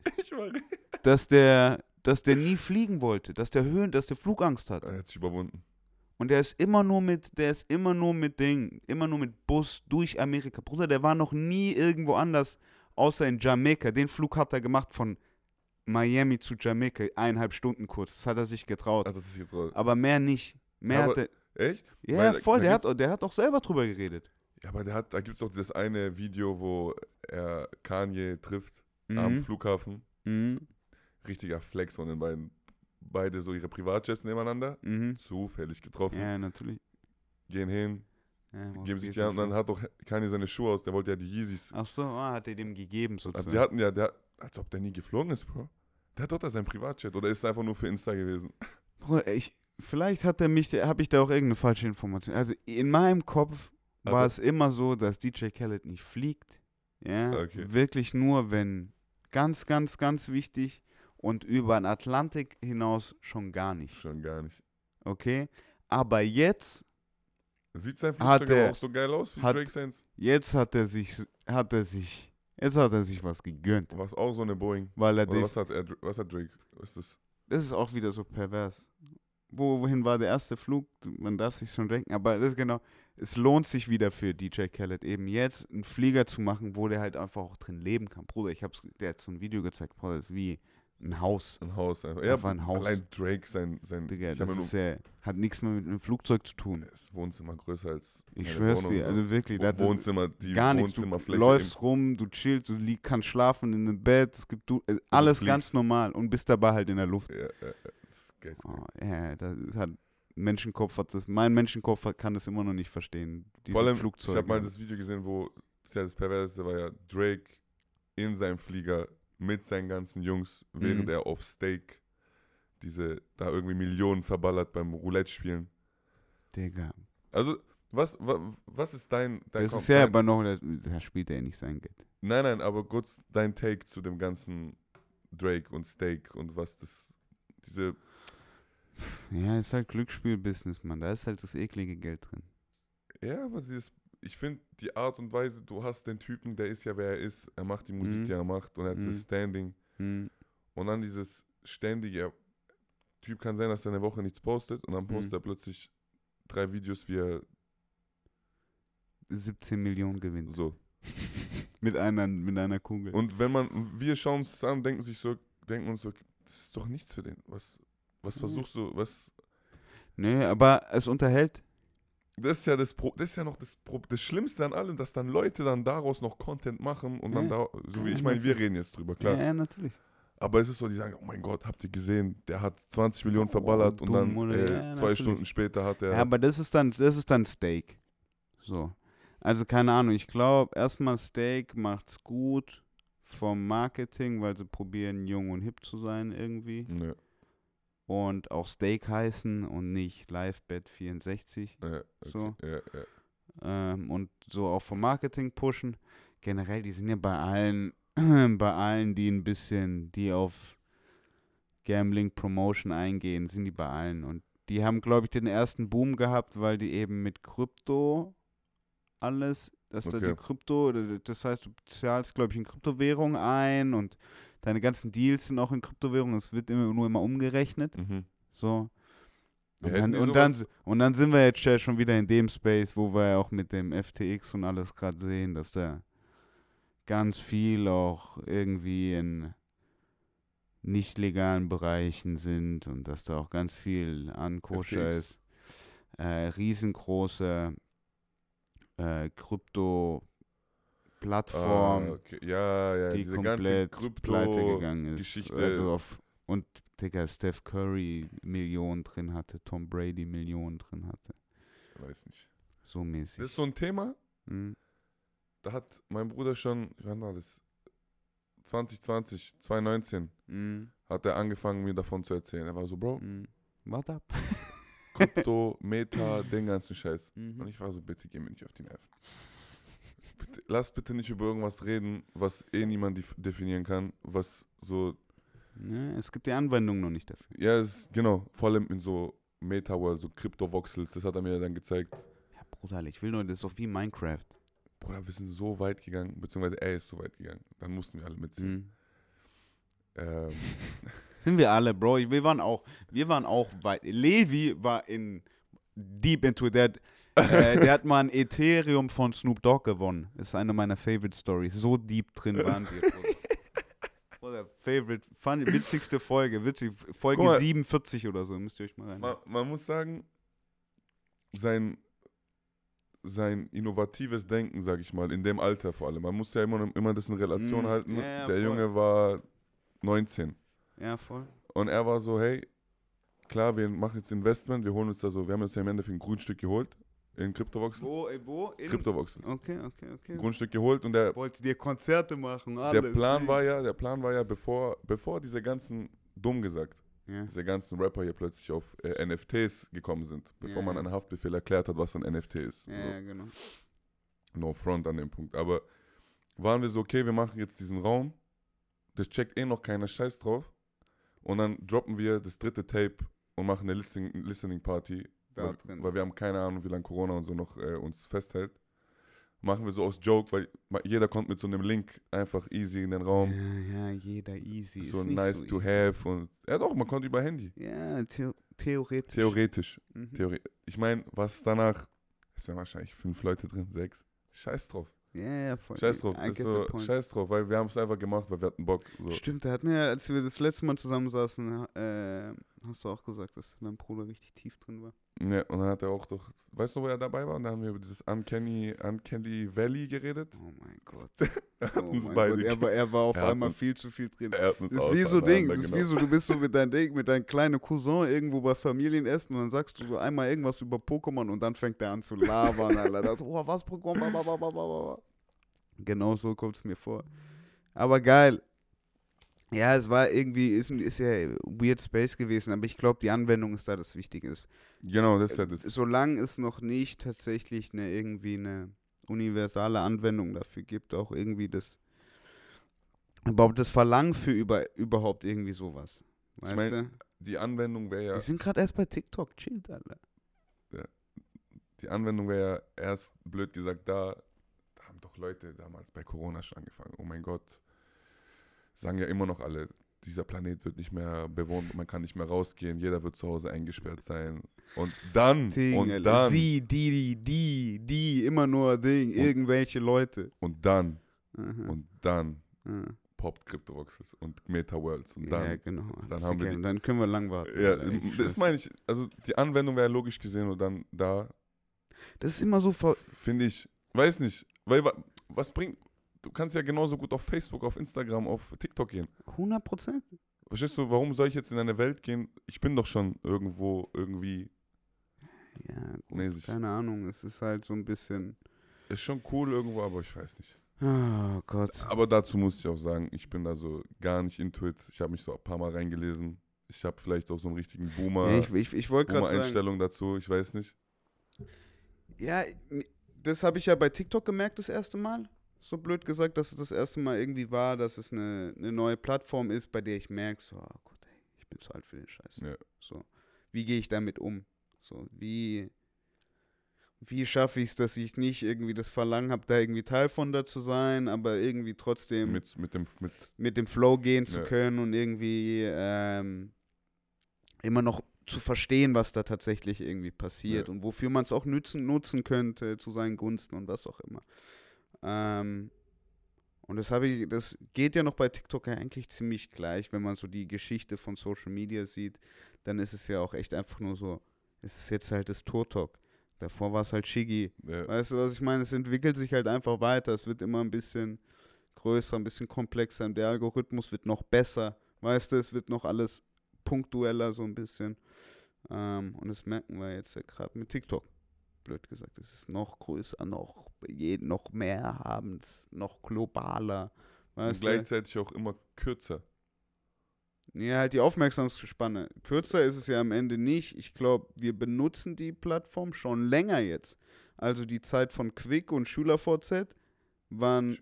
dass der, dass der nie fliegen wollte, dass der Höhen, dass der Flugangst hat. Er hat sich überwunden. Und der ist immer nur mit, der ist immer nur mit Ding, immer nur mit Bus durch Amerika. Bruder, der war noch nie irgendwo anders, außer in Jamaika. Den Flug hat er gemacht von Miami zu Jamaika, eineinhalb Stunden kurz. Das hat er sich getraut. Hat er sich getraut. Aber mehr nicht. Mehr Aber- hat er. Echt? Ja, weil voll, der hat, der hat auch selber drüber geredet. Ja, aber der hat, da gibt es doch dieses eine Video, wo er Kanye trifft am Mhm. Flughafen. Mhm. Richtiger Flex von den beiden. Beide so ihre Privatjets nebeneinander. Mhm. Zufällig getroffen. Ja, natürlich. Gehen hin, Ja, geben sich die Hand und dann hat doch Kanye seine Schuhe aus. Der wollte ja die Yeezys. Ach so, ah, hat er dem gegeben Aber sozusagen. die hatten ja, der, als ob der nie geflogen ist, Bro. Der hat doch da sein Privatjet. Oder ist es einfach nur für Insta gewesen? Bruder, ich, vielleicht hat er mich, habe ich da auch irgendeine falsche Information. Also in meinem Kopf war Aber- es immer so, dass DJ Khaled nicht fliegt. Ja, Okay. wirklich nur, wenn ganz, ganz, ganz wichtig und über den Atlantik hinaus schon gar nicht. Schon gar nicht. Okay? Aber jetzt, Sieht sein Flugzeug er- auch so geil aus wie hat- Drake Sense? jetzt hat er sich, hat er sich, jetzt hat er sich was gegönnt. Was auch so eine Boeing. Weil er Oder das, was hat, er, was hat Drake? Was ist das? das ist auch wieder so pervers. Wo, wohin war der erste Flug? Man darf sich schon denken, aber das ist genau, es lohnt sich wieder für DJ Khaled eben jetzt einen Flieger zu machen, wo der halt einfach auch drin leben kann. Bruder, ich hab's, der hat so ein Video gezeigt, Bruder, das ist wie ein Haus. Ein Haus einfach. Einfach ein Haus. Allein Drake, sein, sein Digga, das ist ja, hat nichts mehr mit einem Flugzeug zu tun. das Wohnzimmer größer als Ich schwör's dir, also wirklich, Wo- Wohnzimmer, die gar nichts. Du läufst rum, du chillst, du lieg, kannst schlafen in einem Bett, es gibt du, äh, alles ganz normal und bist dabei halt in der Luft. Ja, ja, ja, ist geistig. Oh, ja, das hat Menschenkopf hat das, mein Menschenkopf hat, kann das immer noch nicht verstehen. Diese Vor allem, Flugzeuge. ich habe mal das Video gesehen, wo, das ja das Perverseste, war ja Drake in seinem Flieger mit seinen ganzen Jungs, während Mhm. er auf Steak diese, da irgendwie Millionen verballert beim Roulette spielen. Digga. Also, was, wa, was ist dein, dein Das komm, ist ja aber noch, da, da spielt er ja nicht sein Geld. Nein, nein, aber kurz dein Take zu dem ganzen Drake und Steak und was das, diese, Ja, ist halt Glücksspiel-Business, Mann. Da ist halt das eklige Geld drin. ja, aber dieses, ich finde die Art und Weise, du hast den Typen, der ist ja, wer er ist, er macht die Musik, Mhm. die er macht und er hat Mhm. dieses Standing Hm. und dann dieses ständige, Typ kann sein, dass er eine Woche nichts postet und dann Mhm. postet er plötzlich drei Videos, wie er 17 Millionen gewinnt. so. Mit einer, mit einer Kugel. Und wenn man, wir schauen uns das an denken sich so, denken uns so, das ist doch nichts für den. Was, was Mhm. versuchst du, was, nee, aber es unterhält. das ist ja das, Pro, das ist ja noch das, Pro, das Schlimmste an allem, dass dann Leute dann daraus noch Content machen und dann Ja. da, so wie Ja, ich meine, wir reden jetzt drüber, klar. Ja, ja, natürlich. Aber es ist so, die sagen, oh mein Gott, habt ihr gesehen, der hat 20 Millionen Oh, verballert und dann äh, Ja, zwei natürlich. Stunden später hat er. Ja, aber das ist dann, das ist dann Steak. So. Also keine Ahnung, ich glaube, erstmal Steak macht's gut vom Marketing, weil sie probieren, jung und hip zu sein irgendwie. Nö, Und auch Steak heißen und nicht Livebet 64. ja, okay, So. Ja, ja. Ähm, und so auch vom Marketing pushen. Generell, die sind ja bei allen, bei allen, die ein bisschen, die auf Gambling Promotion eingehen, sind die bei allen. Und die haben, glaube ich, den ersten Boom gehabt, weil die eben mit Krypto alles dass da Okay. die Krypto, das heißt, du zahlst, glaube ich, in Kryptowährung ein und deine ganzen Deals sind auch in Kryptowährung. Es wird immer, nur immer umgerechnet. Mhm. So. Und dann, und, dann, und dann sind wir jetzt ja schon wieder in dem Space, wo wir ja auch mit dem FTX und alles gerade sehen, dass da ganz viel auch irgendwie in nicht legalen Bereichen sind und dass da auch ganz viel an Koscher FTX. ist. Äh, riesengroße äh, Krypto-Plattform, Ah, okay. Ja, ja, die komplett pleite gegangen ist. Geschichte. Also auf, und Digga, Steph Curry Millionen drin hatte, Tom Brady Millionen drin hatte. weiß nicht. So Das mäßig. ist so ein Thema, Mhm. da hat mein Bruder schon, wann war das? 2020, 2019 Mhm. hat er angefangen, mir davon zu erzählen. Er war so, Bro, Mhm. Warte ab. Krypto, Meta, den ganzen Scheiß. Und Mhm. ich war so, bitte geh mir nicht auf die Nerven. Bitte, lass bitte nicht über irgendwas reden, was eh niemand def- definieren kann, was so, Ja, es gibt die Anwendung noch nicht dafür. ja, es, genau, vor allem in so Meta-World, so Krypto-Voxels, das hat er mir dann gezeigt. Ja, Bruder, ich will nur, das ist doch wie Minecraft. Bruder, wir sind so weit gegangen, beziehungsweise er ist so weit gegangen. Dann mussten wir alle mitziehen. Mhm. Ähm, Sind wir alle, Bro. Wir waren auch, wir waren auch weit. Levi war in deep into that. äh, der hat mal ein Ethereum von Snoop Dogg gewonnen. Ist eine meiner Favorite Stories. So deep drin waren wir. Favorite, fun, witzigste Folge, witzig, Folge mal. 47 oder so, müsst ihr euch mal rein. man, man muss sagen, sein, sein innovatives Denken, sag ich mal, in dem Alter vor allem. Man muss ja immer, immer das in Relation Mhm. halten. Ja, ja, Der voll. Junge war 19. Ja, voll. Und er war so, hey, klar, wir machen jetzt Investment, wir holen uns da so, wir haben uns ja im Endeffekt ein Grundstück geholt in Kryptovoxels. Wo, wo? In, Kryptovoxels. okay, okay, okay. Grundstück geholt und der, Wollt ihr Konzerte machen? der Alles. Plan nee. war ja, der Plan war ja, bevor, bevor diese ganzen, dumm gesagt, Ja. diese ganzen Rapper hier plötzlich auf äh, NFTs gekommen sind, bevor Ja, man einen Haftbefehl erklärt hat, was ein NFT ist. Ja, so. ja, genau. No front an dem Punkt. Aber waren wir so, okay, wir machen jetzt diesen Raum, das checkt eh noch keiner Scheiß drauf. Und dann droppen wir das dritte Tape und machen eine Listening, Listening Party, Da weil, drin. weil wir haben keine Ahnung, wie lange Corona und so noch äh, uns festhält. Machen wir so aus Joke, weil jeder kommt mit so einem Link einfach easy in den Raum. Ja, ja, jeder easy. so nice so to easy. have und ja doch, man konnte über Handy. Ja, theo theoretisch. Theoretisch. Mhm. Theore ich meine, was danach, es wären wahrscheinlich fünf Leute drin, sechs. Scheiß drauf. Ja, ja, voll. Scheiß drauf. So, the scheiß drauf, weil wir haben es einfach gemacht, weil wir hatten Bock. So. Stimmt, da hat mir, als wir das letzte Mal zusammensaßen, äh, hast du auch gesagt, dass dein Bruder richtig tief drin war. Ja, und dann hat er auch doch, weißt du, wo er dabei war? Und da haben wir über dieses Uncanny, Uncanny Valley geredet. Oh mein Gott. Er hat Oh uns beide Gott. Er, war, er war auf Er einmal uns- viel zu viel drin. Er hat uns Das ist wie so Ding, das ist wie so, du bist so mit deinem Ding, mit deinem kleinen Cousin irgendwo bei Familienessen und dann sagst du so einmal irgendwas über Pokémon und dann fängt er an zu labern, Alter. Das, oh, was Pokémon? Genau so kommt es mir vor. Aber geil. Ja, es war irgendwie, ist, ein- ist ja Weird Space gewesen, aber ich glaube, die Anwendung ist da das Wichtige. Genau, das ist ja das. Solange es noch nicht tatsächlich eine, irgendwie eine universale Anwendung dafür gibt, auch irgendwie das überhaupt das Verlangen für über, überhaupt irgendwie sowas. Weißt mein, du? Die Anwendung wäre ja, Wir sind gerade erst bei TikTok, chillt, Alter. die Anwendung wäre ja erst, blöd gesagt, da, da haben doch Leute damals bei Corona schon angefangen. Oh mein Gott. Sagen ja immer noch alle, dieser Planet wird nicht mehr bewohnt, man kann nicht mehr rausgehen, jeder wird zu Hause eingesperrt sein. Und dann, Ding, und dann, Sie, die, die, die, immer nur Ding, Und- irgendwelche Leute. und dann, Aha, und dann ja. poppt CryptoVoxels und Meta-Worlds und ja, dann. genau. dann haben wir die- dann können wir lang warten. Ja, das meine ich, also die Anwendung wäre logisch gesehen und dann da, Das ist immer so finde ich, weiß nicht, weil wa- was bringt, du kannst ja genauso gut auf Facebook, auf Instagram, auf TikTok gehen. 100 Prozent. Verstehst du, warum soll ich jetzt in eine Welt gehen? Ich bin doch schon irgendwo, irgendwie, Ja, gut, Mäßig. keine Ahnung. Es ist halt so ein bisschen. ist schon cool irgendwo, aber ich weiß nicht. Oh Gott. Aber dazu muss ich auch sagen, ich bin da so gar nicht into it. Ich habe mich so ein paar Mal reingelesen. Ich habe vielleicht auch so einen richtigen Boomer, Ja, ich ich, ich wollte gerade sagen. Boomer-Einstellung dazu, ich weiß nicht. Ja, das habe ich ja bei TikTok gemerkt das erste Mal. So blöd gesagt, dass es das erste Mal irgendwie war, dass es eine, eine neue Plattform ist, bei der ich merke, so, oh Gott, ey, ich bin zu alt für den Scheiß. Ja. So, wie gehe ich damit um? So, wie, wie schaffe ich es, dass ich nicht irgendwie das Verlangen habe, da irgendwie Teil von da zu sein, aber irgendwie trotzdem mit, Mit, dem, mit, mit dem Flow gehen zu Ja. können und irgendwie ähm, immer noch zu verstehen, was da tatsächlich irgendwie passiert Ja. und wofür man es auch nutzen, nutzen könnte, zu seinen Gunsten und was auch immer. Ähm, und das habe ich, das geht ja noch bei TikTok ja eigentlich ziemlich gleich, wenn man so die Geschichte von Social Media sieht, dann ist es ja auch echt einfach nur so, es ist jetzt halt das Tour-Talk. Davor war es halt Shiggy. äh, Weißt du, was ich meine? Es entwickelt sich halt einfach weiter. Es wird immer ein bisschen größer, ein bisschen komplexer. Und der Algorithmus wird noch besser. Weißt du, es wird noch alles punktueller so ein bisschen. Ähm, und das merken wir jetzt ja gerade mit TikTok. Blöd gesagt, es ist noch größer, noch, je, noch mehr habens, noch globaler. und Weißt du? gleichzeitig auch immer kürzer. Ja, halt die Aufmerksamkeitsspanne. Kürzer ist es ja am Ende nicht. Ich glaube, wir benutzen die Plattform schon länger jetzt. Also die Zeit von Quick und SchülerVZ waren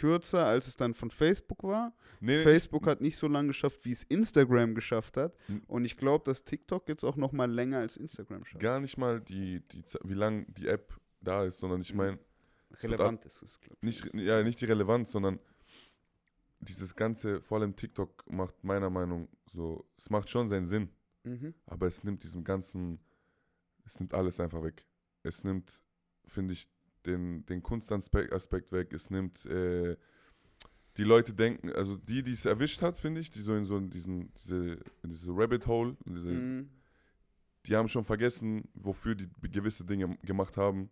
kürzer, als es dann von Facebook war. Nee, Facebook hat nicht so lange geschafft, wie es Instagram geschafft hat. Hm. Und ich glaube, dass TikTok jetzt auch noch mal länger als Instagram schafft. gar nicht mal die, die wie lang die App da ist, sondern ich Mhm. meine, Relevant ist es, glaube ich. nicht, ja, nicht die Relevanz, sondern dieses ganze, vor allem TikTok macht meiner Meinung so, es macht schon seinen Sinn, Mhm. aber es nimmt diesen ganzen, es nimmt alles einfach weg. Es nimmt, finde ich, den, den Kunstaspekt Aspekt weg, es nimmt, äh, die Leute denken, also die, die es erwischt hat, finde ich, die so in so in diesen, diese, in diese Rabbit Hole, in diese, Mhm. die haben schon vergessen, wofür die gewisse Dinge gemacht haben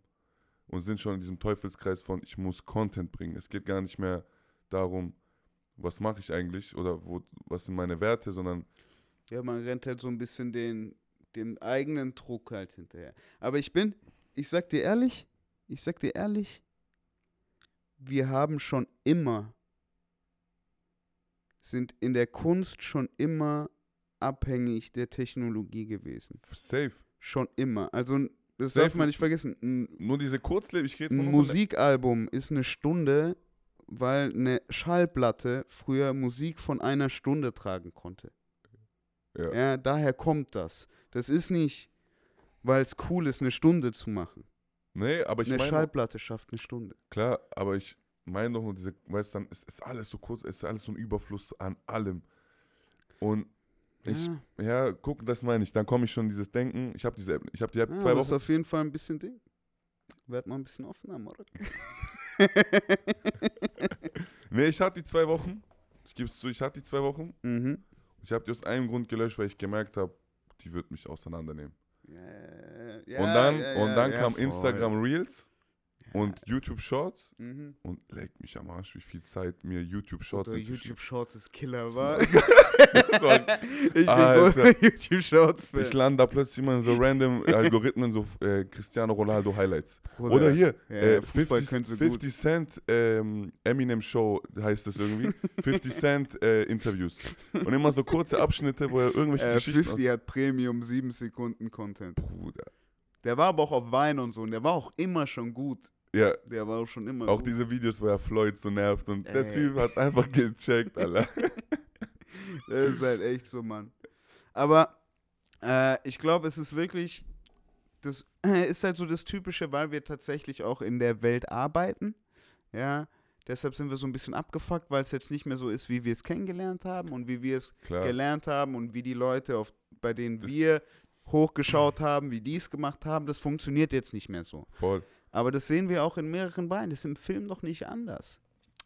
und sind schon in diesem Teufelskreis von, ich muss Content bringen. Es geht gar nicht mehr darum, was mache ich eigentlich oder wo, was sind meine Werte, sondern Ja, man rennt halt so ein bisschen den, dem eigenen Druck halt hinterher. Aber ich bin, ich sag dir ehrlich, ich sag dir ehrlich, wir haben schon immer, sind in der Kunst schon immer abhängig der Technologie gewesen. safe. Schon immer. Also, das Safe darf man nicht vergessen. Ein, Nur diese Kurzlebigkeit ein von Musikalbum ist eine Stunde, weil eine Schallplatte früher Musik von einer Stunde tragen konnte. Ja. Ja, daher kommt das. Das ist nicht, weil es cool ist, eine Stunde zu machen. Nee, aber ich eine meine, Schallplatte schafft eine Stunde. klar, aber ich meine doch nur diese, weißt du, dann ist, ist alles so kurz, es ist alles so ein Überfluss an allem. Und ich, ja, ja, guck, das meine ich. Dann komme ich schon in dieses Denken. Ich habe diese App, ich habe die App ja, zwei aber ist Wochen. auf jeden Fall ein bisschen Ding. Werd mal ein bisschen offener, Marek. Nee, ich hatte die zwei Wochen. Ich gebe es zu, ich hatte die zwei Wochen. mhm. Ich habe die aus einem Grund gelöscht, weil ich gemerkt habe, die wird mich auseinandernehmen. Ja, ja, und dann, ja, und dann kam voll. Instagram Reels und YouTube Shorts Mhm. und leck mich am Arsch, wie viel Zeit mir YouTube Shorts Oder YouTube Shorts ist Killer, Das war. So, ich bin großer YouTube Shorts ich Fan. lande da plötzlich immer in so random Algorithmen, so äh, Cristiano Ronaldo Highlights. Bruder. Oder hier, Ja, äh, Fußball 50, können sie 50 Cent ähm, Eminem Show heißt es irgendwie. 50 Cent äh, Interviews. Und immer so kurze Abschnitte, wo er irgendwelche Äh, Geschichten 50 hat Premium 7 Sekunden Content. Bruder. Der war aber auch auf Wein und so und der war auch immer schon gut. Ja, Der war auch schon immer auch gut. diese Videos, wo er Floyd so nervt und der Ey. Typ hat einfach gecheckt, Alter. Das ist halt echt so, Mann. Aber äh, ich glaube, es ist wirklich, das ist halt so das Typische, weil wir tatsächlich auch in der Welt arbeiten. Ja, deshalb sind wir so ein bisschen abgefuckt, weil es jetzt nicht mehr so ist, wie wir es kennengelernt haben und wie wir es gelernt haben und wie die Leute, auf, bei denen Das- wir hochgeschaut haben, wie die es gemacht haben, das funktioniert jetzt nicht mehr so. Voll. Aber das sehen wir auch in mehreren Beinen. Das ist im Film doch nicht anders.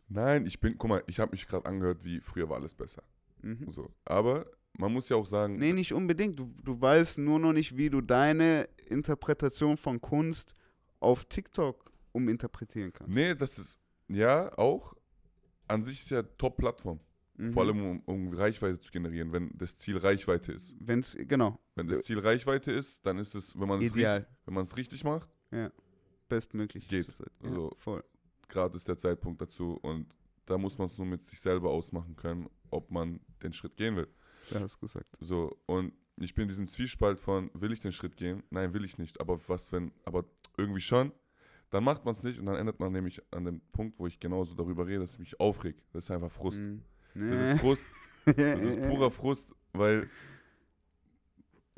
Nein, ich bin, guck mal, ich habe mich gerade angehört, wie früher war alles besser. Mhm. So. Aber man muss ja auch sagen, Nee, nicht unbedingt. Du, du weißt nur noch nicht, wie du deine Interpretation von Kunst auf TikTok uminterpretieren kannst. nee, das ist, ja, auch, an sich ist ja Top-Plattform. Mhm. Vor allem, um, um Reichweite zu generieren, wenn das Ziel Reichweite ist. Wenn's, genau, Wenn das Ziel Reichweite ist, dann ist es, wenn man es richtig, wenn man es richtig macht, Bestmöglich. Geht. Ja, Also- voll. gerade ist der Zeitpunkt dazu und da muss man es nur mit sich selber ausmachen können, ob man den Schritt gehen will. Du hast gesagt. So, und ich bin in diesem Zwiespalt von, will ich den Schritt gehen? Nein, will ich nicht. Aber was, wenn, aber irgendwie schon, dann macht man es nicht und dann endet man nämlich an dem Punkt, wo ich genauso darüber rede, dass ich mich aufreg. Das ist einfach Frust. Mhm. Das ist Frust, das ist purer Frust, weil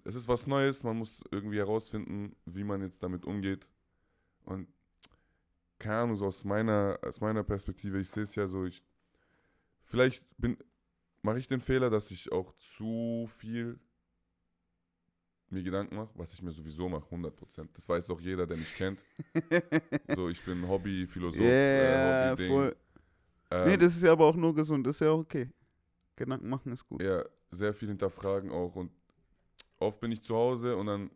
es ist was Neues, man muss irgendwie herausfinden, wie man jetzt damit umgeht. Und keine Ahnung, so aus meiner, aus meiner Perspektive, ich sehe es ja so, ich, vielleicht bin, mache ich den Fehler, dass ich auch zu viel mir Gedanken mache, was ich mir sowieso mache, 100%. Das weiß auch jeder, der mich kennt. so, ich bin Hobby-Philosoph, Ja, äh, Hobby-Ding. Ähm, nee, das ist ja aber auch nur gesund, das ist ja auch okay. Gedanken machen ist gut. ja, sehr viel hinterfragen auch und oft bin ich zu Hause und dann,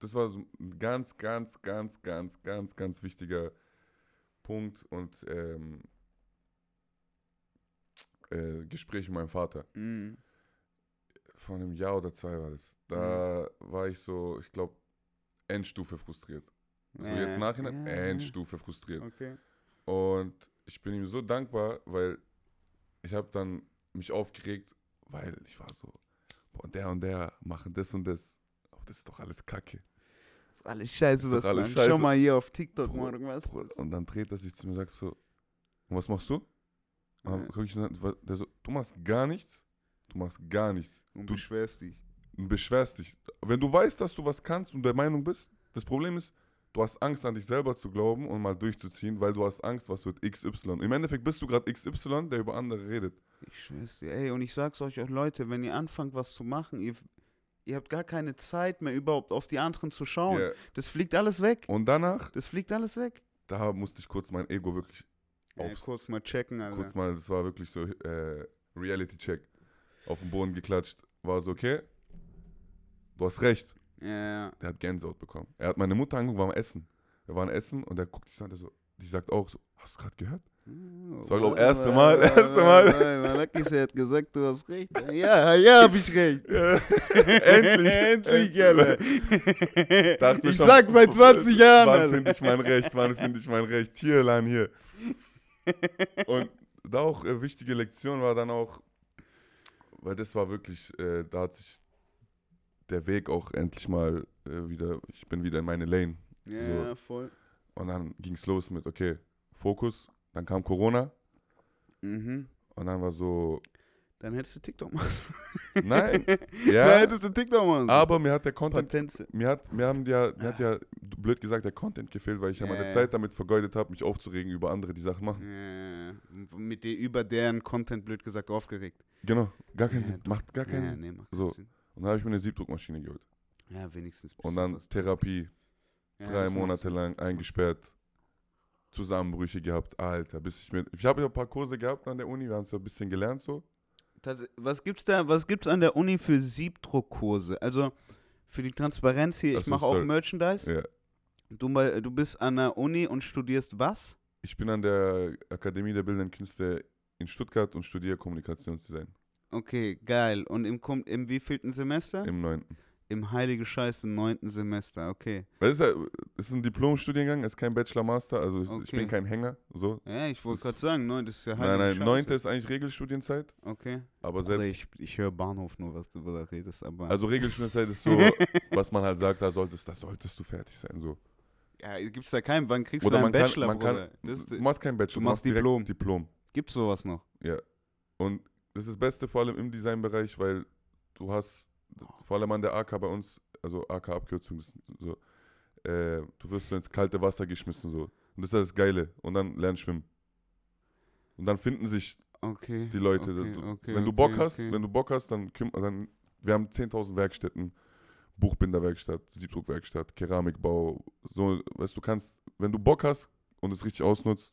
das war so ein ganz, ganz, ganz, ganz, ganz, ganz wichtiger Punkt und ähm, äh, Gespräch mit meinem Vater. Mhm. Vor einem Jahr oder zwei war das. Da war ich so, ich glaube, Endstufe frustriert. So Ja, jetzt nachhinein, ja, Endstufe frustriert. Okay. Und ich bin ihm so dankbar, weil ich habe dann mich aufgeregt, weil ich war so, boah, der und der machen das und das. Aber das ist doch alles Kacke. Das ist alles scheiße, ist was doch alles man. Schau scheiße. mal hier auf TikTok, Bruder, Morgen, was das? Und dann dreht er sich zu mir und sagt so, und was machst du? Und dann Ja. guck ich so, der so, du machst gar nichts. Du machst gar nichts. Und du- beschwerst dich. und beschwerst dich. Wenn du weißt, dass du was kannst und der Meinung bist, das Problem ist, du hast Angst an dich selber zu glauben und mal durchzuziehen, weil du hast Angst, was wird XY. Im Endeffekt bist du gerade XY, der über andere redet. Ich schwör's dir, ey, und ich sag's euch auch, Leute, wenn ihr anfangt, was zu machen, ihr, ihr habt gar keine Zeit mehr überhaupt auf die anderen zu schauen. Ja. Das fliegt alles weg. Und danach, Das fliegt alles weg. da musste ich kurz mein Ego wirklich Ey, aufs, kurz mal checken, Alter. kurz mal, das war wirklich so äh, Reality-Check, auf den Boden geklatscht. War so, okay, du hast recht. Ja, Der hat Gänsehaut bekommen. Er hat meine Mutter angeguckt, wir waren essen. Wir waren essen und er guckt sich an, der so, die sagt auch so, hast du gerade gehört? Das war, glaub, erste Mal, erste Mal. Malakis hat gesagt, du hast recht. Ja, ja, hab ich recht. Endlich, Endlich, Alter. Ich schon, sag seit 20 Jahren, Wann finde ich mein Recht? Wann finde ich mein Recht? Hier, Lan, hier. Und da auch äh, wichtige Lektion war dann auch, weil das war wirklich, äh, da hat sich der Weg auch endlich mal äh, wieder, ich bin wieder in meine Lane. Ja, voll. Und dann ging es los mit, okay, Fokus. Dann kam Corona Mhm. und dann war so, Dann hättest du TikTok machen. nein, Dann ja, hättest du TikTok machen. aber mir hat der Content Patenze. Mir hat, mir haben ja, mir hat ja, blöd gesagt, der Content gefehlt, weil ich ja Ja, meine. Zeit damit vergeudet habe, mich aufzuregen über andere, die Sachen machen. Ja, mit der, über deren Content, blöd gesagt, aufgeregt. Genau, gar keinen Ja, Sinn. Macht gar keinen ja, Sinn. nee, macht So. keinen Sinn. Und dann habe ich mir eine Siebdruckmaschine geholt. Ja, wenigstens. Und dann. Therapie, Ja, drei das Monate lang Das eingesperrt, Zusammenbrüche gehabt, Alter, bis ich mir. Ich habe ja ein paar Kurse gehabt an der Uni, wir haben es ja ein bisschen gelernt so. Tats- Was gibt's da, was gibt's an der Uni für Siebdruckkurse? Also für die Transparenz hier, ich so, mache auch. Merchandise. Ja. Du, du bist an der Uni und studierst was? Ich bin an der Akademie der Bildenden Künste in Stuttgart und studiere Kommunikationsdesign Okay, geil. Und im, Kom- im wievielten Semester? im neunten. Im heilige Scheiße neunten Semester, okay. Weil es ist, ja, es ist ein Diplomstudiengang, es ist kein Bachelor-Master, also ich, ich Okay. bin kein Hänger, so. Ja, ich wollte gerade sagen, neun, das ist ja Nein, heilige nein, Scheiße. neunte ist eigentlich Regelstudienzeit, Okay. aber selbst, ich, ich höre Bahnhof nur, was du da redest, aber. also Regelstudienzeit ist so, was man halt sagt, da solltest, da solltest du fertig sein, so. ja, gibt's da keinen, wann kriegst Oder du einen man kann- Bachelor, man kann-? Das Du machst kein Bachelor, du machst Diplom. Diplom, gibt's sowas noch? ja. Und das ist das Beste vor allem im Designbereich, weil du hast, vor allem an der AK bei uns, also AK-Abkürzung, so, äh, du wirst so ins kalte Wasser geschmissen, so. Und das ist das Geile. Und dann lernst schwimmen. Und dann finden sich Okay. die Leute. Okay, okay, wenn du Bock hast, wenn du Bock hast, dann, dann wir haben 10.000 Werkstätten, Buchbinderwerkstatt, Siebdruckwerkstatt, Keramikbau, so, weißt du, kannst, wenn du Bock hast und es richtig ausnutzt,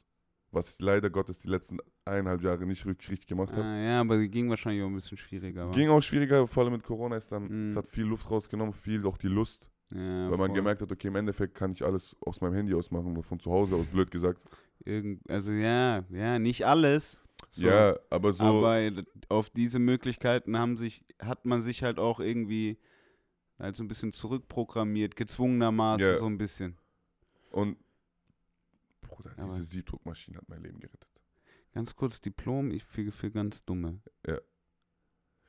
was ich leider Gottes die letzten eineinhalb Jahre nicht richtig gemacht habe. Ah, ja, aber die ging wahrscheinlich auch ein bisschen schwieriger. Ging auch schwieriger, vor allem mit Corona ist dann, Mhm. es hat viel Luft rausgenommen, viel auch die Lust, ja, weil man voll. gemerkt hat, okay, im Endeffekt kann ich alles aus meinem Handy aus machen, oder von zu Hause aus, blöd gesagt. Irgend, also ja, ja, nicht alles. So, Ja, aber so, Aber auf diese Möglichkeiten haben sich, hat man sich halt auch irgendwie halt so ein bisschen zurückprogrammiert, gezwungenermaßen Ja. so ein bisschen. und Bruder, Aber- diese Siebdruckmaschine hat mein Leben gerettet. Ganz kurz Diplom, ich für, für ganz dumme. Ja.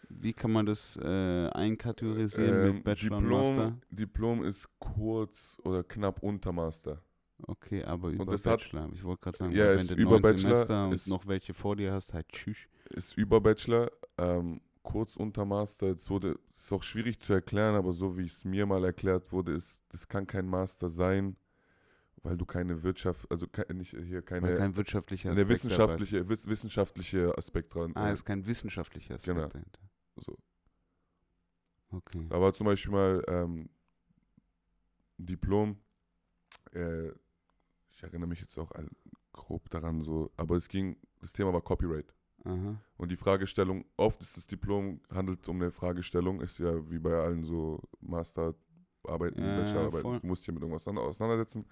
Wie kann man das äh, einkategorisieren Ähm, mit Bachelor und Master? Diplom, Diplom ist kurz oder knapp unter Master. Okay, aber über das hat- Bachelor. ich wollte gerade sagen, Ja, wenn du über Bachelor, Semester und ist- noch welche vor dir hast, halt tschüss. Ist über Bachelor, ähm, kurz unter Master. Jetzt wurde, es ist auch schwierig zu erklären, aber so wie es mir mal erklärt wurde, ist, das kann kein Master sein, weil du keine Wirtschaft, also ke- nicht hier keine, Weil kein wirtschaftlicher Aspekt ist. wissenschaftliche, wiss, wissenschaftliche Aspekt dran. Ah, äh, ist kein wissenschaftlicher Aspekt Genau. dahinter. so. Okay. Da war zum Beispiel mal ähm, ein Diplom. Äh, ich erinnere mich jetzt auch grob daran, so, aber es ging, das Thema war Copyright. Aha. Und die Fragestellung, oft ist das Diplom, handelt um eine Fragestellung, ist ja wie bei allen so Masterarbeiten, Ja, Bachelorarbeiten, du musst dich mit irgendwas an- auseinandersetzen.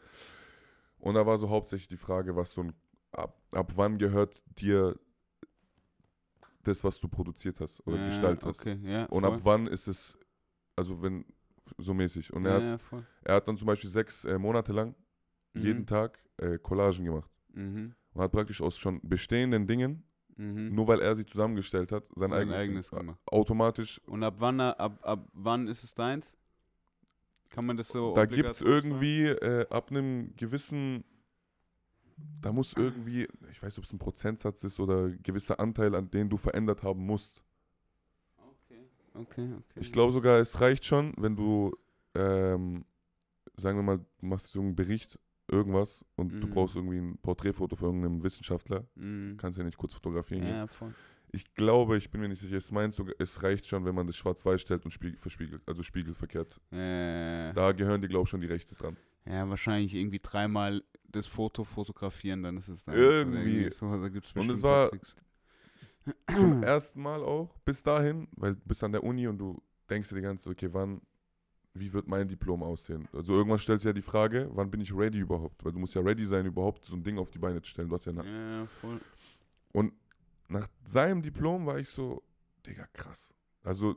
Und da war so hauptsächlich die Frage, was so ein, ab, ab wann gehört dir das, was du produziert hast oder ja, gestaltet hast. Okay, ja. Und ab wann ist es, also wenn, so mäßig. Und er, ja, hat, er hat dann zum Beispiel sechs äh, Monate lang jeden Mhm. Tag äh, Collagen gemacht. Mhm. Und hat praktisch aus schon bestehenden Dingen, Mhm. nur weil er sie zusammengestellt hat, sein, Sein eigenes, eigenes gemacht. automatisch. Und ab wann, ab, ab wann ist es deins? Kann man das so da gibt es irgendwie äh, ab einem gewissen, da muss irgendwie, ich weiß nicht, ob es ein Prozentsatz ist oder ein gewisser Anteil, an den du verändert haben musst. sagen? Okay, okay. Ich glaube sogar, es reicht schon, wenn du, ähm, sagen wir mal, du machst so einen Bericht, irgendwas und du Mhm. brauchst irgendwie ein Porträtfoto von irgendeinem Wissenschaftler, Mhm. kannst ja nicht kurz fotografieren. Ja, voll. Ich glaube, ich bin mir nicht sicher, es meint sogar, es reicht schon, wenn man das schwarz-weiß stellt und spiegel, verspiegelt, also spiegelverkehrt. Äh, Da gehören die, glaube ich, schon die Rechte dran. ja, wahrscheinlich irgendwie dreimal das Foto fotografieren, dann ist es dann. Irgendwie. So, da Und es war-. Zum ersten Mal auch, bis dahin, weil du bist an der Uni und du denkst dir die ganze Zeit, okay, wann, wie wird mein Diplom aussehen? Also irgendwann stellst du ja die Frage, wann bin ich ready überhaupt? Weil du musst ja ready sein, überhaupt so ein Ding auf die Beine zu stellen. Du hast ja eine Ja, voll. Und nach seinem Diplom war ich so, Digga, krass. Also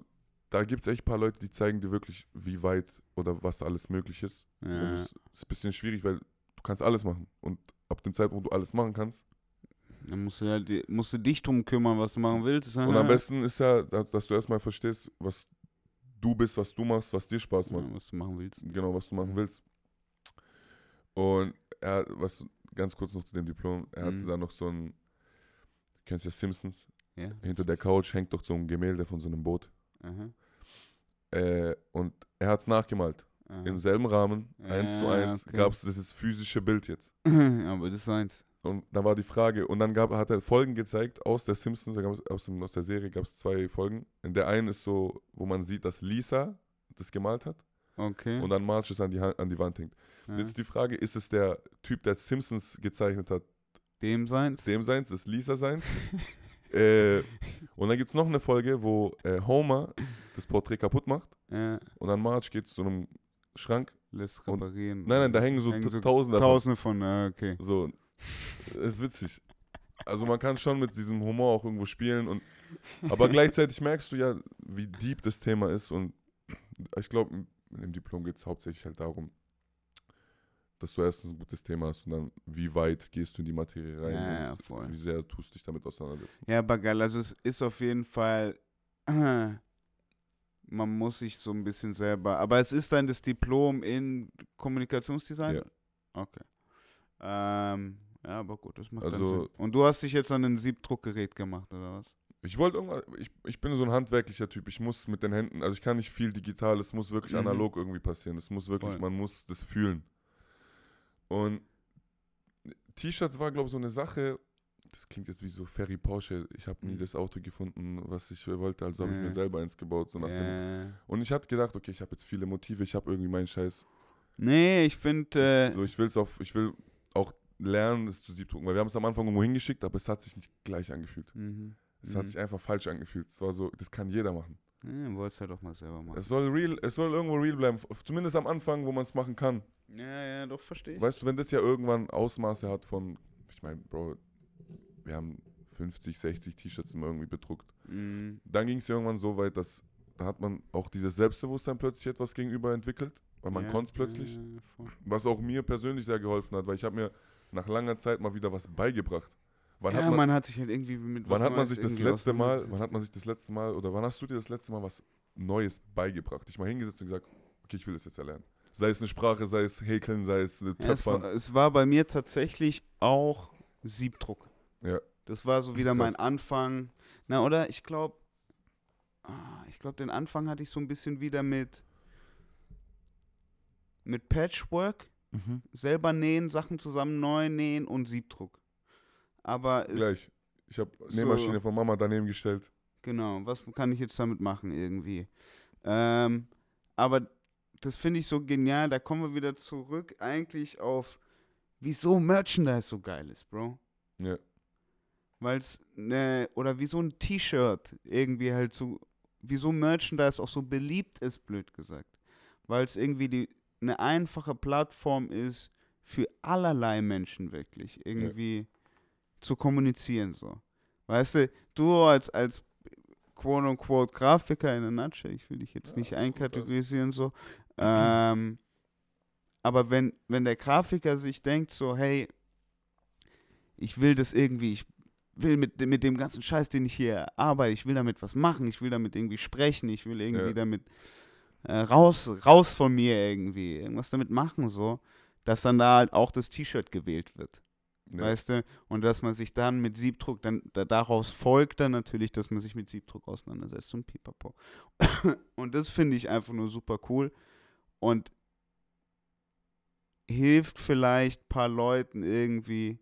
da gibt es echt ein paar Leute, die zeigen dir wirklich, wie weit oder was alles möglich ist. Ja. Es ist ein bisschen schwierig, weil du kannst alles machen. Und ab dem Zeitpunkt, wo du alles machen kannst. Dann musst du, halt, musst du dich drum kümmern, was du machen willst. Und am besten ist ja, dass, du erstmal verstehst, was du bist, was du machst, was dir Spaß macht. ja, was du machen willst. Genau, was du machen willst. Und er, was ganz kurz noch zu dem Diplom, er hatte Mhm. da noch so ein, du kennst ja Simpsons, Ja. hinter der Couch hängt doch so ein Gemälde von so einem Boot. Aha. Äh, und er hat es nachgemalt. Aha. Im selben Rahmen, eins zu Ja, eins, okay. gab es dieses physische Bild jetzt. Aber das ist eins. Und da war die Frage, und dann gab, hat er Folgen gezeigt aus der Simpsons, aus, dem, aus der Serie gab es zwei Folgen. In der einen ist so, wo man sieht, dass Lisa das gemalt hat Okay. und dann Marge es an die, an die Wand hängt. ja. Jetzt die Frage, ist es der Typ, der Simpsons gezeichnet hat, Dem seins? dem seins, ist Lisa seins? äh, und dann gibt es noch eine Folge, wo äh, Homer das Porträt kaputt macht Ja. und dann Marge geht zu einem Schrank. Lässt Und- reparieren. Nein, nein, da hängen so, Hängen t- Tausende davon. Tausende von, okay. So, ist witzig. Also man kann schon mit diesem Humor auch irgendwo spielen und aber gleichzeitig merkst du ja, wie deep das Thema ist und ich glaube, in dem Diplom geht es hauptsächlich halt darum, dass du erstens ein gutes Thema hast und dann wie weit gehst du in die Materie rein Ja, ja, voll. wie sehr tust du dich damit auseinandersetzen. Ja, aber geil. Also es ist auf jeden Fall, man muss sich so ein bisschen selber, aber es ist dann das Diplom in Kommunikationsdesign? Ja. Okay. Ähm, ja, aber gut, das macht Also- Sinn. Und du hast dich jetzt an ein Siebdruckgerät gemacht, oder was? Ich wollte irgendwas, ich, ich bin so ein handwerklicher Typ, ich muss mit den Händen, also ich kann nicht viel digital, es muss wirklich Mhm. analog irgendwie passieren, es muss wirklich, Voll. man muss das fühlen. Und T-Shirts war, glaube ich, so eine Sache, das klingt jetzt wie so Ferry Porsche, ich habe nie Mhm. das Auto gefunden, was ich wollte, also habe ich mir selber eins gebaut. So nach dem, und ich hatte gedacht, okay, ich habe jetzt viele Motive, ich habe irgendwie meinen Scheiß. nee, ich finde, äh, so, ich will's auf, ich will auch lernen, das zu siebdrucken, weil wir haben es am Anfang irgendwo hingeschickt, aber es hat sich nicht gleich angefühlt. mhm. Es hat Mhm. sich einfach falsch angefühlt. Es war so, das kann jeder machen. ja, wolltest halt doch mal selber machen. Es soll real, es soll irgendwo real bleiben. Zumindest am Anfang, wo man es machen kann. Ja, ja, doch, verstehe ich. Weißt du, wenn das ja irgendwann Ausmaße hat von, ich meine, Bro, wir haben 50, 60 T-Shirts immer irgendwie bedruckt. Mhm. Dann ging es ja irgendwann so weit, dass da hat man auch dieses Selbstbewusstsein plötzlich etwas gegenüber entwickelt, weil man ja, konnte es plötzlich. Ja. Was auch mir persönlich sehr geholfen hat, weil ich habe mir nach langer Zeit mal wieder was beigebracht. Wann ja, hat man, man, hat sich halt irgendwie mit wann hat man sich das letzte Mal, wann hat man sich das letzte Mal oder wann hast du dir das letzte Mal was Neues beigebracht? Dich mal hingesetzt und gesagt, okay, ich will das jetzt erlernen. Sei es eine Sprache, sei es Häkeln, sei es äh, Ja, es, Töpfern. war, es war bei mir tatsächlich auch Siebdruck. Ja. Das war so wieder mein Krass. Anfang. Na, oder? Ich glaube, ah, ich glaube, den Anfang hatte ich so ein bisschen wieder mit, mit Patchwork, selber nähen, Sachen zusammen neu nähen und Siebdruck. Aber Gleich. Ich habe so- Nähmaschine von Mama daneben gestellt. Genau, was kann ich jetzt damit machen irgendwie? Ähm, aber das finde ich so genial, da kommen wir wieder zurück eigentlich auf, wieso Merchandise so geil ist, Bro. Ja. Weil es, ne, oder wieso ein T-Shirt irgendwie halt so, wieso Merchandise auch so beliebt ist, blöd gesagt. Weil es irgendwie die, eine einfache Plattform ist für allerlei Menschen wirklich, irgendwie zu kommunizieren so. Weißt du, du als, als quote-unquote Grafiker in a nutshell, ich will dich jetzt Ja, nicht einkategorisieren so, ähm, aber wenn, wenn der Grafiker sich denkt so, hey, ich will das irgendwie, ich will mit, dem- mit dem ganzen Scheiß, den ich hier arbeite, ich will damit was machen, ich will damit irgendwie sprechen, ich will irgendwie Ja. damit äh, raus, raus von mir irgendwie, irgendwas damit machen, so, dass dann da halt auch das T-Shirt gewählt wird. Ja. Weißt du? Und dass man sich dann mit Siebdruck, dann da, daraus folgt dann natürlich, dass man sich mit Siebdruck auseinandersetzt und pipapo. und das finde ich einfach nur super cool und hilft vielleicht ein paar Leuten irgendwie,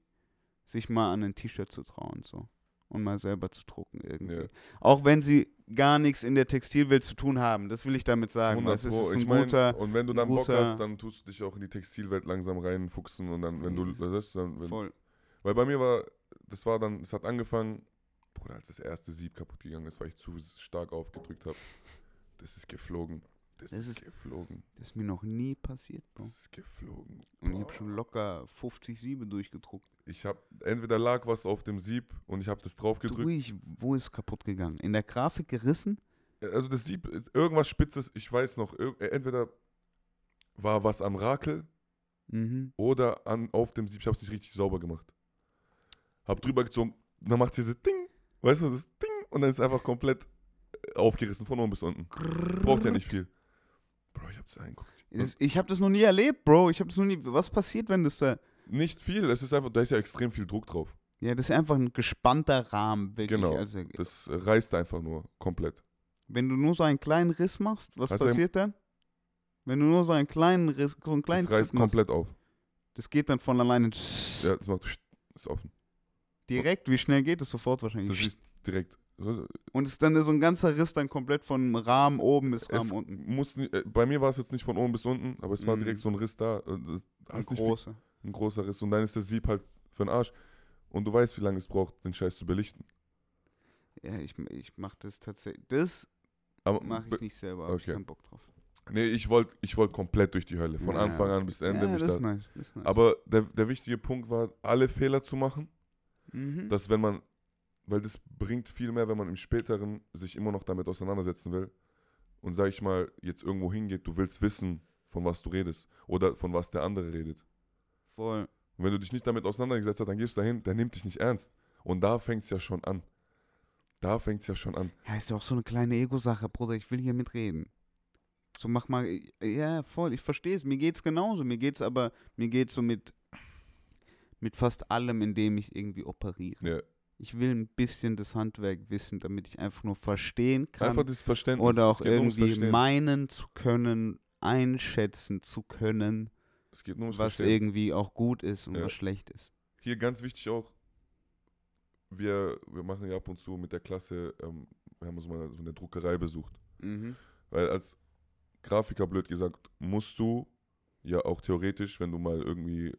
sich mal an ein T-Shirt zu trauen, so. Und mal selber zu drucken irgendwie. Ja. Auch wenn sie gar nichts in der Textilwelt zu tun haben, das will ich damit sagen. 100 Das ist, ein Ich mein, guter, und wenn du dann Bock hast, dann tust du dich auch in die Textilwelt langsam reinfuchsen und dann, wenn du das ist, dann, wenn, voll. weil bei mir war, das war dann, es hat angefangen, Bruder, als das erste Sieb kaputt gegangen ist, weil ich zu stark aufgedrückt habe. Das ist geflogen. Das, Das ist, ist- geflogen. Das ist mir noch nie passiert, Bro. Das ist geflogen. Und ich habe Boah. schon locker 50 Siebe durchgedruckt. Ich habe entweder lag was auf dem Sieb und ich habe das drauf gedrückt. Durch, wo ist kaputt gegangen? In der Grafik gerissen? Also das Sieb, ist irgendwas Spitzes, ich weiß noch, äh, entweder war was am Rakel Mhm. oder an, auf dem Sieb, ich habe es nicht richtig sauber gemacht. Hab drüber gezogen, dann macht diese Ding, weißt du, das Ding und dann ist es einfach komplett äh, aufgerissen von oben bis unten. Braucht ja nicht viel. Bro, ich hab's reingeguckt. Das, ich habe das noch nie erlebt, Bro. Ich habe das noch nie. Was passiert, wenn das da. Nicht viel, es ist einfach, da ist ja extrem viel Druck drauf. Ja, das ist einfach ein gespannter Rahmen, wirklich. Genau. Also, Das äh, reißt einfach nur komplett. wenn du nur so einen kleinen Riss machst, was du- passiert dann? Wenn du nur so einen kleinen Riss, so einen kleinen Das reißt machst, komplett auf. das geht dann von alleine Ja, das macht, ist offen. direkt. Wie schnell geht es sofort wahrscheinlich? Das ist direkt. Und es ist dann so ein ganzer Riss dann komplett von Rahmen oben bis Rahmen Es unten. muss äh, bei mir war es jetzt nicht von oben bis unten, aber es war Mhm. direkt so ein Riss da. äh, Ein nicht viel- großer. ein großer Riss. Und dann ist das Sieb halt für den Arsch. Und du weißt, wie lange es braucht, den Scheiß zu belichten. Ja, ich, ich mache das tatsächlich. Das Aber mache ich nicht selber, ich okay. keinen Bock drauf. nee, ich wollte ich wollt komplett durch die Hölle. Von Ja, Anfang an bis Ende. ja, das da. ist nice. Das ist nice. Aber der, der wichtige Punkt war, alle Fehler zu machen. mhm. Dass wenn man, weil das bringt viel mehr, wenn man im späteren sich immer noch damit auseinandersetzen will. Und sag ich mal, jetzt irgendwo hingeht, du willst wissen, von was du redest. Oder von was der andere redet. voll. Und wenn du dich nicht damit auseinandergesetzt hast, dann gehst du dahin, der nimmt dich nicht ernst. Und da fängt es ja schon an. Da fängt es ja schon an. Ja, ist ja auch so eine kleine Ego-Sache, Bruder. Ich will hier mitreden. So mach mal. Ja, voll. Ich verstehe es. Mir geht's genauso. Mir geht's aber. Mir geht's so mit. Mit fast allem, in dem ich irgendwie operiere. Ja. Ich will ein bisschen das Handwerk wissen, damit ich einfach nur verstehen kann. Einfach das Verständnis. oder auch irgendwie meinen zu können, einschätzen zu können, was irgendwie auch gut ist und Ja. was schlecht ist. Hier ganz wichtig auch, wir, wir machen ja ab und zu mit der Klasse, ähm, wir haben uns mal so eine Druckerei besucht. Mhm. Weil als Grafiker, blöd gesagt, musst du ja auch theoretisch, wenn du mal irgendwie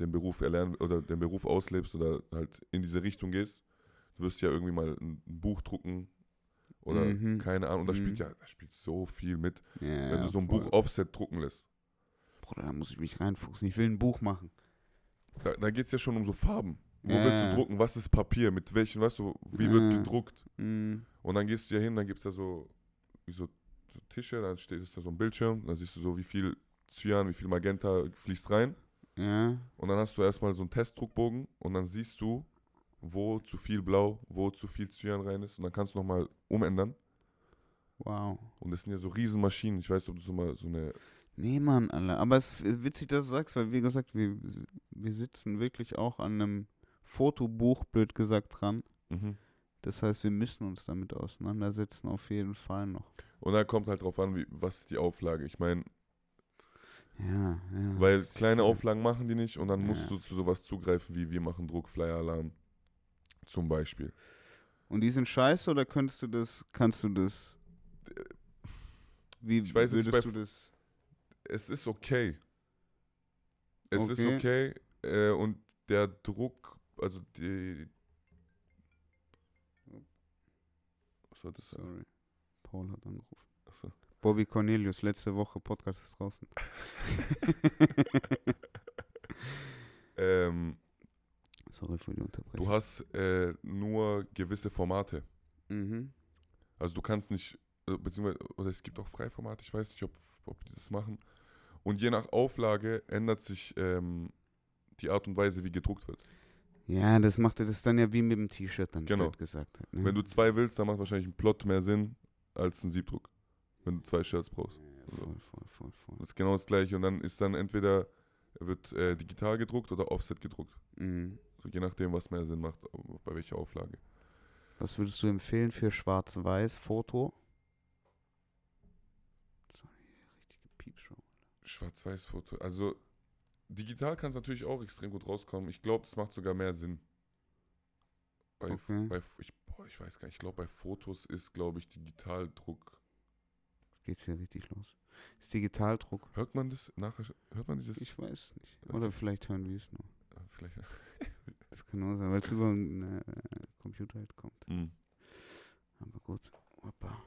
den Beruf erlernen oder den Beruf auslebst oder halt in diese Richtung gehst, du wirst ja irgendwie mal ein Buch drucken oder Mhm. keine Ahnung. Und da Mhm. spielt ja, da spielt so viel mit, Ja, wenn du so ein voll. Buch Offset drucken lässt. Bruder, da muss ich mich reinfuchsen. Ich will ein Buch machen. Da, da geht es ja schon um so Farben. Wo Ja. willst du drucken? Was ist Papier? Mit welchen, weißt du, wie wird Ja. gedruckt? Mhm. Und dann gehst du ja hin, dann gibt es ja so, wie so, so Tische, dann steht ist da so ein Bildschirm, dann siehst du so, wie viel Cyan, wie viel Magenta fließt rein. Ja. Und dann hast du erstmal so einen Testdruckbogen und dann siehst du, wo zu viel Blau, wo zu viel Cyan rein ist. Und dann kannst du nochmal umändern. Wow. Und das sind ja so Riesenmaschinen. Ich weiß, nicht, ob du so mal so eine. Nee, Mann, Alter. Aber es ist witzig, dass du sagst, weil wie gesagt, wir, wir sitzen wirklich auch an einem Fotobuch, blöd gesagt, dran. Mhm. Das heißt, wir müssen uns damit auseinandersetzen, auf jeden Fall noch. Und dann kommt halt drauf an, wie, was ist die Auflage. Ich meine, Ja, ja. weil kleine Auflagen machen die nicht und dann Ja. musst du zu sowas zugreifen, wie wir machen Druck, Flyer, Alarm. Zum Beispiel. Und die sind scheiße oder könntest du das, kannst du das, wie Ich weiß würdest bei- du das, Es ist okay. Es ist Okay. okay äh, und der Druck, also die. Was soll das sorry, Paul hat angerufen. Bobby Cornelius, letzte Woche, Podcast ist draußen. Ähm, Sorry für die Unterbrechung. du hast äh, nur gewisse Formate. Mhm. Also du kannst nicht, äh, beziehungsweise, oder es gibt auch Freiformate, ich weiß nicht, ob, ob die das machen. Und je nach Auflage ändert sich ähm, die Art und Weise, wie gedruckt wird. Ja, das macht das dann ja wie mit dem T-Shirt dann Genau. blöd gesagt. Hat, ne? Wenn du zwei willst, dann macht wahrscheinlich ein Plot mehr Sinn als ein Siebdruck. Wenn du zwei Shirts brauchst. Ja, voll, voll, voll, voll. Das ist genau das gleiche. Und dann ist dann entweder wird äh, digital gedruckt oder Offset gedruckt. Mhm. So je nachdem, was mehr Sinn macht, bei welcher Auflage. Was würdest du empfehlen für Schwarz-Weiß-Foto? Richtige Piepshow. Schwarz-Weiß-Foto. Also digital kann es natürlich auch extrem gut rauskommen. Ich glaube, das macht sogar mehr Sinn. Bei, Okay. bei ich, boah, ich weiß gar nicht. Ich glaube, bei Fotos ist, glaube ich, Digitaldruck. Geht's hier richtig los? Ist Digitaldruck? Hört man das nachher? Hört man dieses? Ich weiß nicht. Oder vielleicht hören wir es nur. äh, vielleicht. Das kann nur sein, weil es über einen äh, Computer halt kommt. Hm. Aber gut. Hoppa.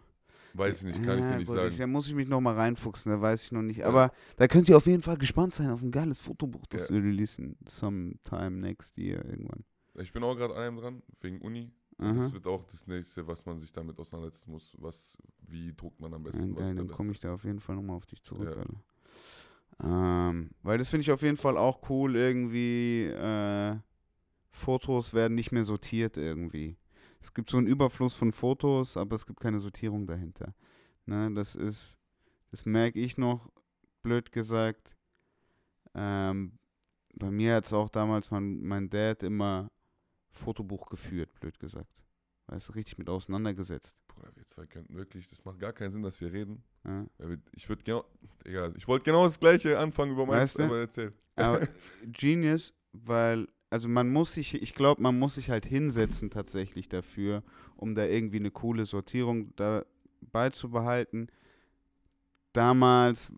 Weiß ich nicht, kann ich Ja, dir nicht gut, sagen. Ich, da muss ich mich noch mal reinfuchsen, da weiß ich noch nicht. Aber da könnt ihr auf jeden Fall gespannt sein auf ein geiles Fotobuch, das Ja. wir releasen. Sometime next year irgendwann. Ich bin auch gerade an einem dran, wegen Uni. Aha. Das wird auch das nächste, was man sich damit auseinandersetzen muss. Was, wie druckt man am Ja, besten? was geil, dann komme ich da auf jeden Fall nochmal auf dich zurück, Ja. Alter. Ähm, weil das finde ich auf jeden Fall auch cool, irgendwie, äh, Fotos werden nicht mehr sortiert irgendwie. Es gibt so einen Überfluss von Fotos, aber es gibt keine Sortierung dahinter. Ne, das ist, das merke ich noch, blöd gesagt. Ähm, bei mir hat es auch damals mein, mein Dad immer Fotobuch geführt, blöd gesagt. Weißt du, richtig mit auseinandergesetzt. Bruder, wir zwei könnten wirklich, das macht gar keinen Sinn, dass wir reden. Ja. Wir- Ich würde genau, egal, ich wollte genau das gleiche anfangen über meins, Weißt du? aber erzähl. Aber Genius, weil, also man muss sich, ich glaube, man muss sich halt hinsetzen tatsächlich dafür, um da irgendwie eine coole Sortierung da beizubehalten. Damals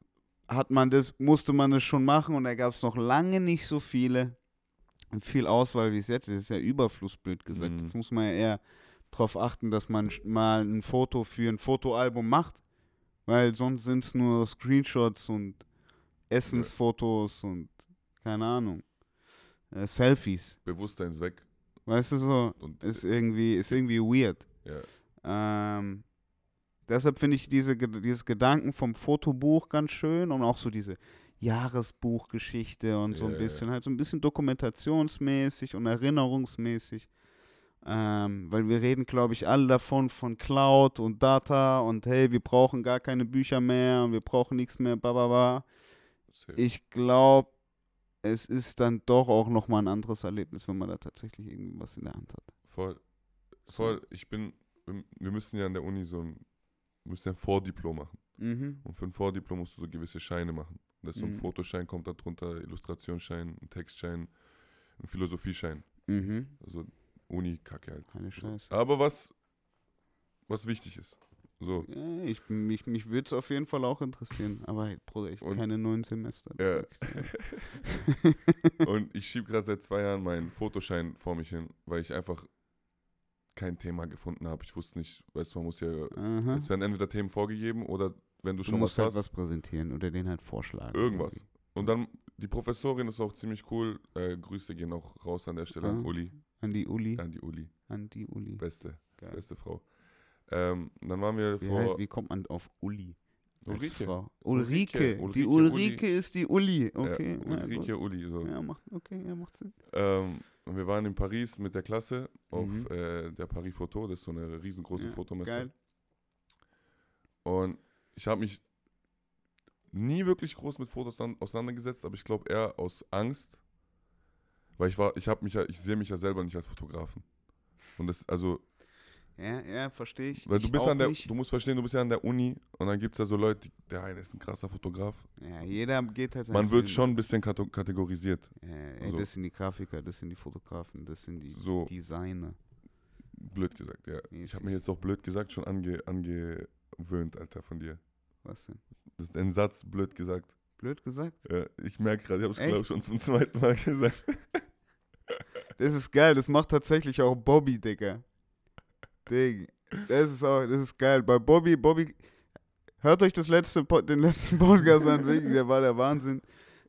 hat man das, musste man das schon machen und da gab es noch lange nicht so viele, viel Auswahl wie es jetzt ist. Ist ja Überfluss, blöd gesagt. Mhm. Jetzt muss man ja eher darauf achten, dass man mal ein Foto für ein Fotoalbum macht, weil sonst sind es nur Screenshots und Essensfotos und keine Ahnung. Äh, Selfies. Bewusstsein ist weg. Weißt du so? Und Ist irgendwie, ist irgendwie weird. ja, Ähm, deshalb finde ich diese, dieses Gedanken vom Fotobuch ganz schön und auch so diese Jahresbuchgeschichte und so ein bisschen, halt so ein bisschen dokumentationsmäßig und erinnerungsmäßig. Ähm, weil wir reden, glaube ich, alle davon von Cloud und Data und hey, wir brauchen gar keine Bücher mehr und wir brauchen nichts mehr, bababa. Ich glaube, es ist dann doch auch nochmal ein anderes Erlebnis, wenn man da tatsächlich irgendwie was in der Hand hat. voll, voll, ich bin, wir- wir müssen ja an der Uni so ein, wir müssen ja ein Vordiplom machen. Mhm. Und für ein Vordiplom musst du so gewisse Scheine machen. Das ist so ein Mhm. Fotoschein, kommt da drunter, Illustrationsschein, ein Textschein, ein Philosophieschein. Mhm. Also Uni-Kacke halt. Keine Scheiße. Aber was, was wichtig ist. So, Ja, ich, mich mich würde es auf jeden Fall auch interessieren. Aber hey, Bruder, ich Und- keine neun Semester. Ja. Und ich schiebe gerade seit zwei Jahren meinen Fotoschein vor mich hin, weil ich einfach kein Thema gefunden habe. Ich wusste nicht, weißt du, man muss ja, Aha. es werden entweder Themen vorgegeben oder wenn du Du schon musst was halt hast, was präsentieren oder den halt vorschlagen. irgendwas. irgendwie. Und dann, die Professorin ist auch ziemlich cool. Äh, Grüße gehen auch raus an der Stelle an Ah. Uli, An die Uli. an die Uli, An die Uli. beste, Geil. beste Frau. Ähm, dann waren wir Wie, vor heißt, wie kommt man auf Uli? Ulrike. Frau? Ulrike, Ulrike. Die Ulrike, Ulrike ist die Uli. Okay. Ja, Ja, Ulrike. Uli. So. ja, macht, okay, ja, macht Sinn. Ähm, und wir waren in Paris mit der Klasse auf Mhm. äh, der Paris Photo, das ist so eine riesengroße Ja, Fotomesse. Geil. Und ich habe mich nie wirklich groß mit Fotos an- auseinandergesetzt, aber ich glaube eher aus Angst, weil ich war, ich habe mich ja, ich sehe mich ja selber nicht als Fotografen. Und das, also, Ja, ja, verstehe ich. Weil du Ich bist an der, nicht. du musst verstehen, du bist ja an der Uni und dann gibt es ja so Leute, die, der eine ist ein krasser Fotograf. Ja, jeder geht halt Man wird schon ein bisschen kategorisiert. Ja, ey, so. das sind die Grafiker, das sind die Fotografen, das sind die So. Designer. Blöd gesagt, ja. Ich habe mir jetzt auch blöd gesagt schon ange, angewöhnt, Alter, von dir. Was denn? Das ist ein Satz, blöd gesagt. Blöd gesagt? Ja, ich merke gerade, ich habe es, glaube ich, schon zum zweiten Mal gesagt. Das ist geil, das macht tatsächlich auch Bobby, Digga. Digga. Das ist auch, das ist geil. Bei Bobby, Bobby, hört euch das letzte, den letzten Podcast an, wirklich, der war der Wahnsinn.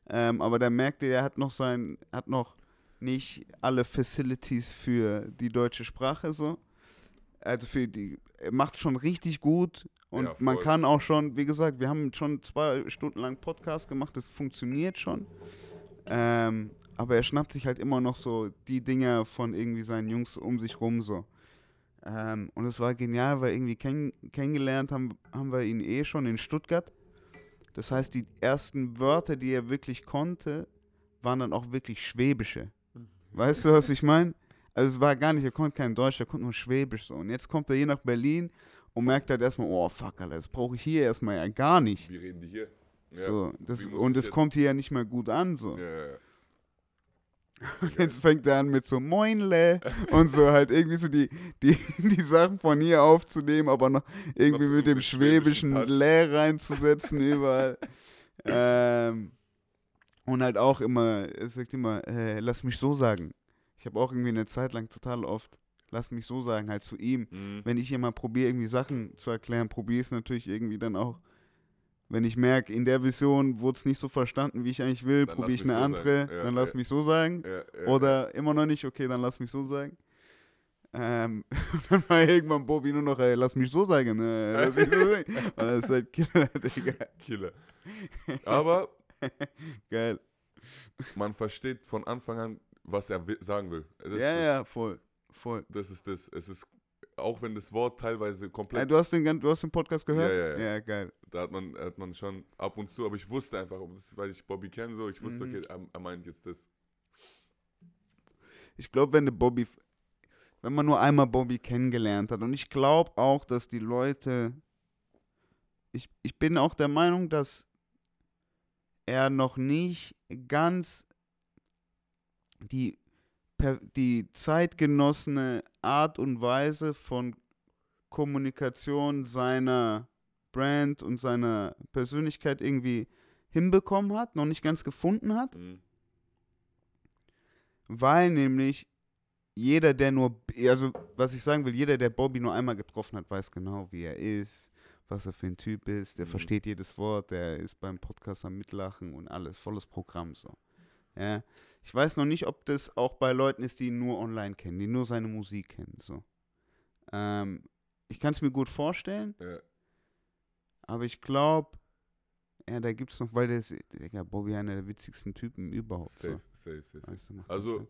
Ähm, aber da merkt ihr, er hat noch sein, hat noch nicht alle Facilities für die deutsche Sprache so. Also für die, er macht schon richtig gut und Ja, man kann auch schon, wie gesagt, wir haben schon zwei Stunden lang Podcast gemacht, das funktioniert schon. Ähm, aber er schnappt sich halt immer noch so die Dinger von irgendwie seinen Jungs um sich rum so. Ähm, und es war genial, weil irgendwie kenn kennengelernt haben, haben wir ihn eh schon in Stuttgart. Das heißt, die ersten Wörter, die er wirklich konnte, waren dann auch wirklich schwäbische. Weißt du, was ich meine? Also es war gar nicht, er konnte kein Deutsch, er konnte nur Schwäbisch so. Und jetzt kommt er hier nach Berlin und merkt halt erstmal, oh fuck, Alter, das brauche ich hier erstmal ja gar nicht. Wie reden die hier? Ja. So, das, und es kommt hier ja nicht mehr gut an. So. Ja, ja, ja. Jetzt fängt er an mit so Moinle und so halt irgendwie so die, die, die Sachen von hier aufzunehmen, aber noch irgendwie mit dem schwäbischen. Lä reinzusetzen überall. ähm, und halt auch immer, er sagt immer, äh, lass mich so sagen. Ich habe auch irgendwie eine Zeit lang total oft, lass mich so sagen, halt zu ihm. Mhm. Wenn ich immer probiere, irgendwie Sachen zu erklären, probiere ich es natürlich irgendwie dann auch. Wenn ich merke, in der Vision wurde es nicht so verstanden, wie ich eigentlich will, probiere ich eine so andere. Ja, dann lass ja. mich so sagen. Ja, Oder immer noch nicht, okay, dann lass mich so sagen. Ähm, und dann war irgendwann Bobby nur noch, ey, lass mich so sagen. Äh, lass mich so sagen. Und das ist halt Killer, Digga. Killer. Aber Geil. man versteht von Anfang an, was er sagen will. Das ja, ist, ja, voll. Voll. Das ist das. Es ist, auch wenn das Wort teilweise Äh, komplett, du, hast den, du hast den Podcast gehört? Ja, ja, ja. Ja, geil. da hat man, hat man schon ab und zu, aber ich wusste einfach, weil ich Bobby kenne, so, ich wusste, Mhm. okay, er, meint jetzt das. Ich glaube, wenn du Bobby, wenn man nur einmal Bobby kennengelernt hat, und ich glaube auch, dass die Leute, ich, ich bin auch der Meinung, dass er noch nicht ganz die, die zeitgenossene Art und Weise von Kommunikation seiner Brand und seiner Persönlichkeit irgendwie hinbekommen hat, noch nicht ganz gefunden hat. Mhm. Weil nämlich jeder, der nur, also was ich sagen will, jeder, der Bobby nur einmal getroffen hat, weiß genau, wie er ist, was er für ein Typ ist, der Mhm. versteht jedes Wort, der ist beim Podcast am Mitlachen und alles, volles Programm so. Ja. Ich weiß noch nicht, ob das auch bei Leuten ist, die ihn nur online kennen, die nur seine Musik kennen. So. Ähm, ich kann es mir gut vorstellen, Ja. aber ich glaube, ja, da gibt es noch, weil der ist, Digga, Bobby einer der witzigsten Typen überhaupt. Safe, safe, safe. So. safe. Weißt du, Also, das,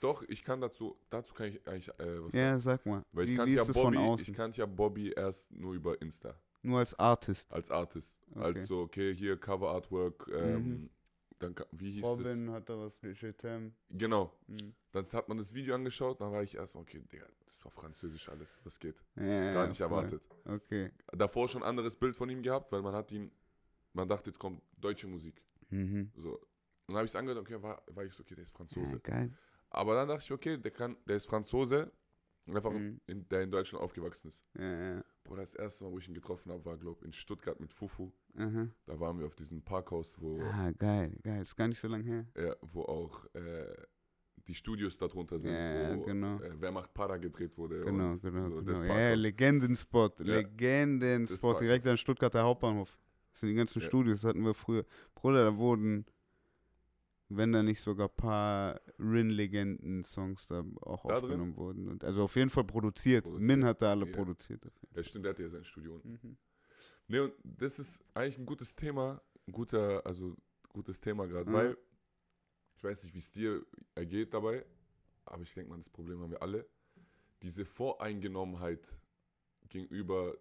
Doch, ich kann dazu, dazu kann ich eigentlich äh, was Ja, sag mal. Weil ich wie, kannte wie ja Bobby, von außen? ich kannte ja Bobby erst nur über Insta. Nur als Artist. Als Artist. Okay. Als so, okay, hier Cover Artwork, ähm, Mhm. Dann, wie hieß Robin hat da was es? Genau. Mhm. Dann hat man das Video angeschaut, dann war ich erst, okay, Digga, das ist auf Französisch alles, was geht? Ja, Gar nicht voll. erwartet. Okay. Davor schon ein anderes Bild von ihm gehabt, weil man hat ihn, man dachte, jetzt kommt deutsche Musik. Mhm. So. Und dann habe ich es angehört, okay, war, war ich so, okay, der ist Franzose. Ja, geil. Aber dann dachte ich, okay, der kann, der ist Franzose, einfach Mhm. in, der in Deutschland aufgewachsen ist. Ja, ja. Bruder, das erste Mal, wo ich ihn getroffen habe, war, glaube ich, in Stuttgart mit Fufu. Aha. Da waren wir auf diesem Parkhaus, wo, Ah, geil, geil. Ist gar nicht so lange her. ja, wo auch äh, die Studios darunter sind, Ja, wo genau. äh, Wer macht Para gedreht wurde. Genau, genau, so, das genau. Ja. Legendenspot. Ja. Legendenspot. Direkt an Stuttgarter Hauptbahnhof. Das sind die ganzen Ja. Studios, das hatten wir früher. Bruder, da wurden, wenn da nicht sogar ein paar Rin-Legenden-Songs da auch Da drin? aufgenommen wurden. Und also auf jeden Fall produziert. Produziert, Min hat da alle ja. produziert. Ja, stimmt, der hat ja sein Studio unten. Mhm. Nee, und das ist eigentlich ein gutes Thema, ein guter, also gutes Thema gerade, Mhm. weil ich weiß nicht, wie es dir ergeht dabei, aber ich denke mal, das Problem haben wir alle. Diese Voreingenommenheit gegenüber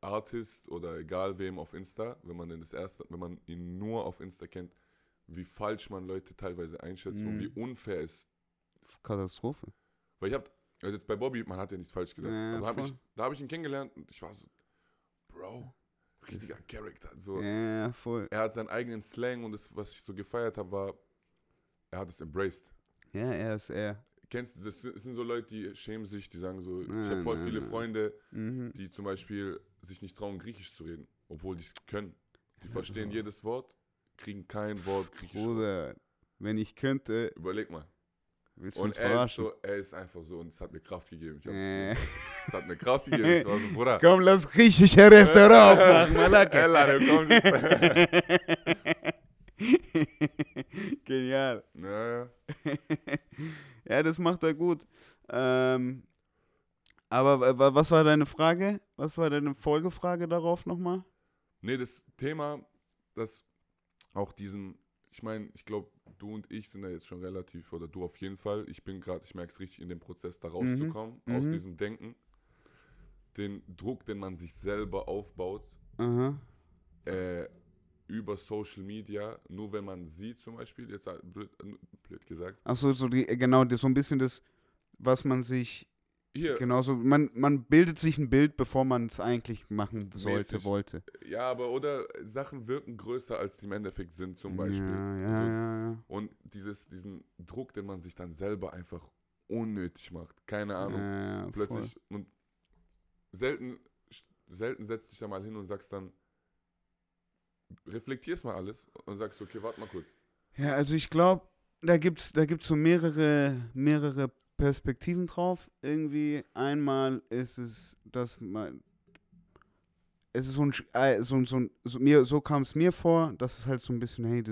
Artist oder egal wem auf Insta, wenn man denn das erste, wenn man ihn nur auf Insta kennt, wie falsch man Leute teilweise einschätzt und Mhm. wie unfair es Katastrophe. weil ich habe Also jetzt bei Bobby, man hat ja nichts falsch gesagt. Ja, aber hab ich, da habe ich ihn kennengelernt und ich war so, Bro, richtiger Charakter. So, Ja, voll. Er hat seinen eigenen Slang und das, was ich so gefeiert habe, war, er hat es embraced. Ja, er ist er. Kennst du, das sind so Leute, die schämen sich, die sagen so, ich Nein, habe voll nein, viele nein. Freunde, Mhm. die zum Beispiel sich nicht trauen, Griechisch zu reden, obwohl die es können. Die verstehen jedes Wort, kriegen kein Wort Griechisch. Bruder, wenn ich könnte, Überleg mal. willst du Und mich er ist, verarschen? so, er ist einfach so und es hat mir Kraft gegeben. Ich hab's Äh. Es hat mir Kraft gegeben. Ich war so, Bruder. Komm, lass griechische Restaurant aufmachen, Malaka. Ella, der kommt Genial. ja, ja. Ja, das macht er gut. Ähm, aber wa- wa- was war deine Frage? Was war deine Folgefrage darauf nochmal? Nee, das Thema, das auch diesen, ich meine, ich glaube, du und ich sind ja jetzt schon relativ, oder du auf jeden Fall, ich bin gerade, ich merke es richtig, in dem Prozess da rauszukommen, aus mhm. diesem Denken. Den Druck, den man sich selber aufbaut, Aha. äh, über Social Media, nur wenn man sieht zum Beispiel, jetzt äh, blöd, äh, blöd gesagt, Achso, so die, genau, das, so ein bisschen das, was man sich, hier, genau so, man, man bildet sich ein Bild, bevor man es eigentlich machen sollte, Mäßig. wollte. ja, aber oder Sachen wirken größer, als die im Endeffekt sind zum Beispiel. Ja, ja, So, ja, ja. Und dieses, diesen Druck, den man sich dann selber einfach unnötig macht. Keine Ahnung. Ja, Plötzlich. Und selten, selten setzt dich da mal hin und sagst dann, reflektierst mal alles und sagst, okay, warte mal kurz. Voll. Ja, also ich glaube, da gibt es da gibt's so mehrere, mehrere Perspektiven drauf. Irgendwie einmal ist es, dass man. Es ist so ein, äh, so, so, so, mir, so kam es mir vor, dass es halt so ein bisschen, hey,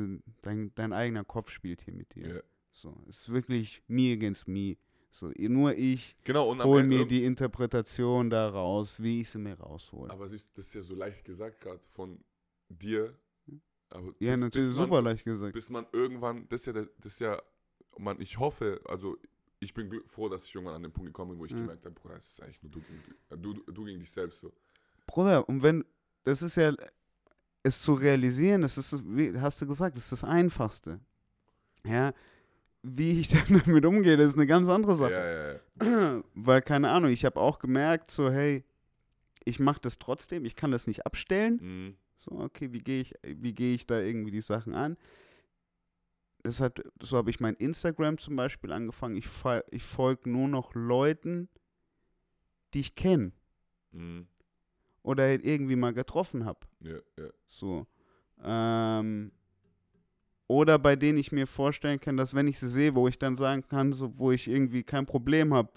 dein, dein eigener Kopf spielt hier mit dir. Ja. So, es ist wirklich me against me. So, nur ich Genau, und am hol Ende, mir die Interpretation da raus, wie ich sie mir raushole. Aber siehst, das ist ja so leicht gesagt gerade von dir. Aber Ja, bis- natürlich bis man, super leicht gesagt. Bis man irgendwann, das ist ja, das ist ja, man, ich hoffe, also ich bin froh, dass ich irgendwann an den Punkt gekommen bin, wo ich Ja. gemerkt habe, Bruder, das ist eigentlich nur du gegen, du, du, du gegen dich selbst so. Bruder, und wenn, das ist ja, es zu realisieren, das ist, wie hast du gesagt, das ist das Einfachste. Ja, wie ich dann damit umgehe, das ist eine ganz andere Sache. Ja, ja, ja. Weil, keine Ahnung, ich habe auch gemerkt, so, hey, ich mache das trotzdem, ich kann das nicht abstellen. Mhm. So, okay, wie gehe ich, wie gehe ich da irgendwie die Sachen an? Das hat, so habe ich mein Instagram zum Beispiel angefangen. Ich, ich folge nur noch Leuten, die ich kenne Mhm. oder halt irgendwie mal getroffen habe. Ja, ja. So. Ähm, oder bei denen ich mir vorstellen kann, dass wenn ich sie sehe, wo ich dann sagen kann, so, wo ich irgendwie kein Problem habe,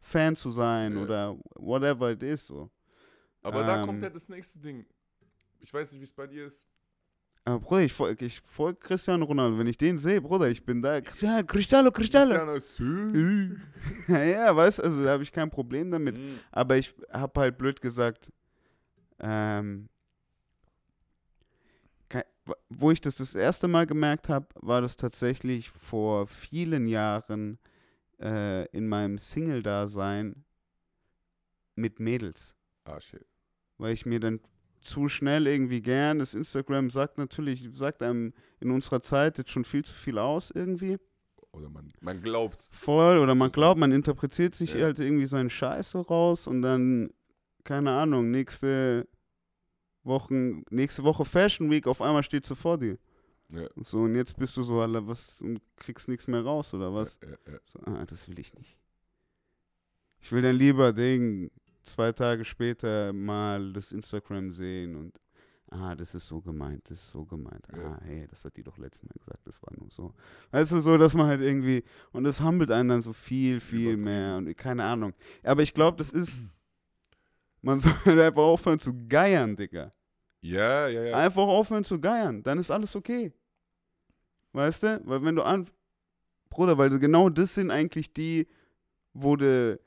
Fan zu sein Ja. oder whatever it is, so. Aber da Ähm. kommt ja das nächste Ding. Ich weiß nicht, wie es bei dir ist. Aber Bruder, ich folge ich folg Cristiano Ronaldo. Wenn ich den sehe, Bruder, ich bin da. Cristiano, Cristiano, Cristiano. Cristiano ja, ja, weißt du, also da habe ich kein Problem damit. Mhm. Aber ich habe halt blöd gesagt, ähm, wo ich das das erste Mal gemerkt habe, war das tatsächlich vor vielen Jahren äh, in meinem Single-Dasein mit Mädels. Ah, shit. Weil ich mir dann zu schnell irgendwie gern, das Instagram sagt natürlich, sagt einem in unserer Zeit jetzt schon viel zu viel aus irgendwie. Oder man, man glaubt. Voll, oder man glaubt, man interpretiert sich Ja. halt irgendwie seinen Scheiß so raus und dann, keine Ahnung, nächste Wochen, nächste Woche Fashion Week, auf einmal steht sie vor dir. Ja. So, und jetzt bist du so, Alter, was, und kriegst nichts mehr raus, oder was? Ja. So, ah, das will ich nicht. Ich will dann lieber Ding, zwei Tage später mal das Instagram sehen und, ah, das ist so gemeint, das ist so gemeint. Ah, hey, das hat die doch letztes Mal gesagt, das war nur so. Weißt du, so, dass man halt irgendwie, und das humbelt einen dann so viel, viel mehr und keine Ahnung. Aber ich glaube, das ist, man soll einfach aufhören zu geiern, Digga. Ja, ja, ja. Einfach aufhören zu geiern, dann ist alles okay. Weißt du? Weil wenn du an. Bruder, weil genau das sind eigentlich die, wo du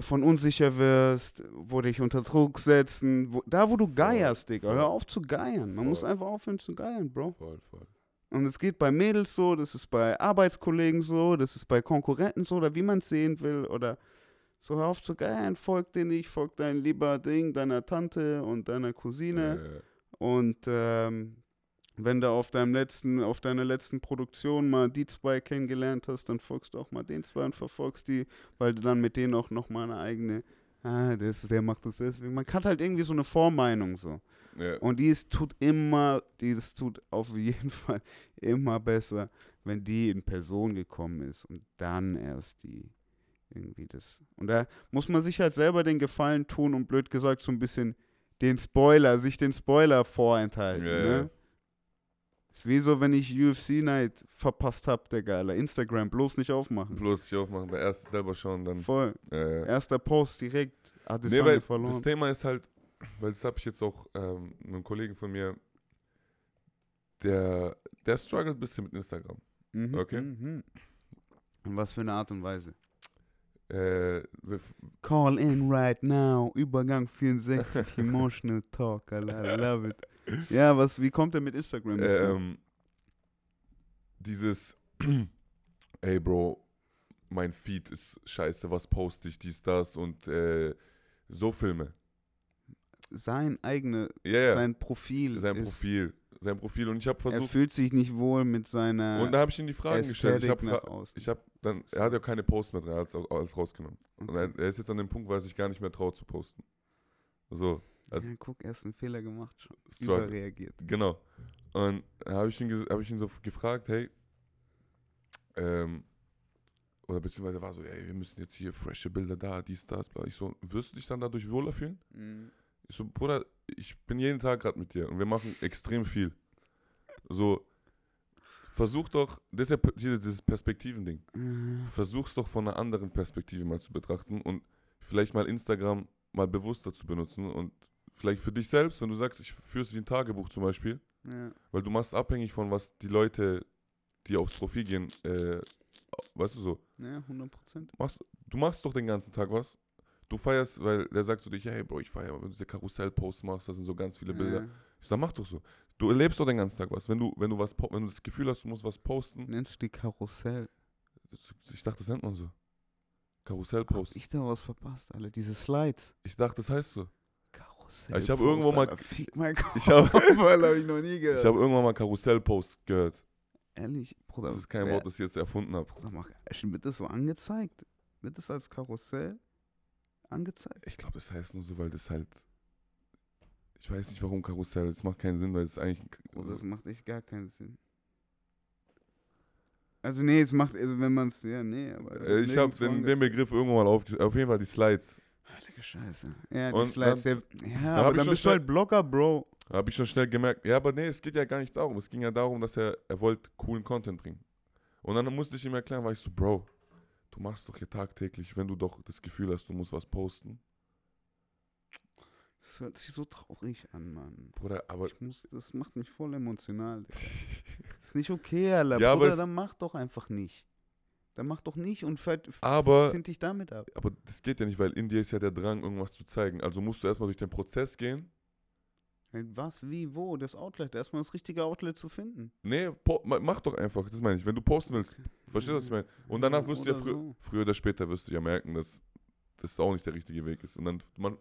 von unsicher wirst, wo dich unter Druck setzen, wo, da wo du geierst, Digga. voll. Hör auf zu geiern. Man muss Voll. einfach aufhören zu geiern, Bro. Voll, voll. Und es geht bei Mädels so, das ist bei Arbeitskollegen so, das ist bei Konkurrenten so, oder wie man es sehen will, oder so, hör auf zu geiern, folg dir nicht, folg dein lieber Ding, deiner Tante und deiner Cousine. Ja, ja. Und ähm, wenn du auf deinem letzten, auf deiner letzten Produktion mal die zwei kennengelernt hast, dann folgst du auch mal den zwei und verfolgst die, weil du dann mit denen auch nochmal eine eigene, ah, das, der macht das deswegen. Man hat halt irgendwie so eine Vormeinung so. Ja. Und die ist, tut immer, die das tut auf jeden Fall immer besser, wenn die in Person gekommen ist und dann erst die irgendwie das. Und da muss man sich halt selber den Gefallen tun und blöd gesagt so ein bisschen den Spoiler, sich den Spoiler vorenthalten. Ja, ne? Ist wie so, wenn ich UFC Night verpasst hab, der Geile. Instagram, bloß nicht aufmachen. Bloß nicht aufmachen, der erste selber schauen, dann. Voll. Äh, Erster Post direkt. nee, Adesanya weil verloren. das Thema ist halt, weil das habe ich jetzt auch ähm, einem Kollegen von mir, der, der struggelt ein bisschen mit Instagram. Mhm, okay. Mhm. In was für eine Art und Weise? Äh, Call in right now. Übergang 64. Emotional Talk. I love it. Ja, was, wie kommt er mit Instagram? ähm, dieses, ey Bro, mein Feed ist scheiße, was poste ich, dies, das und äh, so Filme. sein eigene, Ja, ja, sein, sein Profil. ist, Profil, sein Profil und ich habe Er versucht, fühlt sich nicht wohl mit seiner und da habe ich ihm die Fragen gestellt. Ich Ästhetik habe außen. ich habe dann, er hat ja keine Posts mehr drin, er hat alles rausgenommen. Und Okay. er, er ist jetzt an dem Punkt, weil er sich gar nicht mehr traut zu posten. So, als ja, guck, erst einen Fehler gemacht, schon Struggle. überreagiert. Genau. Und da habe ich, ihn hab ich ihn so gefragt, hey, ähm, oder beziehungsweise war so, ey, wir müssen jetzt hier frische Bilder da, dies, das, bla. Ich so, wirst du dich dann dadurch wohler fühlen? Mhm. Ich so, Bruder, ich bin jeden Tag gerade mit dir und wir machen extrem viel. So, versuch doch, das ist ja hier dieses Perspektivending. Äh, Versuch's doch von einer anderen Perspektive mal zu betrachten und vielleicht mal Instagram mal bewusster zu benutzen und vielleicht für dich selbst, wenn du sagst, ich wie ein Tagebuch zum Beispiel, ja. weil du machst abhängig von was die Leute, die aufs Profil gehen, äh, weißt du so, ja, 100 Prozent. machst, du machst doch den ganzen Tag was. Du feierst, weil der sagt zu dich, hey Bro, ich feiere, wenn du diese Karussell-Posts machst, das sind so ganz viele Bilder. Ja. Ich sag, mach doch so. Du erlebst doch den ganzen Tag was. Wenn du, wenn du was, wenn du das Gefühl hast, du musst was posten, Nennst du die Karussell? ich dachte, das nennt man so. Karussell-Posts. ich da was verpasst, alle diese Slides. Ich dachte, das heißt so. Karussell. Ich hab irgendwo mal- Fick mein Kopf, Ich hab- Alter, hab ich noch nie gehört. Ich habe irgendwann mal Karussell-Posts gehört. Ehrlich, Bruder. Das ist kein wer- Wort, das ich jetzt erfunden habe. Bruder, mach, wird das so angezeigt? Wird das als Karussell angezeigt? Ich glaube, das heißt nur so, weil das halt. Ich weiß nicht, warum Karussell. Das macht keinen Sinn, weil es eigentlich. Oder das macht echt gar keinen Sinn. Also nee, es macht, also wenn man es, ja, nee, aber... Äh, ich habe den, den. Begriff irgendwann mal auf, auf jeden Fall die Slides. Heilige Scheiße. Ja, die Und Slides, dann- ja, ja hab aber ich dann schon bist du schnell- halt Blogger, Bro. Da habe ich schon schnell gemerkt, ja, aber nee, es geht ja gar nicht darum. Es ging ja darum, dass er, er wollte coolen Content bringen. Und dann musste ich ihm erklären, war ich so, Bro, du machst doch hier tagtäglich, wenn du doch das Gefühl hast, du musst was posten. Das hört sich so traurig an, Mann. Bruder, aber Ich muss, das macht mich voll emotional. Digga. ist nicht okay, Alter. Ja, aber Bruder, es- dann mach doch einfach nicht. Dann mach doch nicht und find dich damit ab. Aber das geht ja nicht, weil in dir ist ja der Drang, irgendwas zu zeigen. Also musst du erstmal durch den Prozess gehen. Was, wie, wo? Das Outlet. Erstmal das richtige Outlet zu finden. Nee, mach doch einfach. Das meine ich. Wenn du posten willst, verstehst du, was ich meine? Und danach wirst du ja Oder frü so. früher oder später wirst du ja merken, dass das auch nicht der richtige Weg ist. Und dann, man,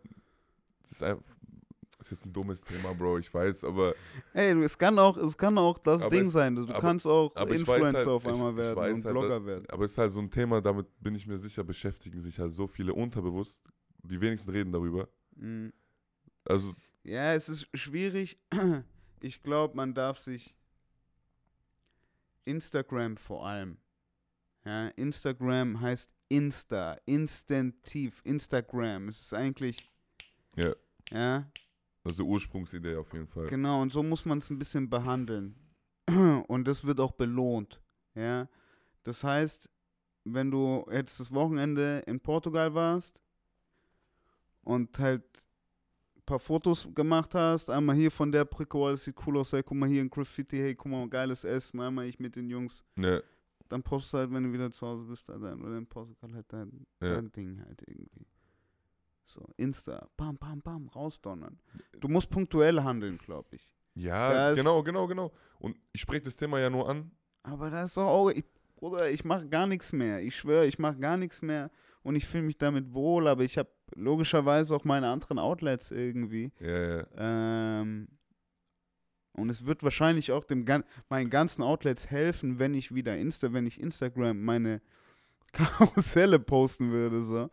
das ist einfach, ist jetzt ein dummes Thema, Bro, ich weiß, aber, Ey, es kann auch, es kann auch das Ding es- sein. Du aber- kannst auch ich Influencer halt- auf ich- einmal ich werden weiß und halt, Blogger werden. aber es ist halt so ein Thema, damit bin ich mir sicher, beschäftigen sich halt so viele unterbewusst. Die wenigsten reden darüber. Mhm. Also, Ja, es ist schwierig. Ich glaube, man darf sich Instagram vor allem. Ja, Instagram heißt Insta, instantiv, Instagram. Es ist eigentlich. Ja. Ja, also Ursprungsidee auf jeden Fall. genau. Und so muss man es ein bisschen behandeln. Und das wird auch belohnt. Ja, das heißt, wenn du jetzt das Wochenende in Portugal warst und halt ein paar Fotos gemacht hast, einmal hier von der Brücke, oh, das sieht cool aus, hey, guck mal hier ein Graffiti, hey, guck mal, geiles Essen, einmal ich mit den Jungs, Ja, dann postest du halt, wenn du wieder zu Hause bist, halt oder in Portugal halt dein, Ja. dein Ding halt irgendwie. So, Insta, bam, bam, bam, rausdonnern. Du musst punktuell handeln, glaube ich. ja Da ist- genau, genau, genau. Und ich spreche das Thema ja nur an. Aber da ist doch auch, ich, Bruder, ich mache gar nichts mehr. Ich schwöre, ich mache gar nichts mehr und ich fühle mich damit wohl, aber ich habe logischerweise auch meine anderen Outlets irgendwie. Ja, ja. Ähm, Und es wird wahrscheinlich auch dem gan meinen ganzen Outlets helfen, wenn ich wieder Insta, wenn ich Instagram meine Karusselle posten würde, so.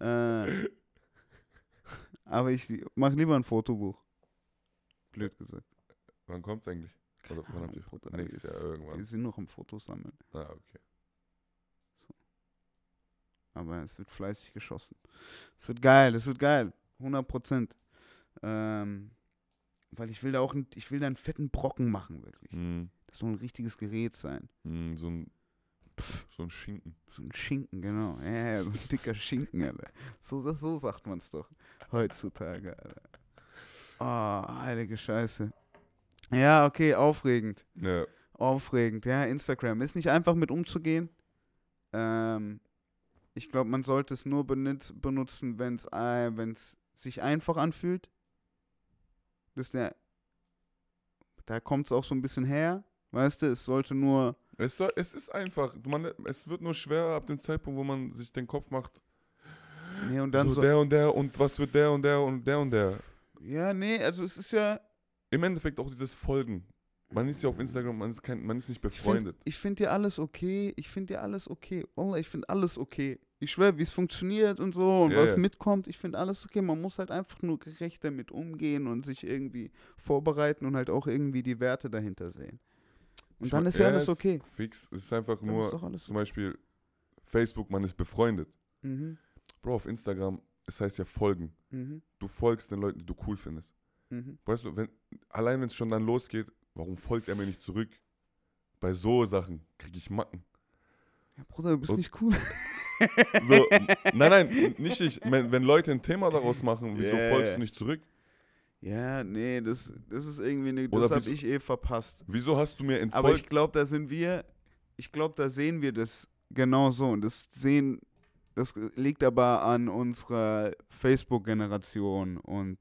Äh, aber ich mache lieber ein Fotobuch. Blöd gesagt. Wann kommt's eigentlich? Oder wann habt ihr nächstes Jahr irgendwann? Wir sind noch am Fotos sammeln. Ah, okay. Aber es wird fleißig geschossen. Es wird geil, es wird geil. 100 Prozent. Ähm, weil ich will da auch, ich will da einen fetten Brocken machen, wirklich. Mhm. Das soll ein richtiges Gerät sein. Mhm, so ein so ein Schinken. So ein Schinken, genau. Ja, ja, so ein dicker Schinken, Alter. So, das, so sagt man es doch heutzutage, Alter. Oh, heilige Scheiße. Ja, okay, aufregend. Ja. Aufregend, ja, Instagram. Ist nicht einfach mit umzugehen. Ähm, ich glaube, man sollte es nur benutz, benutzen, wenn es äh, wenn's sich einfach anfühlt. Das der, da kommt es auch so ein bisschen her. Weißt du, es sollte nur, Es, soll, es ist einfach. Man, es wird nur schwerer ab dem Zeitpunkt, wo man sich den Kopf macht. nee, und dann so, so, der und der und was wird der und der und der und der. ja, nee, also es ist ja, Im Endeffekt auch dieses Folgen. Man ist ja auf Instagram, man ist, kein, man ist nicht ich finde befreundet. ich find dir alles okay, ich finde dir alles okay. Wallah, ich finde alles okay. Ich schwöre, wie es funktioniert und so und Ja, was ja. mitkommt, ich finde alles okay. Man muss halt einfach nur gerecht damit umgehen und sich irgendwie vorbereiten und halt auch irgendwie die Werte dahinter sehen. Und Ich dann mein, ist ja alles es okay. Fix. Es ist einfach Dann nur, ist alles zum Beispiel Facebook, man ist befreundet. Mhm. Bro, auf Instagram, es heißt ja folgen. Mhm. Du folgst den Leuten, die du cool findest. Mhm. Weißt du, wenn, allein wenn es schon dann losgeht, warum folgt er mir nicht zurück? Bei so Sachen kriege ich Macken. Ja, Bruder, du bist Und- nicht cool. So, nein, nein, nicht ich. Wenn, wenn Leute ein Thema daraus machen, wieso Ja, folgst du nicht zurück? Ja, nee, das, das ist irgendwie eine, Oder das habe ich eh verpasst. Wieso hast du mir Aber entfolgt? ich glaube, da sind wir, ich glaube, da sehen wir das genau so. Und das sehen, das liegt aber an unserer Facebook-Generation und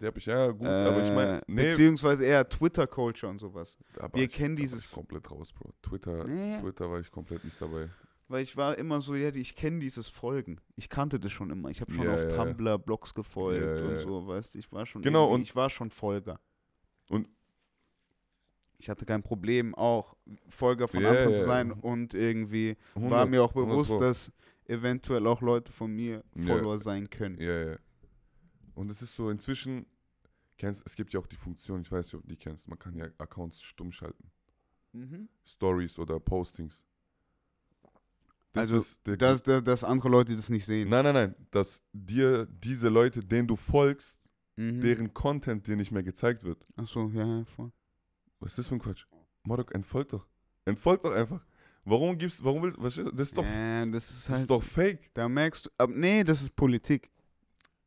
Die hab ich, ja gut, aber ich meine, äh, nee, beziehungsweise eher Twitter-Culture und sowas. aber wir ich, kennen dieses- ich komplett raus, Bro. Twitter, Nee. Twitter war ich komplett nicht dabei. Weil ich war immer so, ja, ich kenne dieses Folgen. Ich kannte das schon immer. Ich habe schon Ja, auf ja. Tumblr Blogs gefolgt Ja, und so, weißt du. Ich war schon Genau, und- ich war schon Folger. Und- ich hatte kein Problem, auch Folger von anderen zu sein und irgendwie 100, war mir auch 100 bewusst, dass eventuell auch Leute von mir. Follower sein können. Ja, ja. Und es ist so, inzwischen, kennst, es gibt ja auch die Funktion, ich weiß nicht, ob du die kennst, man kann ja Accounts stumm schalten. Mhm. Stories oder Postings. Das Also, ist der, Dass, dass, dass andere Leute das nicht sehen. Nein, nein, nein. Dass dir diese Leute, denen du folgst, Mhm. deren Content dir nicht mehr gezeigt wird. Achso, ja, ja, voll. Was ist das für ein Quatsch? Marok, entfolgt doch. Entfolgt doch einfach. Warum gibst warum willst was ist, das ist doch, ja, das ist das halt. ist doch fake. da merkst du. Aber nee, das ist Politik.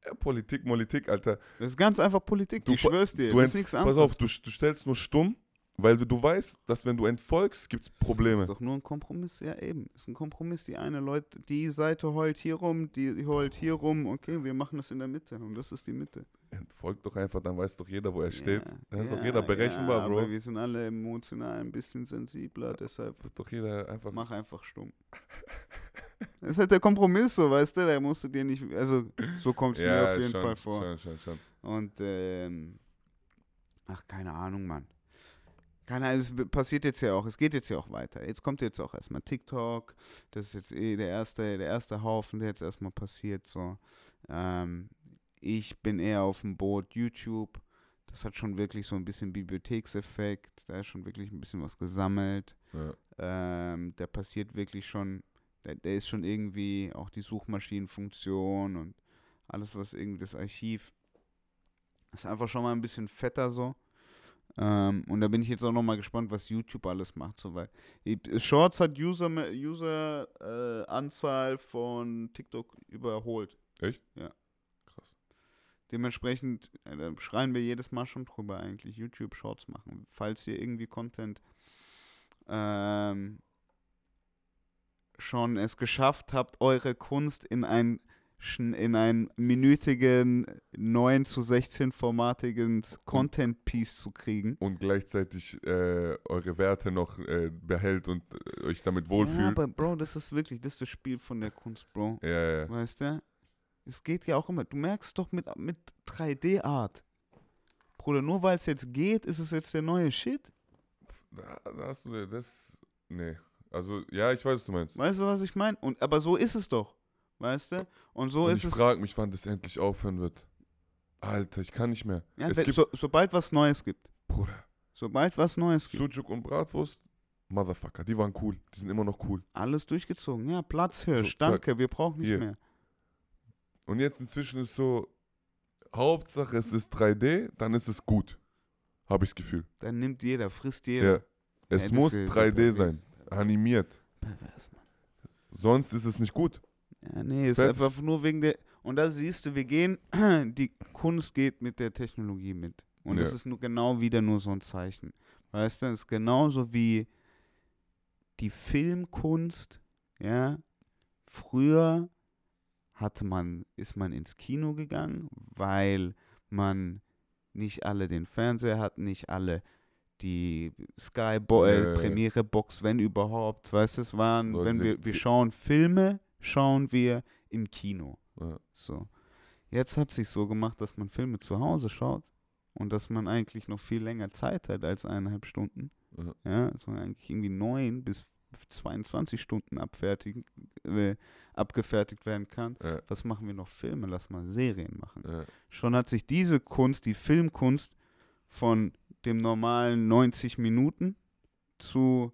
Ja, Politik, Politik, Alter. Das ist ganz einfach Politik. Du ich schwör's dir. Du das ist nichts pass anderes. auf, du, du stellst nur stumm, weil du, weißt, dass wenn du entfolgst, gibt es Das Probleme. ist doch nur ein Kompromiss, ja eben. Ist ein Kompromiss. Die eine Leute, die Seite heult hier rum, die heult hier rum. Okay, wir machen das in der Mitte und das ist die Mitte. Entfolgt doch einfach, dann weiß doch jeder, wo er steht. Ja, Dann ist ja, doch jeder berechenbar, ja, Bro. Aber wir sind alle emotional ein bisschen sensibler, deshalb Wird doch jeder einfach. mach einfach stumm. Das ist halt der Kompromiss, so, weißt du? Da musst du dir nicht. Also, so kommt es mir auf jeden schon, Fall vor. Schon, schon, schon. Und, ähm, ach, keine Ahnung, Mann. Keine Ahnung, es passiert jetzt ja auch, es geht jetzt ja auch weiter. Jetzt kommt jetzt auch erstmal TikTok. Das ist jetzt eh der erste, der erste Haufen, der jetzt erstmal passiert. So. Ähm, ich bin eher auf dem Boot YouTube. Das hat schon wirklich so ein bisschen Bibliothekseffekt. Da ist schon wirklich ein bisschen was gesammelt. Ja. Ähm, da passiert wirklich schon, da, da ist schon irgendwie auch die Suchmaschinenfunktion und alles, was irgendwie das Archiv ist einfach schon mal ein bisschen fetter so. Ähm, und da bin ich jetzt auch noch mal gespannt, was YouTube alles macht. So, weil Shorts hat User, User äh, Anzahl von TikTok überholt. Echt? Ja. Krass. Dementsprechend äh, schreien wir jedes Mal schon drüber eigentlich, YouTube Shorts machen. Falls ihr irgendwie Content ähm, schon es geschafft habt, eure Kunst in ein in einen minütigen 9 zu 16 formatigen Content Piece zu kriegen. Und gleichzeitig äh, eure Werte noch äh, behält und äh, euch damit Ja, wohlfühlt. aber Bro, das ist wirklich, das ist das Spiel von der Kunst, Bro. Ja, ja, ja. Weißt du? Es geht ja auch immer. Du merkst doch mit, mit 3D-Art. Bruder, nur weil es jetzt geht, ist es jetzt der neue Shit. Da, da hast du das. Nee. Also, ja, ich weiß, was du meinst. Weißt du, was ich meine? Und aber so ist es doch. Weißt du? Und so Und ist ich es. frage mich, wann das endlich aufhören wird. Alter, ich kann nicht mehr. Ja, es wenn- gibt, so, sobald was Neues gibt. Bruder, Sobald was Neues gibt. Sujuk und Bratwurst, Motherfucker, die waren cool. Die sind immer noch cool. Alles durchgezogen. Ja, Platzhirsch. So, zack. danke, wir brauchen nicht Hier. mehr. Und jetzt inzwischen ist so, Hauptsache es ist 3D, dann ist es gut. Habe ich das Gefühl. Dann nimmt jeder, frisst Ja. jeder. Es Ja, das muss ist 3D pervers. sein, animiert. Pervers, Mann. Sonst ist es nicht gut. Ja, nee, ist einfach nur wegen der. Und da siehst du, wir gehen, die Kunst geht mit der Technologie mit. Und das Ja. ist nur genau wieder nur so ein Zeichen. Weißt du, es ist genauso wie die Filmkunst, ja. Früher hatte man, ist man ins Kino gegangen, weil man nicht alle den Fernseher hatten, nicht alle die Sky Bo äh. Premiere Box, wenn überhaupt, weißt du, es waren, Leute wenn wir, wir schauen Filme, schauen wir im Kino. Ja. So. Jetzt hat sich so gemacht, dass man Filme zu Hause schaut und dass man eigentlich noch viel länger Zeit hat als eineinhalb Stunden. Ja. Ja, man eigentlich irgendwie neun bis 22 Stunden abfertigen, äh, abgefertigt werden kann. Ja. Was machen wir noch? Filme, lass mal Serien machen. Ja. Schon hat sich diese Kunst, die Filmkunst, von dem normalen 90 Minuten zu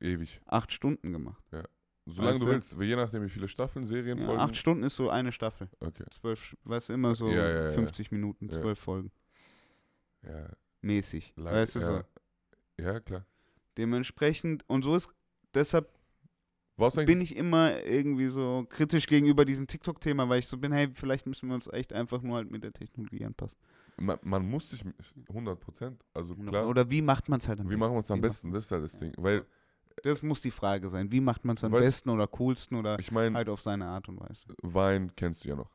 Ewig. acht Stunden gemacht. Solange Weißt du du? willst, je nachdem wie viele Staffeln, Serien, Ja, Folgen. acht Stunden ist so eine Staffel. Okay. Zwölf, weißt du, immer so Ja, ja, ja. 50 Minuten, zwölf Folgen. Ja, Mäßig. le- weißt du ja. so. Ja, klar. Dementsprechend, und so ist, deshalb bin ich immer irgendwie so kritisch gegenüber diesem TikTok-Thema, weil ich so bin, hey, vielleicht müssen wir uns echt einfach nur halt mit der Technologie anpassen. man, man muss sich 100 Prozent, also klar. Oder wie macht man es halt am wie besten? machen wir es am Wie besten? Das ist halt das Ding. Weil, Das muss die Frage sein. Wie macht man es am Weißt- besten oder coolsten oder ich meine, halt auf seine Art und Weise? Wein kennst du ja noch.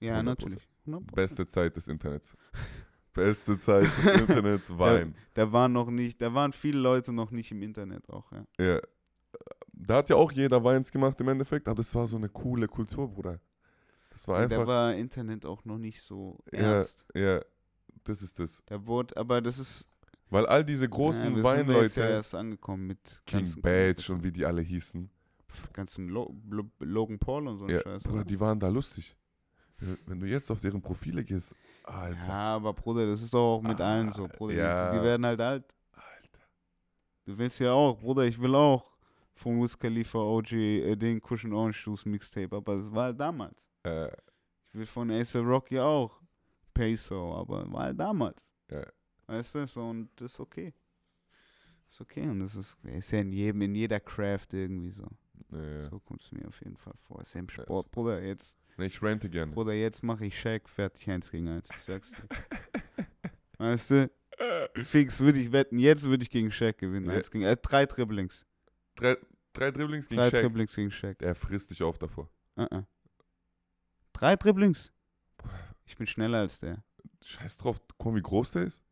Ja, 100%. natürlich. 100%. Beste Zeit des Internets. Beste Zeit des Internets, Wein. Da waren noch nicht, da waren viele Leute noch nicht im Internet auch, ja. Ja. Da hat ja auch jeder Weins gemacht im Endeffekt, aber das war so eine coole Kultur, Bruder. Das war da einfach, war Internet auch noch nicht so Ja, ernst. ja, das ist das. Da wurde, aber das ist Weil all diese ja, großen wir sind wir ja Weinleute, erst angekommen mit King Badge und wie die alle hießen, ganzen Lo Lo Logan Paul und so ein ja, Scheiß. Bruder, die waren da lustig. Wenn du jetzt auf deren Profile gehst, Alter, Ja, aber Bruder, das ist doch auch mit allen so, Ah, Bruder. ja. Die, die werden halt alt. Alter. Du willst ja auch, Bruder, ich will auch von Wiz Khalifa OG äh, den Cushion Orange Juice Mixtape, aber das war halt damals. Äh, Ich will von Acer Rocky auch Peso, aber war halt damals. Ja. Weißt du, so und das ist okay. Ist okay und das ist, ist ja in jedem, in jeder Craft irgendwie so. äh, So kommt es mir auf jeden Fall vor. Ist ja im Ja, Sport, Bruder, jetzt, nee, ich rente gerne. Bruder, jetzt mache ich Shaq fertig eins gegen eins. Ich sag's dir. weißt du? Fix würde ich wetten, jetzt würde ich gegen Shaq gewinnen. Ja. Eins gegen, äh, drei Dribblings. Drei, drei Dribblings gegen Drei Shaq. Dribblings gegen Shaq. Der frisst dich auf davor. Uh -uh. Drei Dribblings. Ich bin schneller als der. Scheiß drauf, guck mal, wie groß der ist.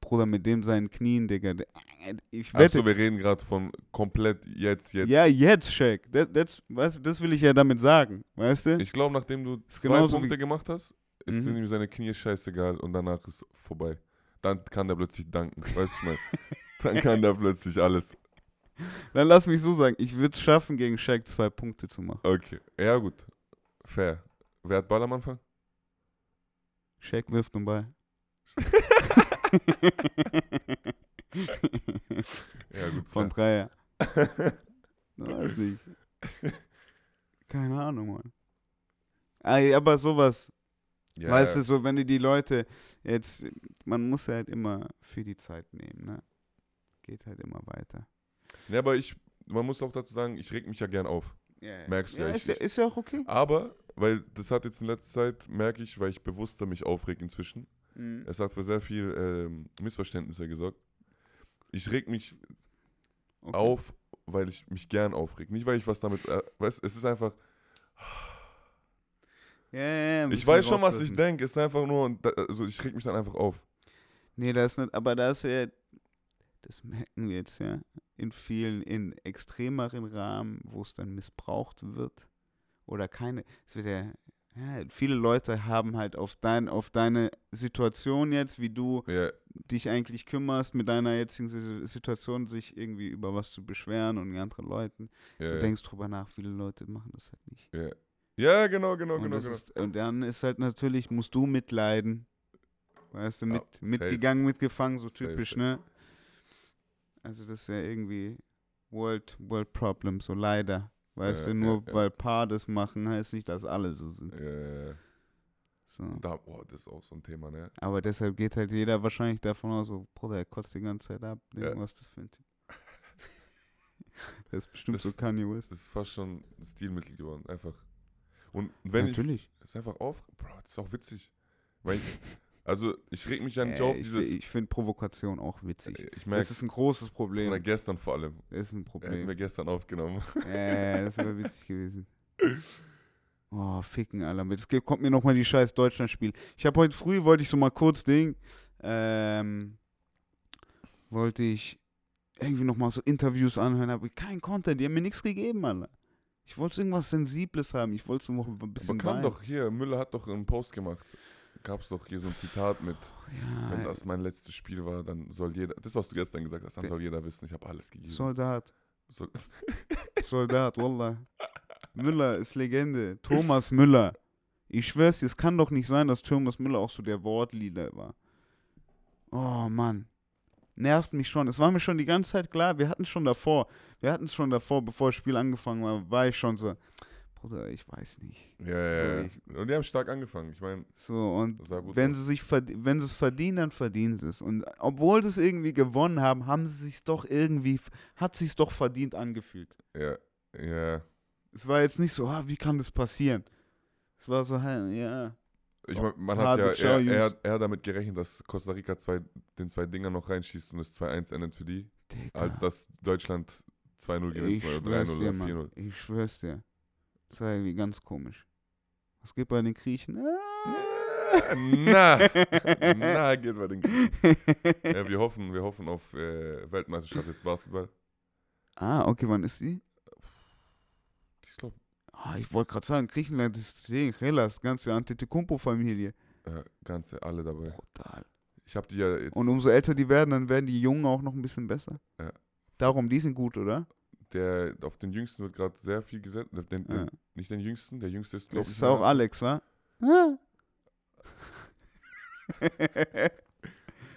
Bruder, mit dem seinen Knien, Digga. Ich Achso, wette. wir reden gerade von komplett jetzt, jetzt. Ja, jetzt, Shaq. Das, das, weißt das will ich ja damit sagen. Weißt du? Ich glaube, nachdem du zwei genauso Punkte gemacht hast, ist Mhm. ihm seine Knie scheißegal und danach ist vorbei. Dann kann der plötzlich danken. Weißt du, mein, dann kann der plötzlich alles. Dann lass mich so sagen. Ich würde es schaffen, gegen Shaq zwei Punkte zu machen. Okay. Ja, gut. Fair. Wer hat Ball am Anfang? Shaq wirft den Ball. Ja, gut. Von. Dreier. Weiß nicht. Keine Ahnung, Mann. Aber sowas, ja, weißt du, so wenn du die Leute jetzt, man muss halt immer für die Zeit nehmen, ne? Geht halt immer weiter. Ja, aber ich, man muss auch dazu sagen, ich reg mich ja gern auf. Ja, Merkst du ja, ich- ist, ja ist ja auch okay. Aber, weil das hat jetzt in letzter Zeit, merke ich, weil ich bewusster mich aufreg inzwischen. Mhm. Es hat für sehr viel ähm, Missverständnisse gesorgt. Ich reg mich Okay. auf, weil ich mich gern aufreg. Nicht, weil ich was damit. Äh, weißt, es ist einfach. Ja, ja, ja, Ich weiß schon, was ich denke. Es ist einfach nur. Also, ich reg mich dann einfach auf. Nee, das ist nicht, aber da ist ja, das merken wir jetzt ja, in vielen, in extremeren Rahmen, wo es dann missbraucht wird oder keine, es wird ja ja, viele Leute haben halt auf, dein, auf deine Situation jetzt, wie du Ja, dich eigentlich kümmerst, mit deiner jetzigen Si- Situation, sich irgendwie über was zu beschweren und die anderen Leuten. ja, Du ja. denkst drüber nach, viele Leute machen das halt nicht. Ja, genau, genau, und, genau. genau. Ist, und dann ist halt natürlich, musst du mitleiden. Weißt du, mit, safe. mitgegangen, mitgefangen, so typisch, safe. ne? Also das ist ja irgendwie World, World Problem, so leider. Weißt Ja, du, nur ja. weil Paar das machen, heißt nicht, dass alle so sind. Ja, ja, ja. So. Da, boah, das ist auch so ein Thema, ne? Aber deshalb geht halt jeder wahrscheinlich davon aus, so, Bruder, er kotzt die ganze Zeit ab. Ja. Was ist das für ein Typ? das ist bestimmt Das- so Kanye West. Das ist fast schon ein Stilmittel geworden, einfach. Und wenn ich, Natürlich. ist einfach auf, Bro, das ist auch witzig. Weil ich, also ich reg mich ja nicht Äh, auf ich dieses, ich finde Provokation auch witzig. ich Das merke, ist ein großes Problem. oder gestern vor allem, Das ist ein hätten Problem. wir gestern aufgenommen. Äh, das wäre witzig gewesen. Oh, ficken, Alter. Jetzt ge- kommt mir nochmal die scheiß Deutschland-Spiel. Ich habe heute früh, wollte ich so mal kurz Ding, ähm, wollte ich irgendwie nochmal so Interviews anhören, aber kein Content, die haben mir nichts gegeben, Alter. Ich wollte irgendwas Sensibles haben, ich wollte so noch ein bisschen Aber weinen. doch hier, Müller hat doch einen Post gemacht. Gab's doch hier so ein Zitat mit, Ja, wenn das mein letztes Spiel war, dann soll jeder, das was du gestern gesagt hast, dann soll jeder wissen, ich habe alles gegeben. Soldat, Soll, Soldat, Wallah. Müller ist Legende. Thomas Müller. Ich schwör's dir, es kann doch nicht sein, dass Thomas Müller auch so der Wortleader war. Oh Mann. Nervt mich schon. Es war mir schon die ganze Zeit klar, wir hatten es schon davor. Wir hatten es schon davor, bevor das Spiel angefangen war, war ich schon so, Bruder, ich weiß nicht. ja, ja, So, ich- Und die haben stark angefangen. Ich meine, So, und wenn aus. sie sich wenn sie es verdienen, dann verdienen sie es. Und obwohl sie es irgendwie gewonnen haben, haben sie sich doch irgendwie, hat sich doch verdient angefühlt. Ja, ja. Es war jetzt nicht so, ah, wie kann das passieren? Es war so, hä, ja. Ich Oh, mein, man hat ja eher, eher, eher damit gerechnet, dass Costa Rica zwei, den zwei Dinger noch reinschießt und es 2-1 endet für die, Digga, als dass Deutschland 2-0 gewinnt ich oder schwör's 3-0 dir, oder Mann. 4-0. Ich schwör's dir. Das war irgendwie ganz komisch. Was geht bei den Griechen? Ah. Na, na, geht bei den Griechen. Ja, wir hoffen, wir hoffen auf äh, Weltmeisterschaft jetzt Basketball. ah, okay, wann ist die? Ich glaube, Ah, ich wollte gerade sagen, Griechenland ist Ding, Hellas, ganze Antetokounmpo-Familie. äh, ganze alle dabei. Brutal. Ich habe die ja jetzt, Und umso älter die werden, dann werden die Jungen auch noch ein bisschen besser. Ja. Darum, die sind gut, oder? Der, auf den Jüngsten wird gerade sehr viel gesetzt. Den, den, Ja. Nicht den Jüngsten, der Jüngste ist, glaube Das ich. ist auch. Alex, wa?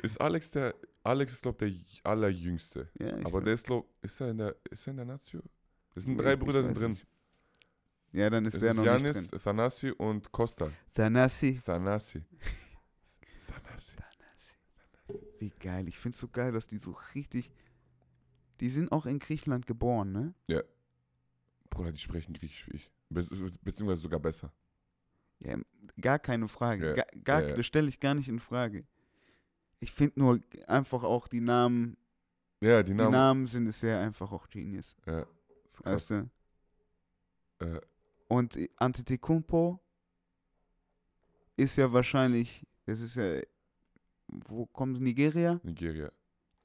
Ist Alex der, Alex ist, glaube ich, der Allerjüngste. ja, ich Aber der ist, glaub, ist er in der, ist er in der Nazio? Es sind drei ich Brüder sind drin. nicht. Ja, dann ist Es der ist noch Janis, nicht drin. Thanasi und Costa. Thanasi. Thanasi. Thanasi. Wie geil. Ich find's so geil, dass die so richtig. Die sind auch in Griechenland geboren, ne? Bruder, die sprechen Griechisch wie ich. Be beziehungsweise sogar besser. Ja, gar keine Frage. Ja, Gar, gar, ja, ja. Das stelle ich gar nicht in Frage. Ich finde nur einfach auch die Namen, Ja, die die Namen. Namen sind es sehr einfach auch Genius. Ja, ist krass. Weißt du? Äh, Und Antetokounmpo ist ja wahrscheinlich, das ist ja, wo kommt Nigeria? Nigeria.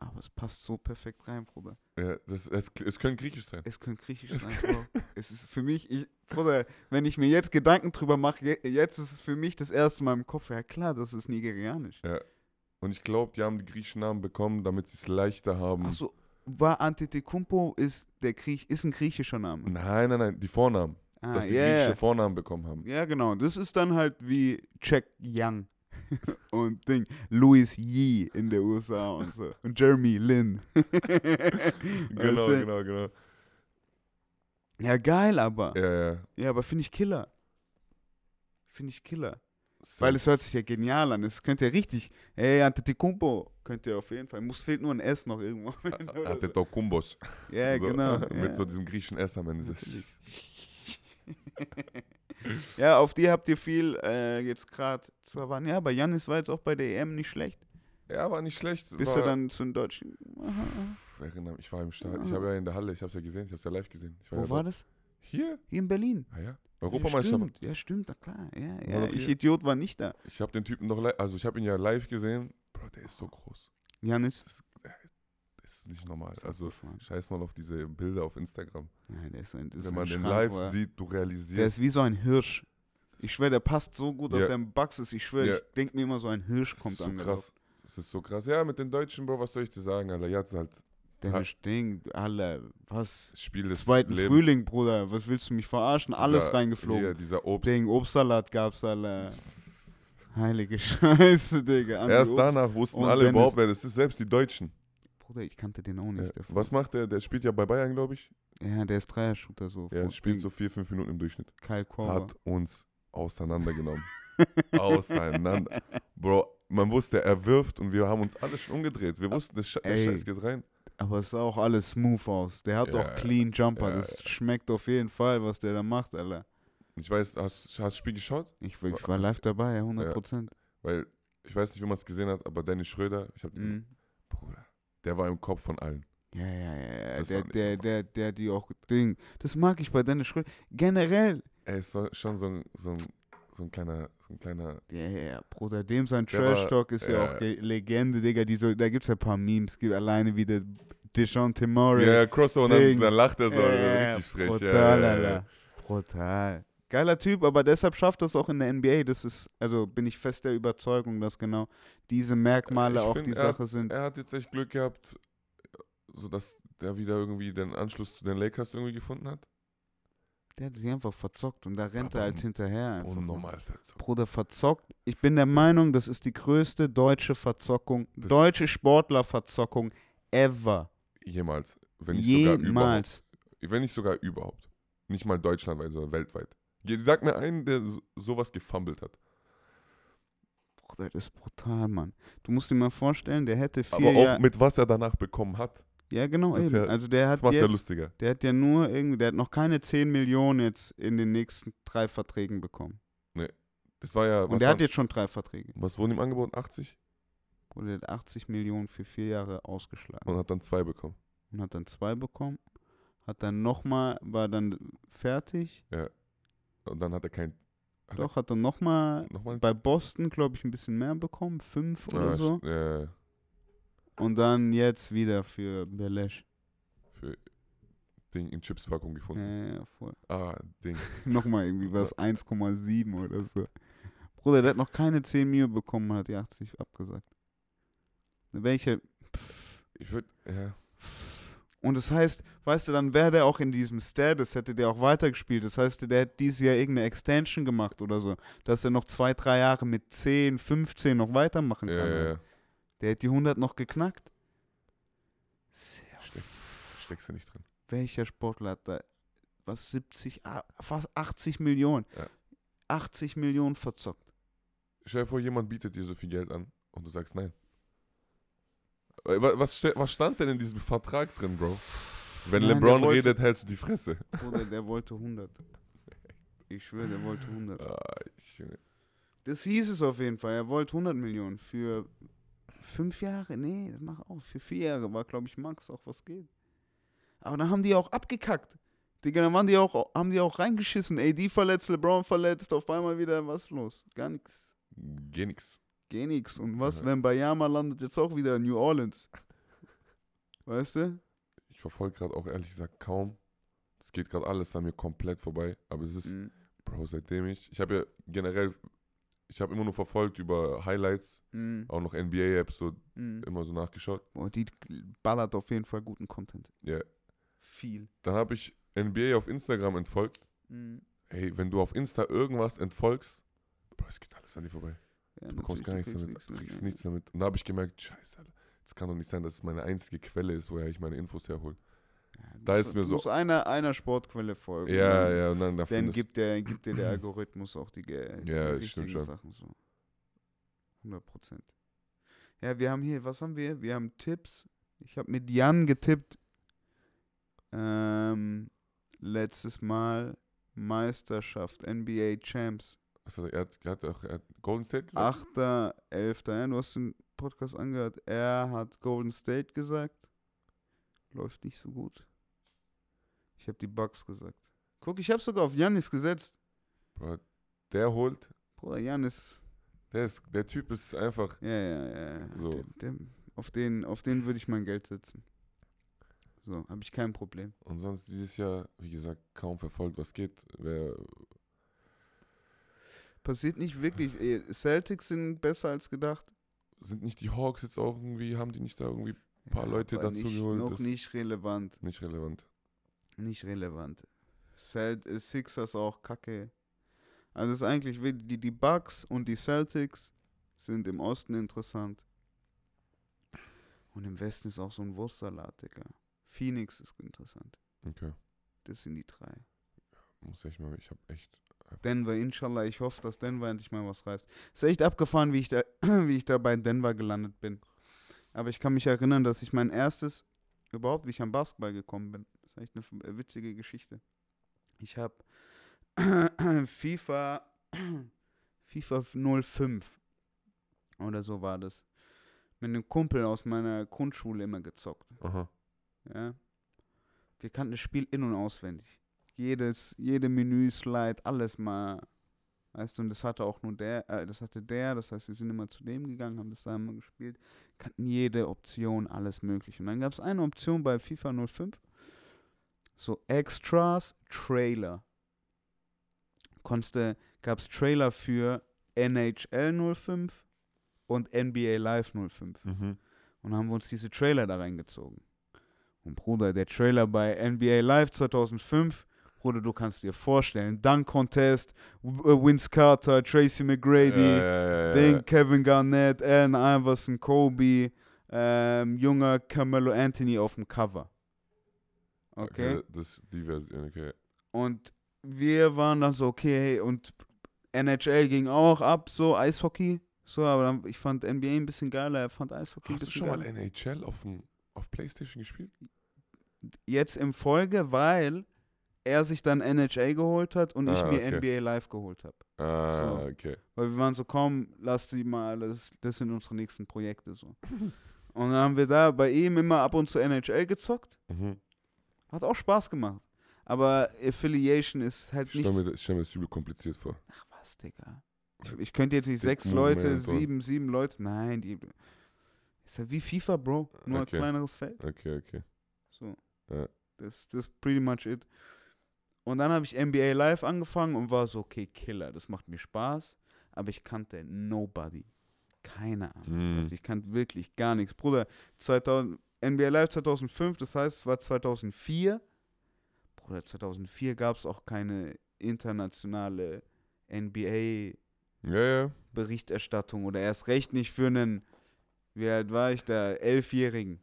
Aber es passt so perfekt rein, Bruder. Ja, das, es, es könnte Griechisch sein. Es könnte griechisch sein, Bro. es ist für mich, ich, Bruder, wenn ich mir jetzt Gedanken drüber mache, je, jetzt ist es für mich das erste Mal im Kopf, ja klar, das ist nigerianisch. Ja. Und ich glaube, die haben die griechischen Namen bekommen, damit sie es leichter haben. Achso, war Antetokounmpo ist der Kriech, ist ein griechischer Name. Nein, nein, nein, die Vornamen. Ah, dass die ja, griechische. Vornamen bekommen haben. ja, genau. Das ist dann halt wie Jack Young und Ding, Louis Yee in der USA und so. Und Jeremy Lin. Genau, du? genau, genau. Ja, geil, aber. Ja, ja. Ja, aber finde ich Killer. Finde ich Killer. Safe. Weil es hört sich ja genial an. Es könnte ja richtig. Hey, Antetokounmpo. Könnte ja auf jeden Fall. Muss fehlt nur ein S noch irgendwo. Oder Hatte so. doch Kumbos. Ja, so, genau. Mit ja. so diesem griechischen S am Ende. Ja, auf die habt ihr viel äh, jetzt gerade zwar waren. Ja, aber Janis war jetzt auch bei der EM nicht schlecht. Ja, war nicht schlecht. Bis war, er dann zu den Deutschen. Pff, erinnere mich, ich war im Stadion. Ich habe ja in der Halle, ich habe es ja gesehen, ich habe es ja live gesehen. Ich Wo ja war das? Hier? Hier in Berlin. Ah ja. Ja, Europameisterschaft. stimmt. Ja, stimmt, na klar. Ja, War ja. doch Ich. Idiot war nicht da. Ich habe den Typen noch live, also ich habe ihn ja live gesehen. Bro, der ist so groß. Janis. Das, äh, das ist nicht normal. ist Also abgefahren. scheiß mal auf diese Bilder auf Instagram. Nein, der ist ein, das Wenn man den live wo er- sieht, du Der ist realisierst. wie so ein Hirsch. Ich schwöre, der passt so gut, dass Ja. er ein Bugs ist. Ich schwöre, Ja. ich denke mir immer so, ein Hirsch Das kommt so krass. Das ist so krass. Ja, mit den Deutschen, Bro, was soll ich dir sagen, Alter? Hattet halt Der stinkt, alle, was? Spiel des Zweiten Lebens. Frühling, Bruder, was willst du mich verarschen? Alles Dieser- reingeflogen. Hier, dieser Obst. Ding, Obstsalat gab's, alle. Heilige Scheiße, Digga. Erst Obst. danach wussten alle Dennis. überhaupt, wer das ist, selbst die Deutschen. Bruder, ich kannte den auch nicht. Ja. Was macht der? Der spielt ja bei Bayern, glaube ich. Ja, der ist Dreier-Shooter so. Ja, spielt so vier, fünf Minuten im Durchschnitt. Kyle Korver. Hat uns auseinandergenommen. Auseinander. Bro, man wusste, er wirft und wir haben uns alle schon umgedreht. Wir wussten, das Sch der Ey. Scheiß geht rein. Aber es sah auch alles smooth aus. Der hat Ja, auch clean Jumper. ja, das schmeckt auf jeden Fall, was der da macht, Alter. Ich weiß, hast du das Spiel geschaut? Ich, ich war live dabei, ja, 100 Prozent. Weil, ich weiß nicht, wie man es gesehen hat, aber Dennis Schröder, ich hab, Mhm. Bruder, der war im Kopf von allen. Ja, ja, ja. ja. Der, der, der, der, die auch Ding. Das mag ich bei Dennis Schröder. Generell. Er ist so, schon so ein, so, ein, so ein kleiner, so ein kleiner, Ja, ja, ja, Bruder, dem sein Der war- Trash Talk ist ja, ja. auch Ge- Legende, Digga. Die so, da gibt's ja ein paar Memes. Gibt alleine wie der Deshaun Murray. ja, Crossover und dann, dann lacht er so, Ja, richtig frech. Brutal, ja, ja, ja, Alter. Brutal. Geiler Typ, aber deshalb schafft das auch in der NBA. Das ist, also bin ich fest der Überzeugung, dass genau diese Merkmale Ich auch find, die er hat- Sache sind. Er hat jetzt echt Glück gehabt, sodass der wieder irgendwie den Anschluss zu den Lakers irgendwie gefunden hat. Der hat sich einfach verzockt und da rennt er Aber halt hinterher. Einfach. Unnormal verzockt. Bruder, verzockt. Ich bin der Meinung, das ist die größte deutsche Verzockung, Das- deutsche Sportlerverzockung ever. Jemals. Wenn nicht sogar überhaupt. Jemals. Wenn nicht sogar überhaupt. Nicht mal deutschlandweit, sondern weltweit. Sag mir einen, der so, sowas gefummelt hat. Bruder, das ist brutal, Mann. Du musst dir mal vorstellen, der hätte vier Aber auch Jahre. mit was er danach bekommen hat. Ja, genau, das eben. ja- also der Das macht ja jetzt, lustiger. der hat ja nur irgendwie, der hat noch keine 10 Millionen jetzt in den nächsten drei Verträgen bekommen. Das war ja. Und der waren, hat jetzt schon drei Verträge. was wurden ihm angeboten? 80? Und der hat 80 Millionen für vier Jahre ausgeschlagen. Und hat dann zwei bekommen. Und hat dann zwei bekommen. Hat dann nochmal, war dann fertig. Und dann hat er kein. Hat Doch, hat dann nochmal er nochmal. bei Boston, glaube ich, ein bisschen mehr bekommen. Fünf oder Ah, so. äh, Und dann jetzt wieder für Belesch. für Ding in Chipspackung gefunden. Ja, ja, voll. Ah, Ding. Nochmal irgendwie was 1,7 oder so. Bruder, der hat noch keine 10 Mio bekommen, hat die 80 abgesagt. Welche? Ich würde. Ja. Und das heißt, weißt du, dann wäre der auch in diesem Status, hätte der auch weitergespielt. Das heißt, der hätte dieses Jahr irgendeine Extension gemacht oder so, dass er noch zwei, drei Jahre mit 10, 15 noch weitermachen kann. ja, ja. Der hätte die 100 noch geknackt. Sehr Steck, steckst du nicht drin. welcher Sportler hat da was 70, ah, fast 80 Millionen. Ja. 80 Millionen verzockt. Stell dir vor, jemand bietet dir so viel Geld an und du sagst nein. Äh, wa- Was, was stand denn in diesem Vertrag drin, Bro? Wenn Nein, LeBron wollte- redet, hältst du die Fresse. Bruder, der wollte 100. Ich schwöre, der wollte 100. Ah, ich, Das hieß es auf jeden Fall. Er wollte 100 Millionen für fünf Jahre. Nee, das mach auch. Für vier Jahre war, glaube ich, Max auch was geht. Aber dann haben die auch abgekackt. Digga, dann waren die auch, haben die auch reingeschissen. AD verletzt, LeBron verletzt, auf einmal wieder was los. Gar nichts. geh nix. Geh nix. Und was, Ja. wenn Bayama landet jetzt auch wieder in New Orleans? Weißt du? Ich verfolge gerade auch ehrlich gesagt kaum. Es geht gerade alles an mir komplett vorbei. Aber es ist, Mhm. Bro, seitdem ich. Ich habe ja generell. Ich habe immer nur verfolgt über Highlights, Mhm. auch noch NBA-Apps, so Mhm. immer so nachgeschaut. Boah, die ballert auf jeden Fall guten Content. Ja. Viel. Dann habe ich NBA auf Instagram entfolgt. Mhm. Hey, wenn du auf Insta irgendwas entfolgst, Bro, es geht alles an dir vorbei. Ja, Du bekommst gar nichts du damit. Du kriegst nichts damit. Und da habe ich gemerkt, scheiße, Alter. Das kann doch nicht sein, dass es meine einzige Quelle ist, woher ich meine Infos herhole. Ja, du Da musst- ist mir du so- musst einer, einer Sportquelle folgen. Ja, dann, ja, und dann da Dann gibt der, gibt dir der Algorithmus auch die, die Ja, richtigen stimmt schon. Sachen so. 100 Prozent. Ja, wir haben hier, was haben wir? Wir haben Tipps. Ich habe mit Jan getippt. Ähm, letztes Mal Meisterschaft, NBA Champs. Also, er, hat, er, hat auch, er hat Golden State gesagt. 8., 11. Ja, du hast den Podcast angehört. Er hat Golden State gesagt. Läuft nicht so gut. Ich habe die Bucks gesagt. Guck, ich habe sogar auf Janis gesetzt. Bro, der holt, Bruder, Janis. der, ist, der Typ ist einfach. Ja, ja, ja. ja. So. Der, der, auf den, auf den würde ich mein Geld setzen. So, habe ich kein Problem. Und sonst dieses Jahr, wie gesagt, kaum verfolgt, was geht. Wer, passiert nicht wirklich. Äh, Celtics sind besser als gedacht. Sind nicht die Hawks jetzt auch irgendwie, haben die nicht da irgendwie ein paar Leute aber dazu nicht, geholt? Noch nicht relevant. nicht relevant. Nicht relevant. Celt äh, Sixers auch kacke. Also es ist eigentlich die, die Bucks und die Celtics sind im Osten interessant. Und im Westen ist auch so ein Wurstsalat, Digga. Phoenix ist interessant. Okay. Das sind die drei. Muss ich mal, ich habe echt. Denver, inshallah. Ich hoffe, dass Denver endlich mal was reißt. Ist echt abgefahren, wie ich da, wie ich da bei Denver gelandet bin. Aber ich kann mich erinnern, dass ich mein erstes, überhaupt, wie ich am Basketball gekommen bin. Das ist echt eine äh, witzige Geschichte. Ich habe FIFA, FIFA 05 oder so war das. Mit einem Kumpel aus meiner Grundschule immer gezockt. Aha. Ja. Wir kannten das Spiel in- und auswendig. Jedes, jede Menü-Slide, alles mal. Weißt du, und das hatte auch nur der, äh, das hatte der, das heißt, wir sind immer zu dem gegangen, haben das da immer gespielt, kannten jede Option, alles mögliche. Und dann gab es eine Option bei FIFA 05, so Extras, Trailer. Konntest gab es Trailer für NHL 05 und NBA Live 05. Mhm. Und haben wir uns diese Trailer da reingezogen. Und Bruder, der Trailer bei NBA Live 2005, Bruder, du kannst dir vorstellen, Dunk Contest, äh, Vince Carter, Tracy McGrady, Ja, ja, Ding. Kevin Garnett, Allen Iverson, Kobe, ähm, junger Carmelo Anthony auf dem Cover. Okay? Das ist die Version, okay. Und wir waren dann so, okay, hey, und NHL ging auch ab, so Eishockey. So, aber dann, ich fand NBA ein bisschen geiler, er fand Eishockey Hast ein du bisschen schon geiler. mal NHL auf, dem, auf Playstation gespielt? jetzt im Folge, weil er sich dann NHL geholt hat und ich Ah, mir okay. NBA Live geholt habe. Ah, So. okay. Weil wir waren so, komm, lass die mal, das, das sind unsere nächsten Projekte so. und dann haben wir da bei ihm immer ab und zu NHL gezockt. Mhm. Hat auch Spaß gemacht. Aber Affiliation ist halt Ich stelle nicht. ich stell mir das übel kompliziert vor. Ach was, Digga. Ich, ich könnte jetzt nicht Stick sechs Leute, Movement und- sieben, sieben Leute. Nein, die. Ist ja wie FIFA, Bro. Nur Okay. ein kleineres Feld. Okay, okay. So. Ja. Das ist pretty much it. Und dann habe ich NBA Live angefangen und war so, okay, Killer, das macht mir Spaß. Aber ich kannte nobody. Keine Ahnung. Mm. Du, ich kannte wirklich gar nichts. Bruder, 2000, NBA Live 2005, das heißt, es war 2004. Bruder, 2004 gab es auch keine internationale NBA-Berichterstattung ja. oder erst recht nicht für einen, wie alt war ich da, Elfjährigen.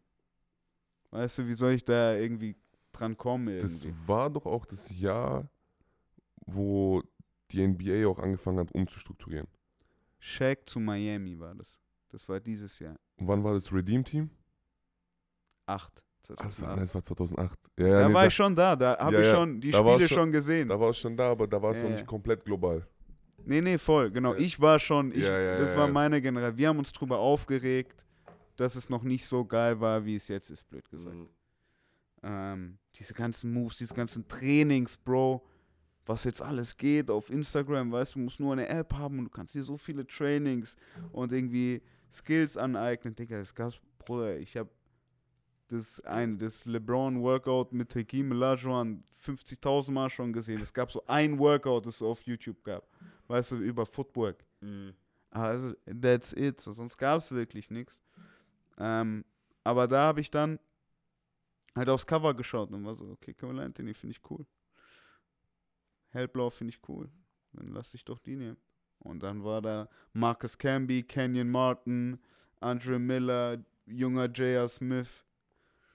Weißt du, wie soll ich da irgendwie dran kommen Das irgendwie? war doch auch das Jahr, wo die NBA auch angefangen hat, umzustrukturieren. Shaq zu Miami war das. Das war dieses Jahr. Und wann war das Redeem Team? Acht. Ach, das 2008. das war 2008. Ja, da ja, nee, war da, ich schon da, da habe Ja, ich schon die Spiele schon- schon gesehen. da war es schon da, aber da war es Ja, noch ja. nicht komplett global. Nee, nee, voll, genau. Ja. Ich war schon, ich, Ja, ja, das ja, war ja. meine Generation. Wir haben uns drüber aufgeregt, dass es noch nicht so geil war, wie es jetzt ist, blöd gesagt. Mhm. Ähm, diese ganzen Moves, diese ganzen Trainings, Bro, was jetzt alles geht auf Instagram, weißt du, du musst nur eine App haben und du kannst dir so viele Trainings und irgendwie Skills aneignen. Digga, das gab's, Bruder, ich habe das eine, das LeBron Workout mit Hakeem Olajuwon 50.000 Mal schon gesehen. Es gab so ein Workout, das es auf YouTube gab, weißt du, über Footwork. Also, that's it. So, sonst gab es wirklich nichts. Ähm, aber da habe ich dann halt aufs Cover geschaut und war so, okay, Camilla Anthony finde ich cool. Hellblau finde ich cool. Dann lass ich doch die nehmen. Und dann war da Marcus Camby, Kenyon Martin, Andre Miller, junger J.R. Smith,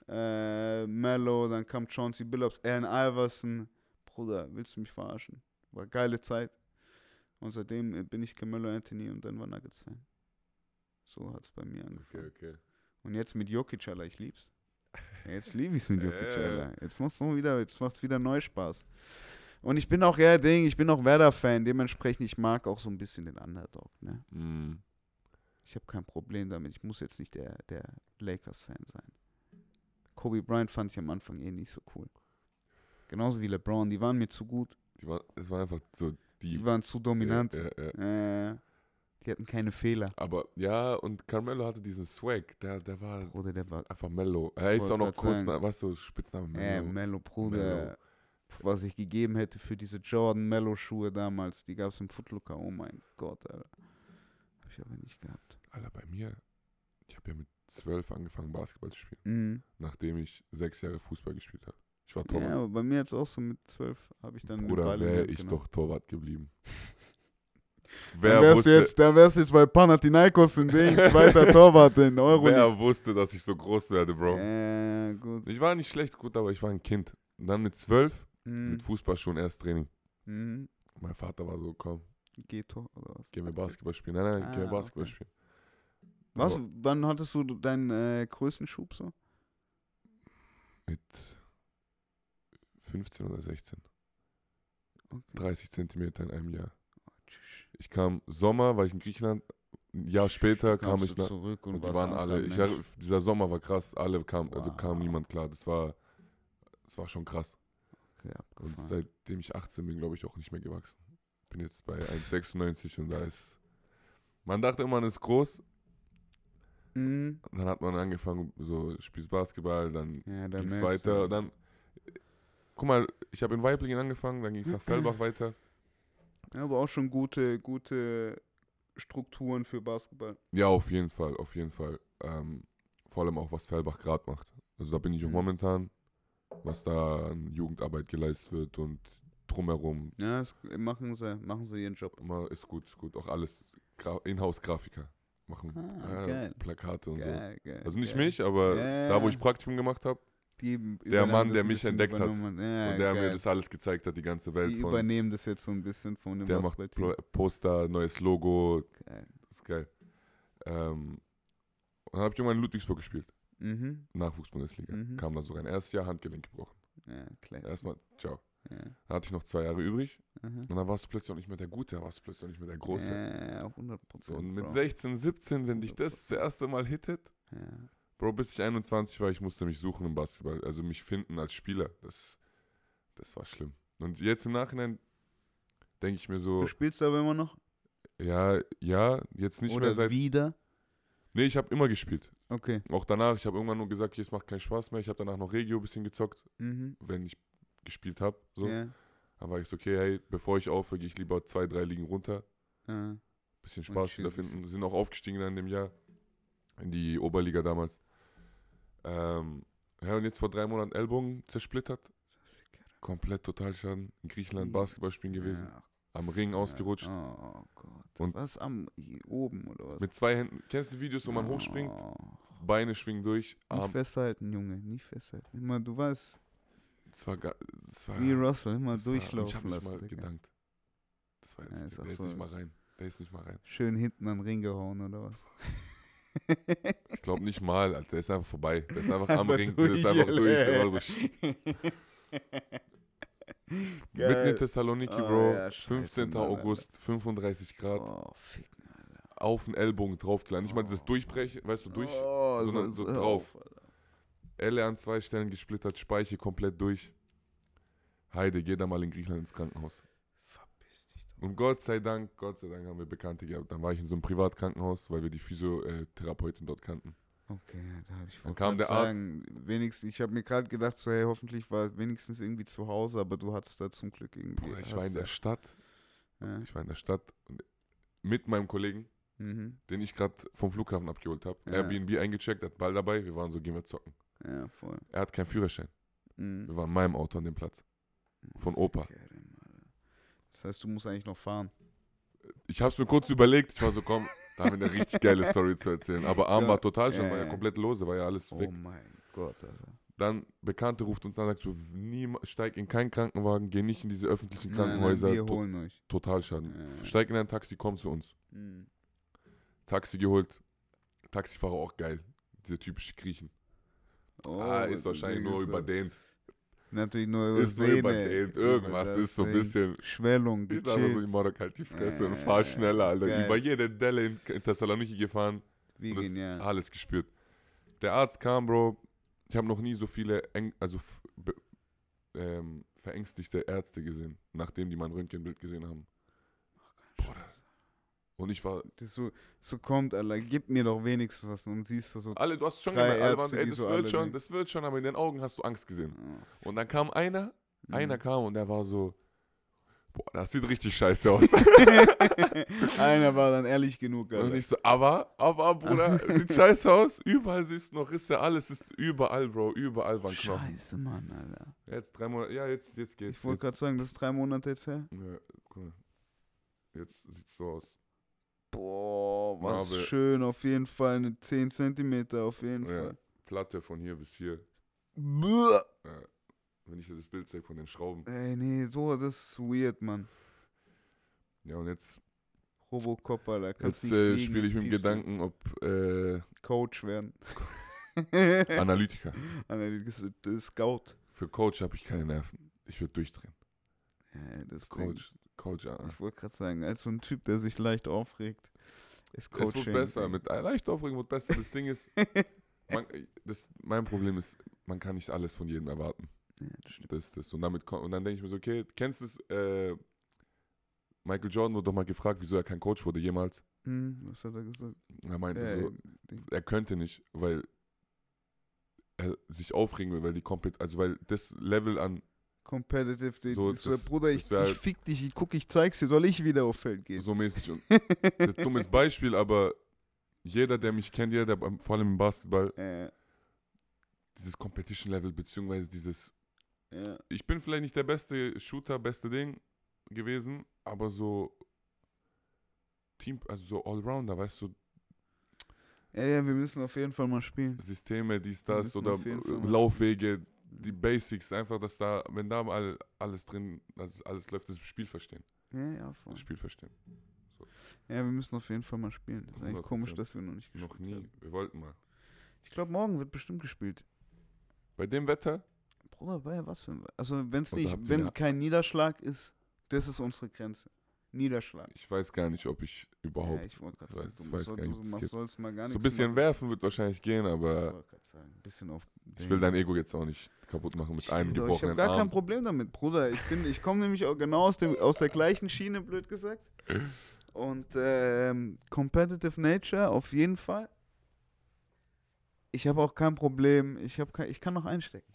äh, Mello, dann kam Chauncey Billups, Allen Iverson. Bruder, willst du mich verarschen? War geile Zeit. Und seitdem äh, bin ich Carmelo Anthony und Denver Nuggets Fan. So hat es bei mir angefangen. Okay, okay. Und jetzt mit Jokic, Alter, ich lieb's. Jetzt liebe ich's mit Ja, Jokic. Alter. Jetzt macht's noch wieder, jetzt macht's wieder neu Spaß. Und ich bin auch, ja, Ding, ich bin auch Werder-Fan, dementsprechend, ich mag auch so ein bisschen den Underdog, ne? Mhm. Ich habe kein Problem damit. Ich muss jetzt nicht der, der Lakers-Fan sein. Kobe Bryant fand ich am Anfang eh nicht so cool. Genauso wie LeBron, die waren mir zu gut. Die war, es war einfach so die. Die waren zu dominant. Ja, ja, ja. Äh, die hatten keine Fehler. Aber ja, und Carmelo hatte diesen Swag, der, der war Bruder, der war einfach mellow. Er ist auch noch kurz, weißt du, Spitzname äh, Mellow. Mello, Bruder. Mello. was ich gegeben hätte für diese Jordan Mellow Schuhe damals. Die gab es im Footlooker. Oh mein Gott, Alter. Hab ich aber nicht gehabt. Alter, bei mir, ich habe ja mit zwölf angefangen, Basketball zu spielen, Mhm. nachdem ich sechs Jahre Fußball gespielt habe. Ich war Torwart. Ja, aber bei mir jetzt auch so mit zwölf habe ich dann Bruder, wäre ich doch Torwart geblieben. Dann wer, wärst wusste, du jetzt, dann wärst du jetzt bei Panathinaikos in Ding, zweiter Torwart in Euroleague. wer wusste, dass ich so groß werde, Bro? Ja, gut. Ich war nicht schlecht gut, aber ich war ein Kind. Und dann mit zwölf, Mhm. mit Fußball schon erst Training. Mhm. Mein Vater war so, komm, Ghetto oder was? gehen wir Basketball spielen. Nein, nein, gehen wir Ah, Basketball okay. spielen. Was, wann hattest du deinen äh, größten Schub so? Mit 15 oder 16. Okay. 30 Zentimeter in einem Jahr. Ich kam Sommer, war ich in Griechenland. Ein Jahr später kam Kamst ich nach. zurück und, Und die waren alle. Ich, dieser Sommer war krass. Alle kam, also kam Wow. niemand klar. Das war, das war schon krass. okay, Und seitdem ich 18 bin, glaube ich, auch nicht mehr gewachsen. Bin jetzt bei 1,96 und da ist. Man dachte immer, man ist groß. Mhm. Dann hat man angefangen, so spielst Basketball, dann Ja, ging es weiter. Dann, guck mal, ich habe in Weiblingen angefangen, dann ging es nach Fellbach weiter. Ja, aber auch schon gute, gute Strukturen für Basketball. Ja, auf jeden Fall, auf jeden Fall. Ähm, vor allem auch, was Fellbach gerade macht. Also da bin ich auch Mhm. momentan, was da an Jugendarbeit geleistet wird und drumherum. Ja, das machen sie, machen sie ihren Job. Immer ist gut, ist gut. Auch alles Gra Inhouse-Grafiker machen Ah, ja, geil. Plakate und so. Geil, geil, Also nicht geil. mich, aber da, wo ich Praktikum gemacht habe der Mann, der mich entdeckt hat. Ja, und der geil. mir das alles gezeigt hat, die ganze Welt Die von. übernehmen das jetzt so ein bisschen von dem Der macht Poster, neues Logo, Geil. das ist geil. Ähm, und dann habe ich irgendwann in Ludwigsburg gespielt, Mhm. Nachwuchsbundesliga. Mhm. Kam da so rein. Erstes Jahr Handgelenk gebrochen. Ja, klasse. Erstmal, ciao. Ja. Dann hatte ich noch zwei Jahre übrig aha. und dann warst du plötzlich auch nicht mehr der Gute, dann warst du plötzlich auch nicht mehr der Große. Ja, 100 So, Prozent. und mit Bro. 16, 17, wenn dich das das erste Mal hittet, Ja. Bro, bis ich 21 war, ich musste mich suchen im Basketball, also mich finden als Spieler. Das, das war schlimm. Und jetzt im Nachhinein denke ich mir so, Du spielst aber immer noch? ja, ja, jetzt nicht Oder mehr seit. wieder? Nee, ich habe immer gespielt. Okay. Auch danach, ich habe irgendwann nur gesagt, okay, es macht keinen Spaß mehr. Ich habe danach noch Regio ein bisschen gezockt, Mhm. wenn ich gespielt habe. So. Ja. Dann war ich so, okay, hey, bevor ich aufhöre, gehe ich lieber zwei, drei Ligen runter. Ja. Bisschen Spaß chill ein wiederfinden. Sind auch aufgestiegen dann in dem Jahr. In die Oberliga damals. Ähm, ja, und jetzt vor drei Monaten Ellbogen zersplittert. Komplett Totalschaden. In Griechenland. Basketball spielen gewesen. Ja. Am Ring ausgerutscht. Oh Gott. Und- was am oben oder was? Mit zwei Händen. Kennst du die Videos, wo man hochspringt? Oh. Beine schwingen durch. Nicht Arm. festhalten, Junge, nicht festhalten. Immer, du weißt, Das war, das war wie Russell, immer durchlaufen Ich habe nicht lassen. mal Digga. gedankt. Das war jetzt, Ja, ist der auch ist so. nicht mal rein. Der ist nicht mal rein. Schön hinten an den Ring gehauen oder was? Ich glaube nicht mal, Alter. Der ist einfach vorbei. Der ist einfach am Einfach Ring. Der ist einfach durch. Der war so, Mitten in Thessaloniki, Oh, Bro. ja, scheiße, 15. Mann. August, 35 Grad. Oh, ficken, Alter. Auf den Ellbogen draufgelandet. Nicht mal dieses Oh. Durchbrechen, weißt du, durch. oh, sondern so drauf. Elle an zwei Stellen gesplittert, Speiche komplett durch. Heide, geh da mal in Griechenland ins Krankenhaus. Und Gott sei Dank, Gott sei Dank haben wir Bekannte gehabt. Dann war ich in so einem Privatkrankenhaus, weil wir die Physiotherapeutin dort kannten. Okay, da hatte ich Dann kam der Arzt. sagen, Wenigstens, ich habe mir gerade gedacht, so, hey, hoffentlich war wenigstens irgendwie zu Hause, aber du hattest da zum Glück irgendwie. Bruder, ich war in der Stadt. Ja. Ich war in der Stadt und mit meinem Kollegen, Mhm. den ich gerade vom Flughafen abgeholt habe. Ja. Airbnb eingecheckt, hat Ball dabei. Wir waren so, gehen wir zocken. ja, voll. Er hat keinen Führerschein. Mhm. Wir waren in meinem Auto an dem Platz. von Opa. Alter. Das heißt, du musst eigentlich noch fahren. Ich habe es mir kurz überlegt. Ich war so, komm, da haben wir eine richtig geile Story zu erzählen. Aber Arm Ja. war total schon, Ja, war ja komplett lose, war ja alles Oh weg. mein Gott, Alter. Dann Bekannte ruft uns an, sagt so, nie, steig in keinen Krankenwagen, geh nicht in diese öffentlichen Nein, nein, Krankenhäuser. wir to holen euch. Totalschaden. Ja. Steig in ein Taxi, komm zu uns. Mhm. Taxi geholt. Taxifahrer auch geil. Diese typische Griechen. Oh, ah, ist wahrscheinlich nur überdehnt. Natürlich nur Ist nur übersehen, ey. überdehnt. Irgendwas Das ist so ein bisschen. Schwellung, Ich dachte so, ich mach doch halt die Fresse und Äh, fahr schneller, Alter. geil. Über jede Delle in, Thessaloniki gefahren. Wie und das genial. alles gespürt. Der Arzt kam, Bro. Ich habe noch nie so viele eng, also ähm, verängstigte Ärzte gesehen, nachdem die mein Röntgenbild gesehen haben. Bruder. Und ich war, Das so, so kommt, Alter, gib mir doch wenigstens was und siehst du so. alle, du hast schon gemerkt, alle waren, ey, das so wird schon, das wird schon, aber in den Augen hast du Angst gesehen. Oh, Und dann kam einer, Einer Mhm. kam und der war so, boah, das sieht richtig scheiße aus. Einer war dann ehrlich genug, und Alter. ich so, aber, aber, Bruder, sieht scheiße aus. Überall siehst du noch Risse, alles ist überall, Bro, überall waren Knochen. Scheiße, Mann, Alter. Jetzt drei Monate, ja, jetzt, jetzt geht's. Ich wollte gerade sagen, das ist drei Monate jetzt her. ja, mal. Jetzt sieht's so aus. Boah, was Narbe. schön, auf jeden Fall. Eine 10 Zentimeter, auf jeden Ja. Fall. Platte von hier bis hier. Buh. Wenn ich dir das Bild zeige von den Schrauben. Ey, nee, so, das ist weird, Mann. Ja, und jetzt, Robocop, Alter. Kannst jetzt nicht äh, spiele ich jetzt mit dem du. Gedanken, ob äh, Coach werden. Analytiker. Ist Scout. Für Coach habe ich keine Nerven. Ich würde durchdrehen. Ja, das. Coach, Coach, ja. Ich wollte gerade sagen, als so ein Typ, der sich leicht aufregt, ist Es Coaching. wird besser. Mit äh, leicht aufregen wird besser. Das Ding ist, man, das, mein Problem ist, man kann nicht alles von jedem erwarten. ja, das stimmt. Das das. Und, damit, und dann denke ich mir so, okay, kennst du es? Äh, Michael Jordan wurde doch mal gefragt, wieso er kein Coach wurde jemals. Hm, was hat er gesagt? Er meinte Ja, so, er könnte nicht, weil er sich aufregen will, weil die komplett, also weil das Level an, Competitive, die, So, das- Bruder, ich, wär- ich fick dich, ich guck, ich zeig's dir, soll ich wieder auf Feld gehen? so mäßig und das dummes Beispiel, aber jeder, der mich kennt, jeder, der vor allem im Basketball, äh, dieses Competition Level, beziehungsweise dieses, ja. ich bin vielleicht nicht der beste Shooter, beste Ding gewesen, aber so Team, also so Allrounder, weißt du, ja, ja, wir müssen auf jeden Fall mal spielen. Systeme, dies, das oder Laufwege, die Basics, einfach, dass da, wenn da mal alles drin, also alles läuft, das Spiel verstehen. Ja, ja, voll. Das Spiel verstehen. Ja, wir müssen auf jeden Fall mal spielen. Das ist eigentlich 100%. komisch, dass wir noch nicht gespielt Noch nie. haben. Wir wollten mal. Ich glaube, morgen wird bestimmt gespielt. Bei dem Wetter, Bruder, bei was für ein... Also, wenn's nicht, wenn kein Niederschlag ist, das ist unsere Grenze. Niederschlag. ich weiß gar nicht, ob ich überhaupt. Ja, ich wollte gerade Ich sagen, weiß- du, weiß musst, gar du, nicht, geht. sollst mal gar nichts so ein bisschen machen. werfen wird wahrscheinlich gehen, Ich aber gerade sagen, ein bisschen auf... ich will dein Ego jetzt auch nicht kaputt machen mit einem Bruder, Ich habe gebrochenen gar kein Arm. Problem damit, Bruder. Ich bin, ich komme nämlich auch genau aus, dem, aus der gleichen Schiene, blöd gesagt. Und ähm, Competitive Nature auf jeden Fall. Ich habe auch kein Problem. Ich, hab kein, ich kann noch einstecken.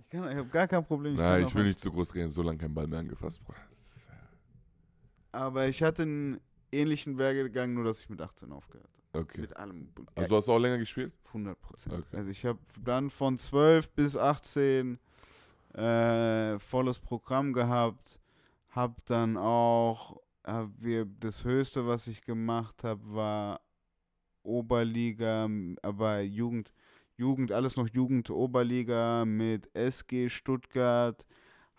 Ich, kann- ich habe gar kein Problem. kann Nein, ich will nicht zu groß reden, so lange kein Ball mehr angefasst, Bruder. Aber ich hatte einen ähnlichen Werdegang, nur dass ich mit 18 aufgehört habe. Okay. Mit allem. Also du hast auch länger gespielt? 100 Prozent. Okay. Also ich habe dann von 12 bis 18 äh, volles Programm gehabt. Habe dann auch, hab wir, das Höchste, was ich gemacht habe, war Oberliga, aber Jugend, Jugend, alles noch Jugend, Oberliga mit SG Stuttgart.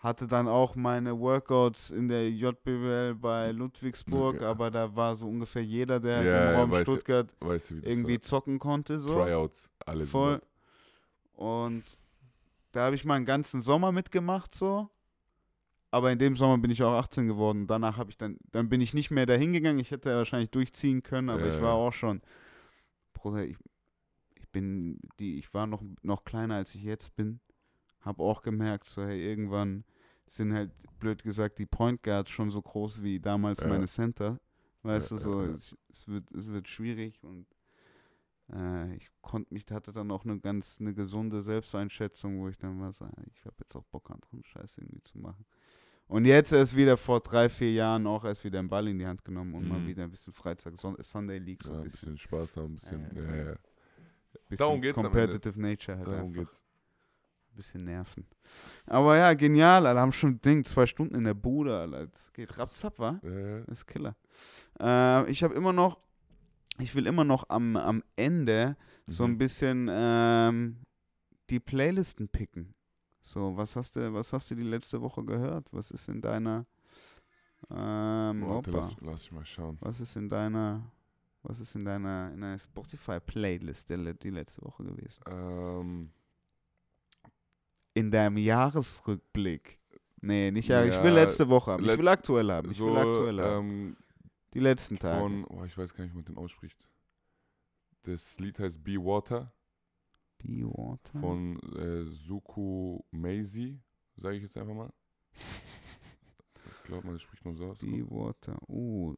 Hatte dann auch meine Workouts in der JBL bei Ludwigsburg, Okay. aber da war so ungefähr jeder, der Ja, im ja, Raum ich. Stuttgart Weißt du, wie das irgendwie war? zocken konnte. So. Tryouts, alles. Voll. Und da habe ich mal einen ganzen Sommer mitgemacht, so. Aber in dem Sommer bin ich auch 18 geworden. Danach habe ich dann, dann bin ich nicht mehr dahin gegangen. Ich hätte wahrscheinlich durchziehen können, aber Ja, ich war ja. auch schon, Bruder, ich, ich bin, die, ich war noch, noch kleiner als ich jetzt bin. Habe auch gemerkt, so, hey, irgendwann sind halt, blöd gesagt, die Point Guards schon so groß wie damals Ja. meine Center. Weißt Ja, du, so, ja. Es, es, wird, es wird schwierig und äh, ich konnte mich, hatte dann auch eine ganz eine gesunde Selbsteinschätzung, wo ich dann war, ich habe jetzt auch Bock, anderen Scheiß irgendwie zu machen. Und jetzt erst wieder vor drei, vier Jahren auch erst wieder einen Ball in die Hand genommen und mal Mhm. wieder ein bisschen Freizeit, Son Sunday League, so ein bisschen, bisschen Spaß haben, ein bisschen. Ja, Ja, ja. ja, bisschen darum geht's. Competitive Nature halt Darum einfach. geht's. Bisschen nerven. Aber ja, genial, Alter, haben schon Ding, zwei Stunden in der Bude, Alter. Das geht rapzap, wa? Äh, Das ist Killer. Äh, ich habe immer noch, ich will immer noch am, am Ende so ein mhm. bisschen ähm, die Playlisten picken. So, was hast du, was hast du die letzte Woche gehört? Was ist in deiner ähm, Warte, lass, lass ich mal schauen. was ist in deiner was ist in deiner in deiner Spotify Playlist der, le- die letzte Woche gewesen? Ähm, In deinem Jahresrückblick. Nee, nicht ja, ich will letzte Woche haben. Ich will letz- aktuell haben. Ich so, will aktuell haben. ähm, Die letzten Tage. von, oh, ich weiß gar nicht, wie man den ausspricht. Das Lied heißt Be Water Be Water. von äh, Suku sage ich jetzt einfach mal. Ich glaube, man das spricht man so aus. Be Water. Oh.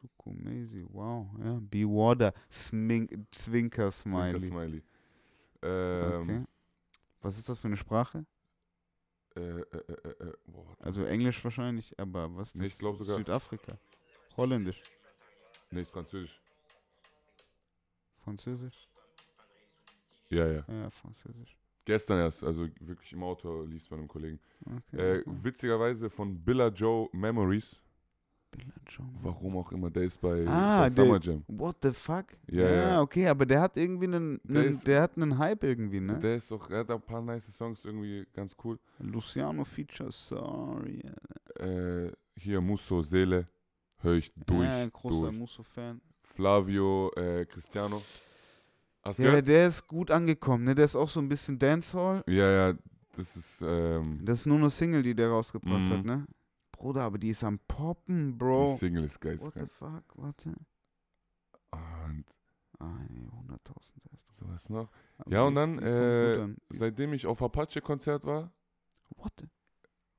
Sukumesi. Wow. Ja. Be Water. Smink, Zwinker Smiley. Smiley. Smiley. Ähm, Okay. Was ist das für eine Sprache? äh, äh, äh, äh, boah, warte mal. Also Englisch wahrscheinlich, aber was ist Nee, ich das? glaub sogar- Südafrika. Holländisch. nee, ist Französisch. Französisch? Ja, ja. Ja, Französisch. Gestern erst, also wirklich im Auto lief es bei einem Kollegen. Okay. Äh, okay. witzigerweise von Billa Joe Memories. Warum auch immer, der ist bei, Ah, bei Summer Jam. What the fuck? Ja, ja. okay, aber der hat irgendwie einen, Der einen ist- der hat einen Hype irgendwie, ne? Der ist auch, er hat ein paar nice Songs, irgendwie ganz cool. Luciano Feature, sorry. Äh, hier Musso, Seele, höre ich durch. ja, großer. Musso-Fan. Flavio, äh, Cristiano. Hast Ja, gehört? der ist gut angekommen, ne? Der ist auch so ein bisschen Dancehall. Ja, ja, das ist, ähm, Das ist nur eine Single, die der rausgebracht Mhm. hat, ne? Bruder, aber die ist am Poppen, die Bro. Single ist What the geistkrank. fuck? Warte. Und Ah, nee, 100.000 erst. sowas noch. Aber Ja, und die dann, die äh. Die Seitdem ich auf Apache-Konzert war, What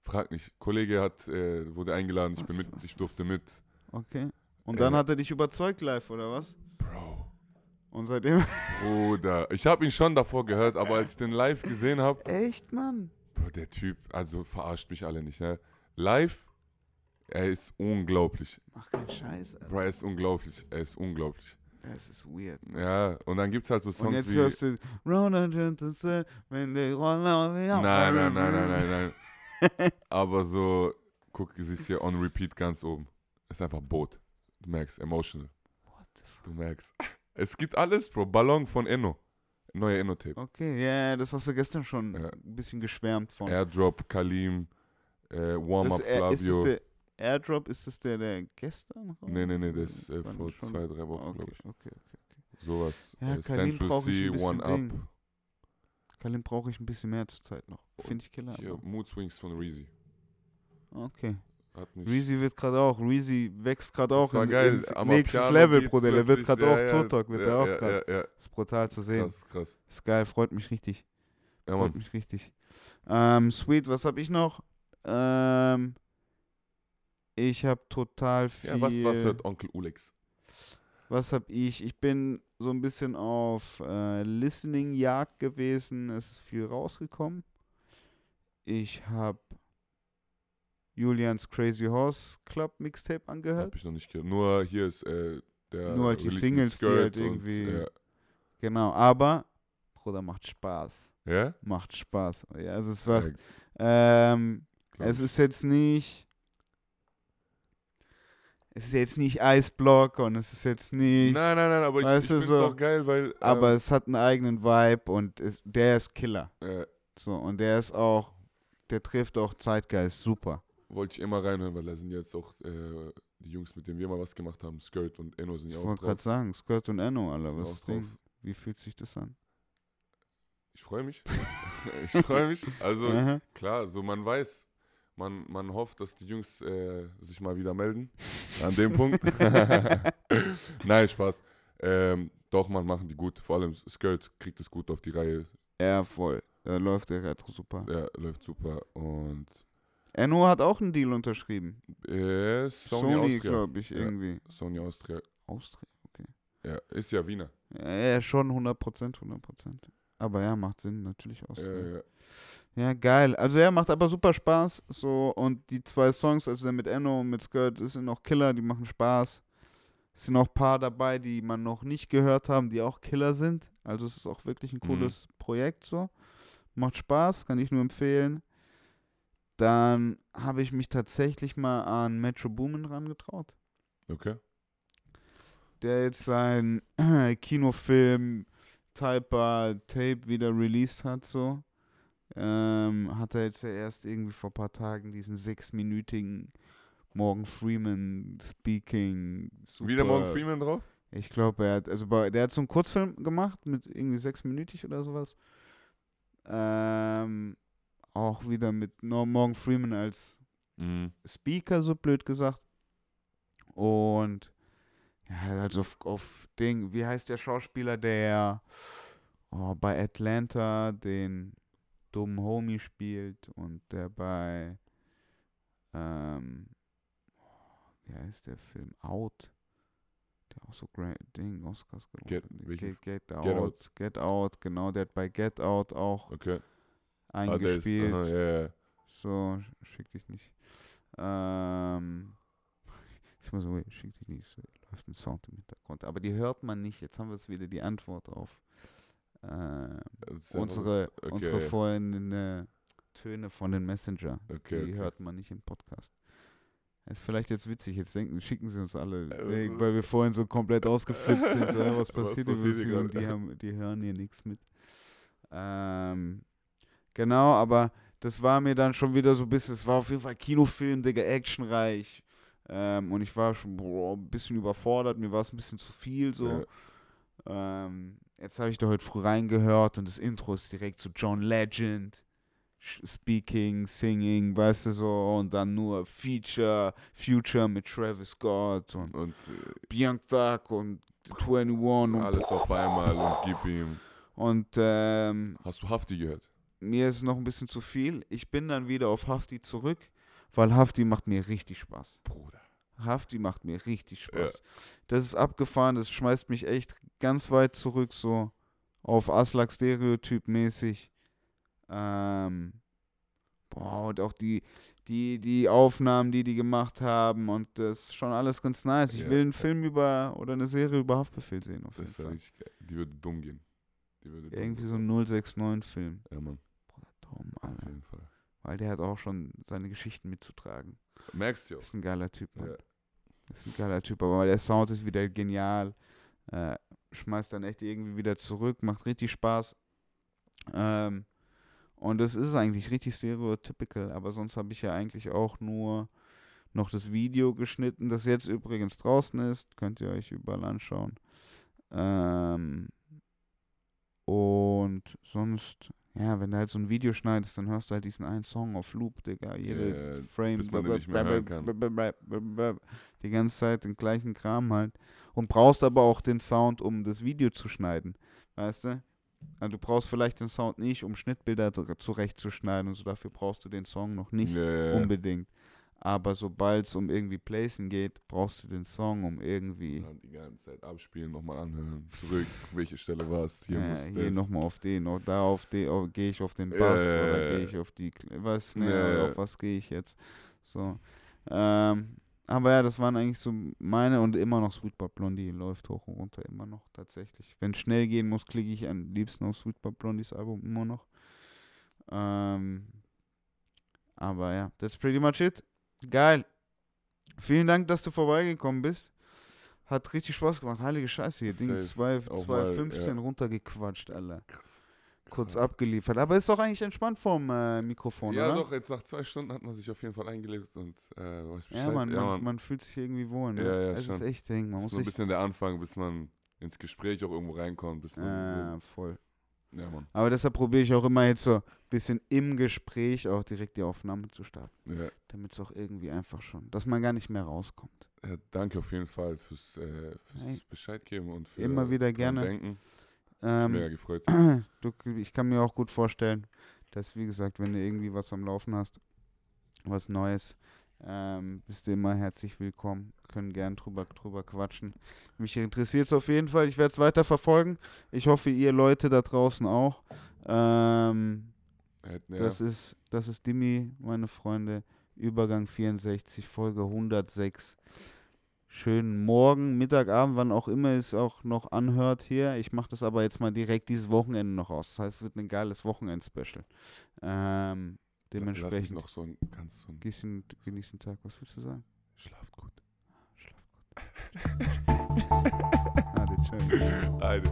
frag nicht, Kollege hat, äh, wurde eingeladen, ich bin Was, mit, was, ich durfte mit. Okay. Und Äh, dann hat er dich überzeugt live, oder was? Bro, Und seitdem. Bruder, ich habe ihn schon davor gehört, aber als ich den live gesehen habe, Echt, Mann? Boah, der Typ, also verarscht mich alle nicht, ne? Live, er ist unglaublich. Mach keinen Scheiß, Alter. Bro, er ist unglaublich. Er ist unglaublich. Das ist weird. Mann. Ja, und dann gibt's halt so Und Songs jetzt wie. hörst du. Wenn die Rolle nein, nein, nein, nein, nein, nein. Aber so, guck, sie ist hier on repeat ganz oben. Ist einfach Boot. Du merkst, emotional. What the fuck? Du merkst. Es gibt alles, Bro. Ballon von Enno. Neue Enno-Tape. Okay, ja, das hast du gestern schon Ja. ein bisschen geschwärmt von. Airdrop, Kalim, äh, Warm-Up, äh, ist das Flavio. der Airdrop, ist das der, der gestern? Nee, nee, nee, das ist äh, vor schon? zwei, drei Wochen, okay, glaube ich. Okay, okay. Sowas. Ja, äh, Kalim Central C, One Ding. Up. Kalim brauche ich ein bisschen mehr zur Zeit noch. Finde ich killer. Hier, aber- Mood Swings von Reezy. Okay. Reezy wird gerade auch, Reezy wächst gerade auch in, geil. ins nächstes Piano Level, Bruder. Der wird gerade auch, ja, ja, Totok wird ja, der auch ja, gerade. Ja, ja. Ist brutal zu sehen. Krass, krass. Ist geil, freut mich richtig. Ja, freut mich richtig. Ähm, sweet, was habe ich noch? Ähm, ich habe total viel. Ja, was, was hört Onkel Ulex? Was hab ich? Ich bin so ein bisschen auf äh, Listening-Jagd gewesen. Es ist viel rausgekommen. Ich habe Julians Crazy Horse Club Mixtape angehört. Hab ich noch nicht gehört. Nur hier ist äh, der. Nur halt die Release Singles, die halt und, irgendwie- Ja. Genau, aber Bruder macht Spaß. ja? Macht Spaß. Ja, also es war. Ja, Ähm, es ist jetzt nicht. Es ist jetzt nicht Eisblock und es ist jetzt nicht. Nein, nein, nein, aber ich, ich finde es so- auch geil, weil. aber es hat einen eigenen Vibe und es, der ist Killer. Ähm, äh, So, und der ist auch, der trifft auch Zeitgeist super. wollte ich immer reinhören, weil da sind jetzt auch äh, die Jungs, mit denen wir mal was gemacht haben. Skirt und Enno sind Ich ja auch wollte drauf. gerade sagen, Skirt und Enno, Alter, was ist Ding? Wie fühlt sich das an? Ich freue mich. ich freue mich. Also klar, so man weiß, man, man hofft, dass die Jungs äh, sich mal wieder melden. An dem Punkt. Nein, Spaß. Ähm, doch, man machen die gut. Vor allem Skirt kriegt es gut auf die Reihe. Ja, voll. Da läuft der Retro super. Ja, läuft super. Und Enno hat auch einen Deal unterschrieben. äh, Sony, Sony, glaube ich, Ja. irgendwie. Sony Austria. Austria, okay. Ja, ist ja Wiener. Ja, ja, schon 100%, 100%. Aber ja, macht Sinn, natürlich Austria. Äh, ja. Ja, geil. Also er macht aber super Spaß. So, und die zwei Songs, also der mit Enno und mit Skirt, das sind auch Killer, die machen Spaß. Es sind auch ein paar dabei, die man noch nicht gehört haben, die auch Killer sind. Also es ist auch wirklich ein Mhm. cooles Projekt so. Macht Spaß, kann ich nur empfehlen. Dann habe ich mich tatsächlich mal an Metro Boomin rangetraut. Okay. Der jetzt sein Kinofilm Typer Tape wieder released hat, so. Ähm, hat er jetzt ja erst irgendwie vor ein paar Tagen diesen sechsminütigen Morgan Freeman Speaking. Super, Wieder Morgan Freeman drauf? Ich glaube, er hat, also bei, der hat so einen Kurzfilm gemacht mit irgendwie sechsminütig oder sowas. Ähm, auch wieder mit Morgan Freeman als Mhm. Speaker, so blöd gesagt. Und ja, also auf, auf Ding, wie heißt der Schauspieler, der oh, bei Atlanta den dummen Homie spielt und der bei ähm, wie heißt der Film? Out. Der auch so great Ding, Oscars gewonnen. Get- Get, Get Out. Get Out. Get Out, genau, der hat bei Get Out auch Okay. Ah, der ist, eingespielt. aha, ja. So, schick dich nicht. Ähm, ist immer so, schick dich nicht, so, läuft ein Sound im Hintergrund. Aber die hört man nicht. Jetzt haben wir es wieder die Antwort auf ähm, Das ist ja unsere, was- okay. unsere vorhin äh, Töne von den Messenger. Okay, die okay. hört man nicht im Podcast. Ist vielleicht jetzt witzig, jetzt denken, schicken sie uns alle, Äh, weil wir vorhin so komplett ausgeflippt sind, so, ja, was Was passiert hier passiert und die, haben, die hören hier nichts mit. Ähm, genau, aber das war mir dann schon wieder so ein bisschen, es war auf jeden Fall Kinofilm, Digga, actionreich. Ähm, und ich war schon boah, ein bisschen überfordert, mir war es ein bisschen zu viel so. Ja. Ähm, jetzt habe ich da heute früh reingehört und das Intro ist direkt zu John Legend. Speaking, Singing, weißt du so, und dann nur Feature, Future mit Travis Scott und Und äh, Thug und 21 und, alles auf einmal und gib ihm. und ähm, Hast du Hafti gehört? mir ist es noch ein bisschen zu viel. Ich bin dann wieder auf Hafti zurück, weil Hafti macht mir richtig Spaß. Bruder. Hafti macht mir richtig Spaß. Das ist abgefahren, das schmeißt mich echt ganz weit zurück, so auf Aslak Stereotyp mäßig. Ähm, boah, und auch die, die, die Aufnahmen, die die gemacht haben und das ist schon alles ganz nice. Ich Ja. will einen Film über oder eine Serie über Haftbefehl sehen, auf jeden Das ja Fall. richtig geil. Die würde dumm gehen. Die würde dumm Irgendwie gehen. so ein 069-Film. Ja, Mann. Bruder, dumm, Auf Alter. jeden Fall. Weil der hat auch schon seine Geschichten mitzutragen. Merkst du ja. Ist ein geiler Typ, Mann. Ja. Ist ein geiler Typ, aber der Sound ist wieder genial. Äh, schmeißt dann echt irgendwie wieder zurück, macht richtig Spaß. Ähm, und es ist eigentlich richtig stereotypical, aber sonst habe ich ja eigentlich auch nur noch das Video geschnitten, das jetzt übrigens draußen ist. Könnt ihr euch überall anschauen. Ähm, und sonst, ja, wenn du halt so ein Video schneidest, dann hörst du halt diesen einen Song auf Loop, Digga. Jede Ja, Frame. bis man nicht mehr hören kann. Die ganze Zeit den gleichen Kram halt. Und brauchst aber auch den Sound, um das Video zu schneiden. Weißt du? Also du brauchst vielleicht den Sound nicht, um Schnittbilder zu- zurechtzuschneiden und so. Dafür brauchst du den Song noch nicht ja. unbedingt. Aber sobald es um irgendwie Placen geht, brauchst du den Song, um irgendwie Dann die ganze Zeit abspielen, nochmal anhören, zurück, welche Stelle war es, hier äh, muss hier nochmal auf den, oder da auf den, auf, gehe ich auf den Ja, Bass ja, oder ja, gehe ja. ich auf die, was, ne, Ja, ja. auf was gehe ich jetzt? So. Ähm, aber ja, das waren eigentlich so meine und immer noch Sweetbot Blondie läuft hoch und runter, immer noch tatsächlich. Wenn es schnell gehen muss, klicke ich am liebsten auf Sweetbot Blondies Album immer noch. Ähm, aber ja, that's pretty much it. Geil. Vielen Dank, dass du vorbeigekommen bist. Hat richtig Spaß gemacht. Heilige Scheiße hier. Ding Safe. 2, Auch 215 mal, ja. runtergequatscht, Alter. Krass. Kurz Krass. abgeliefert. Aber ist doch eigentlich entspannt vom äh, Mikrofon, Ja, oder? doch, jetzt nach zwei Stunden hat man sich auf jeden Fall eingelebt und äh, weiß Bescheid. Ja, man, ja, man, Mann. man fühlt sich irgendwie wohl. Ne? Ja, ja, es ist schon. echt Ding. Man das muss ist so ein bisschen der Anfang, bis man ins Gespräch auch irgendwo reinkommt, bis man Ja, voll. Ja, Mann. Aber deshalb probiere ich auch immer jetzt so ein bisschen im Gespräch auch direkt die Aufnahme zu starten. Ja, Damit es auch irgendwie einfach schon, dass man gar nicht mehr rauskommt. ja, danke auf jeden Fall fürs, äh, fürs Hey. Bescheid geben und für Immer wieder gerne. denken. Ähm, Mega gefreut. du, ich kann mir auch gut vorstellen, dass, wie gesagt, wenn du irgendwie was am Laufen hast, was Neues, ähm, bist du immer herzlich willkommen. Können gern drüber, drüber quatschen. Mich interessiert es auf jeden Fall. Ich werde es weiter verfolgen. Ich hoffe, ihr Leute da draußen auch. Ähm, Äh, ja, das, ist, das ist Dimi, meine Freunde. Übergang 64, Folge 106. Schönen Morgen, Mittag, Abend, wann auch immer es auch noch anhört hier. Ich mache das aber jetzt mal direkt dieses Wochenende noch aus. Das heißt, es wird ein geiles Wochenend-Special. Ähm, Lass mich dementsprechend noch so ein, ganz so ein genießen, genießen Tag. Was willst du sagen? Schlaft gut. Schlaf gut. Tschüss. Ade.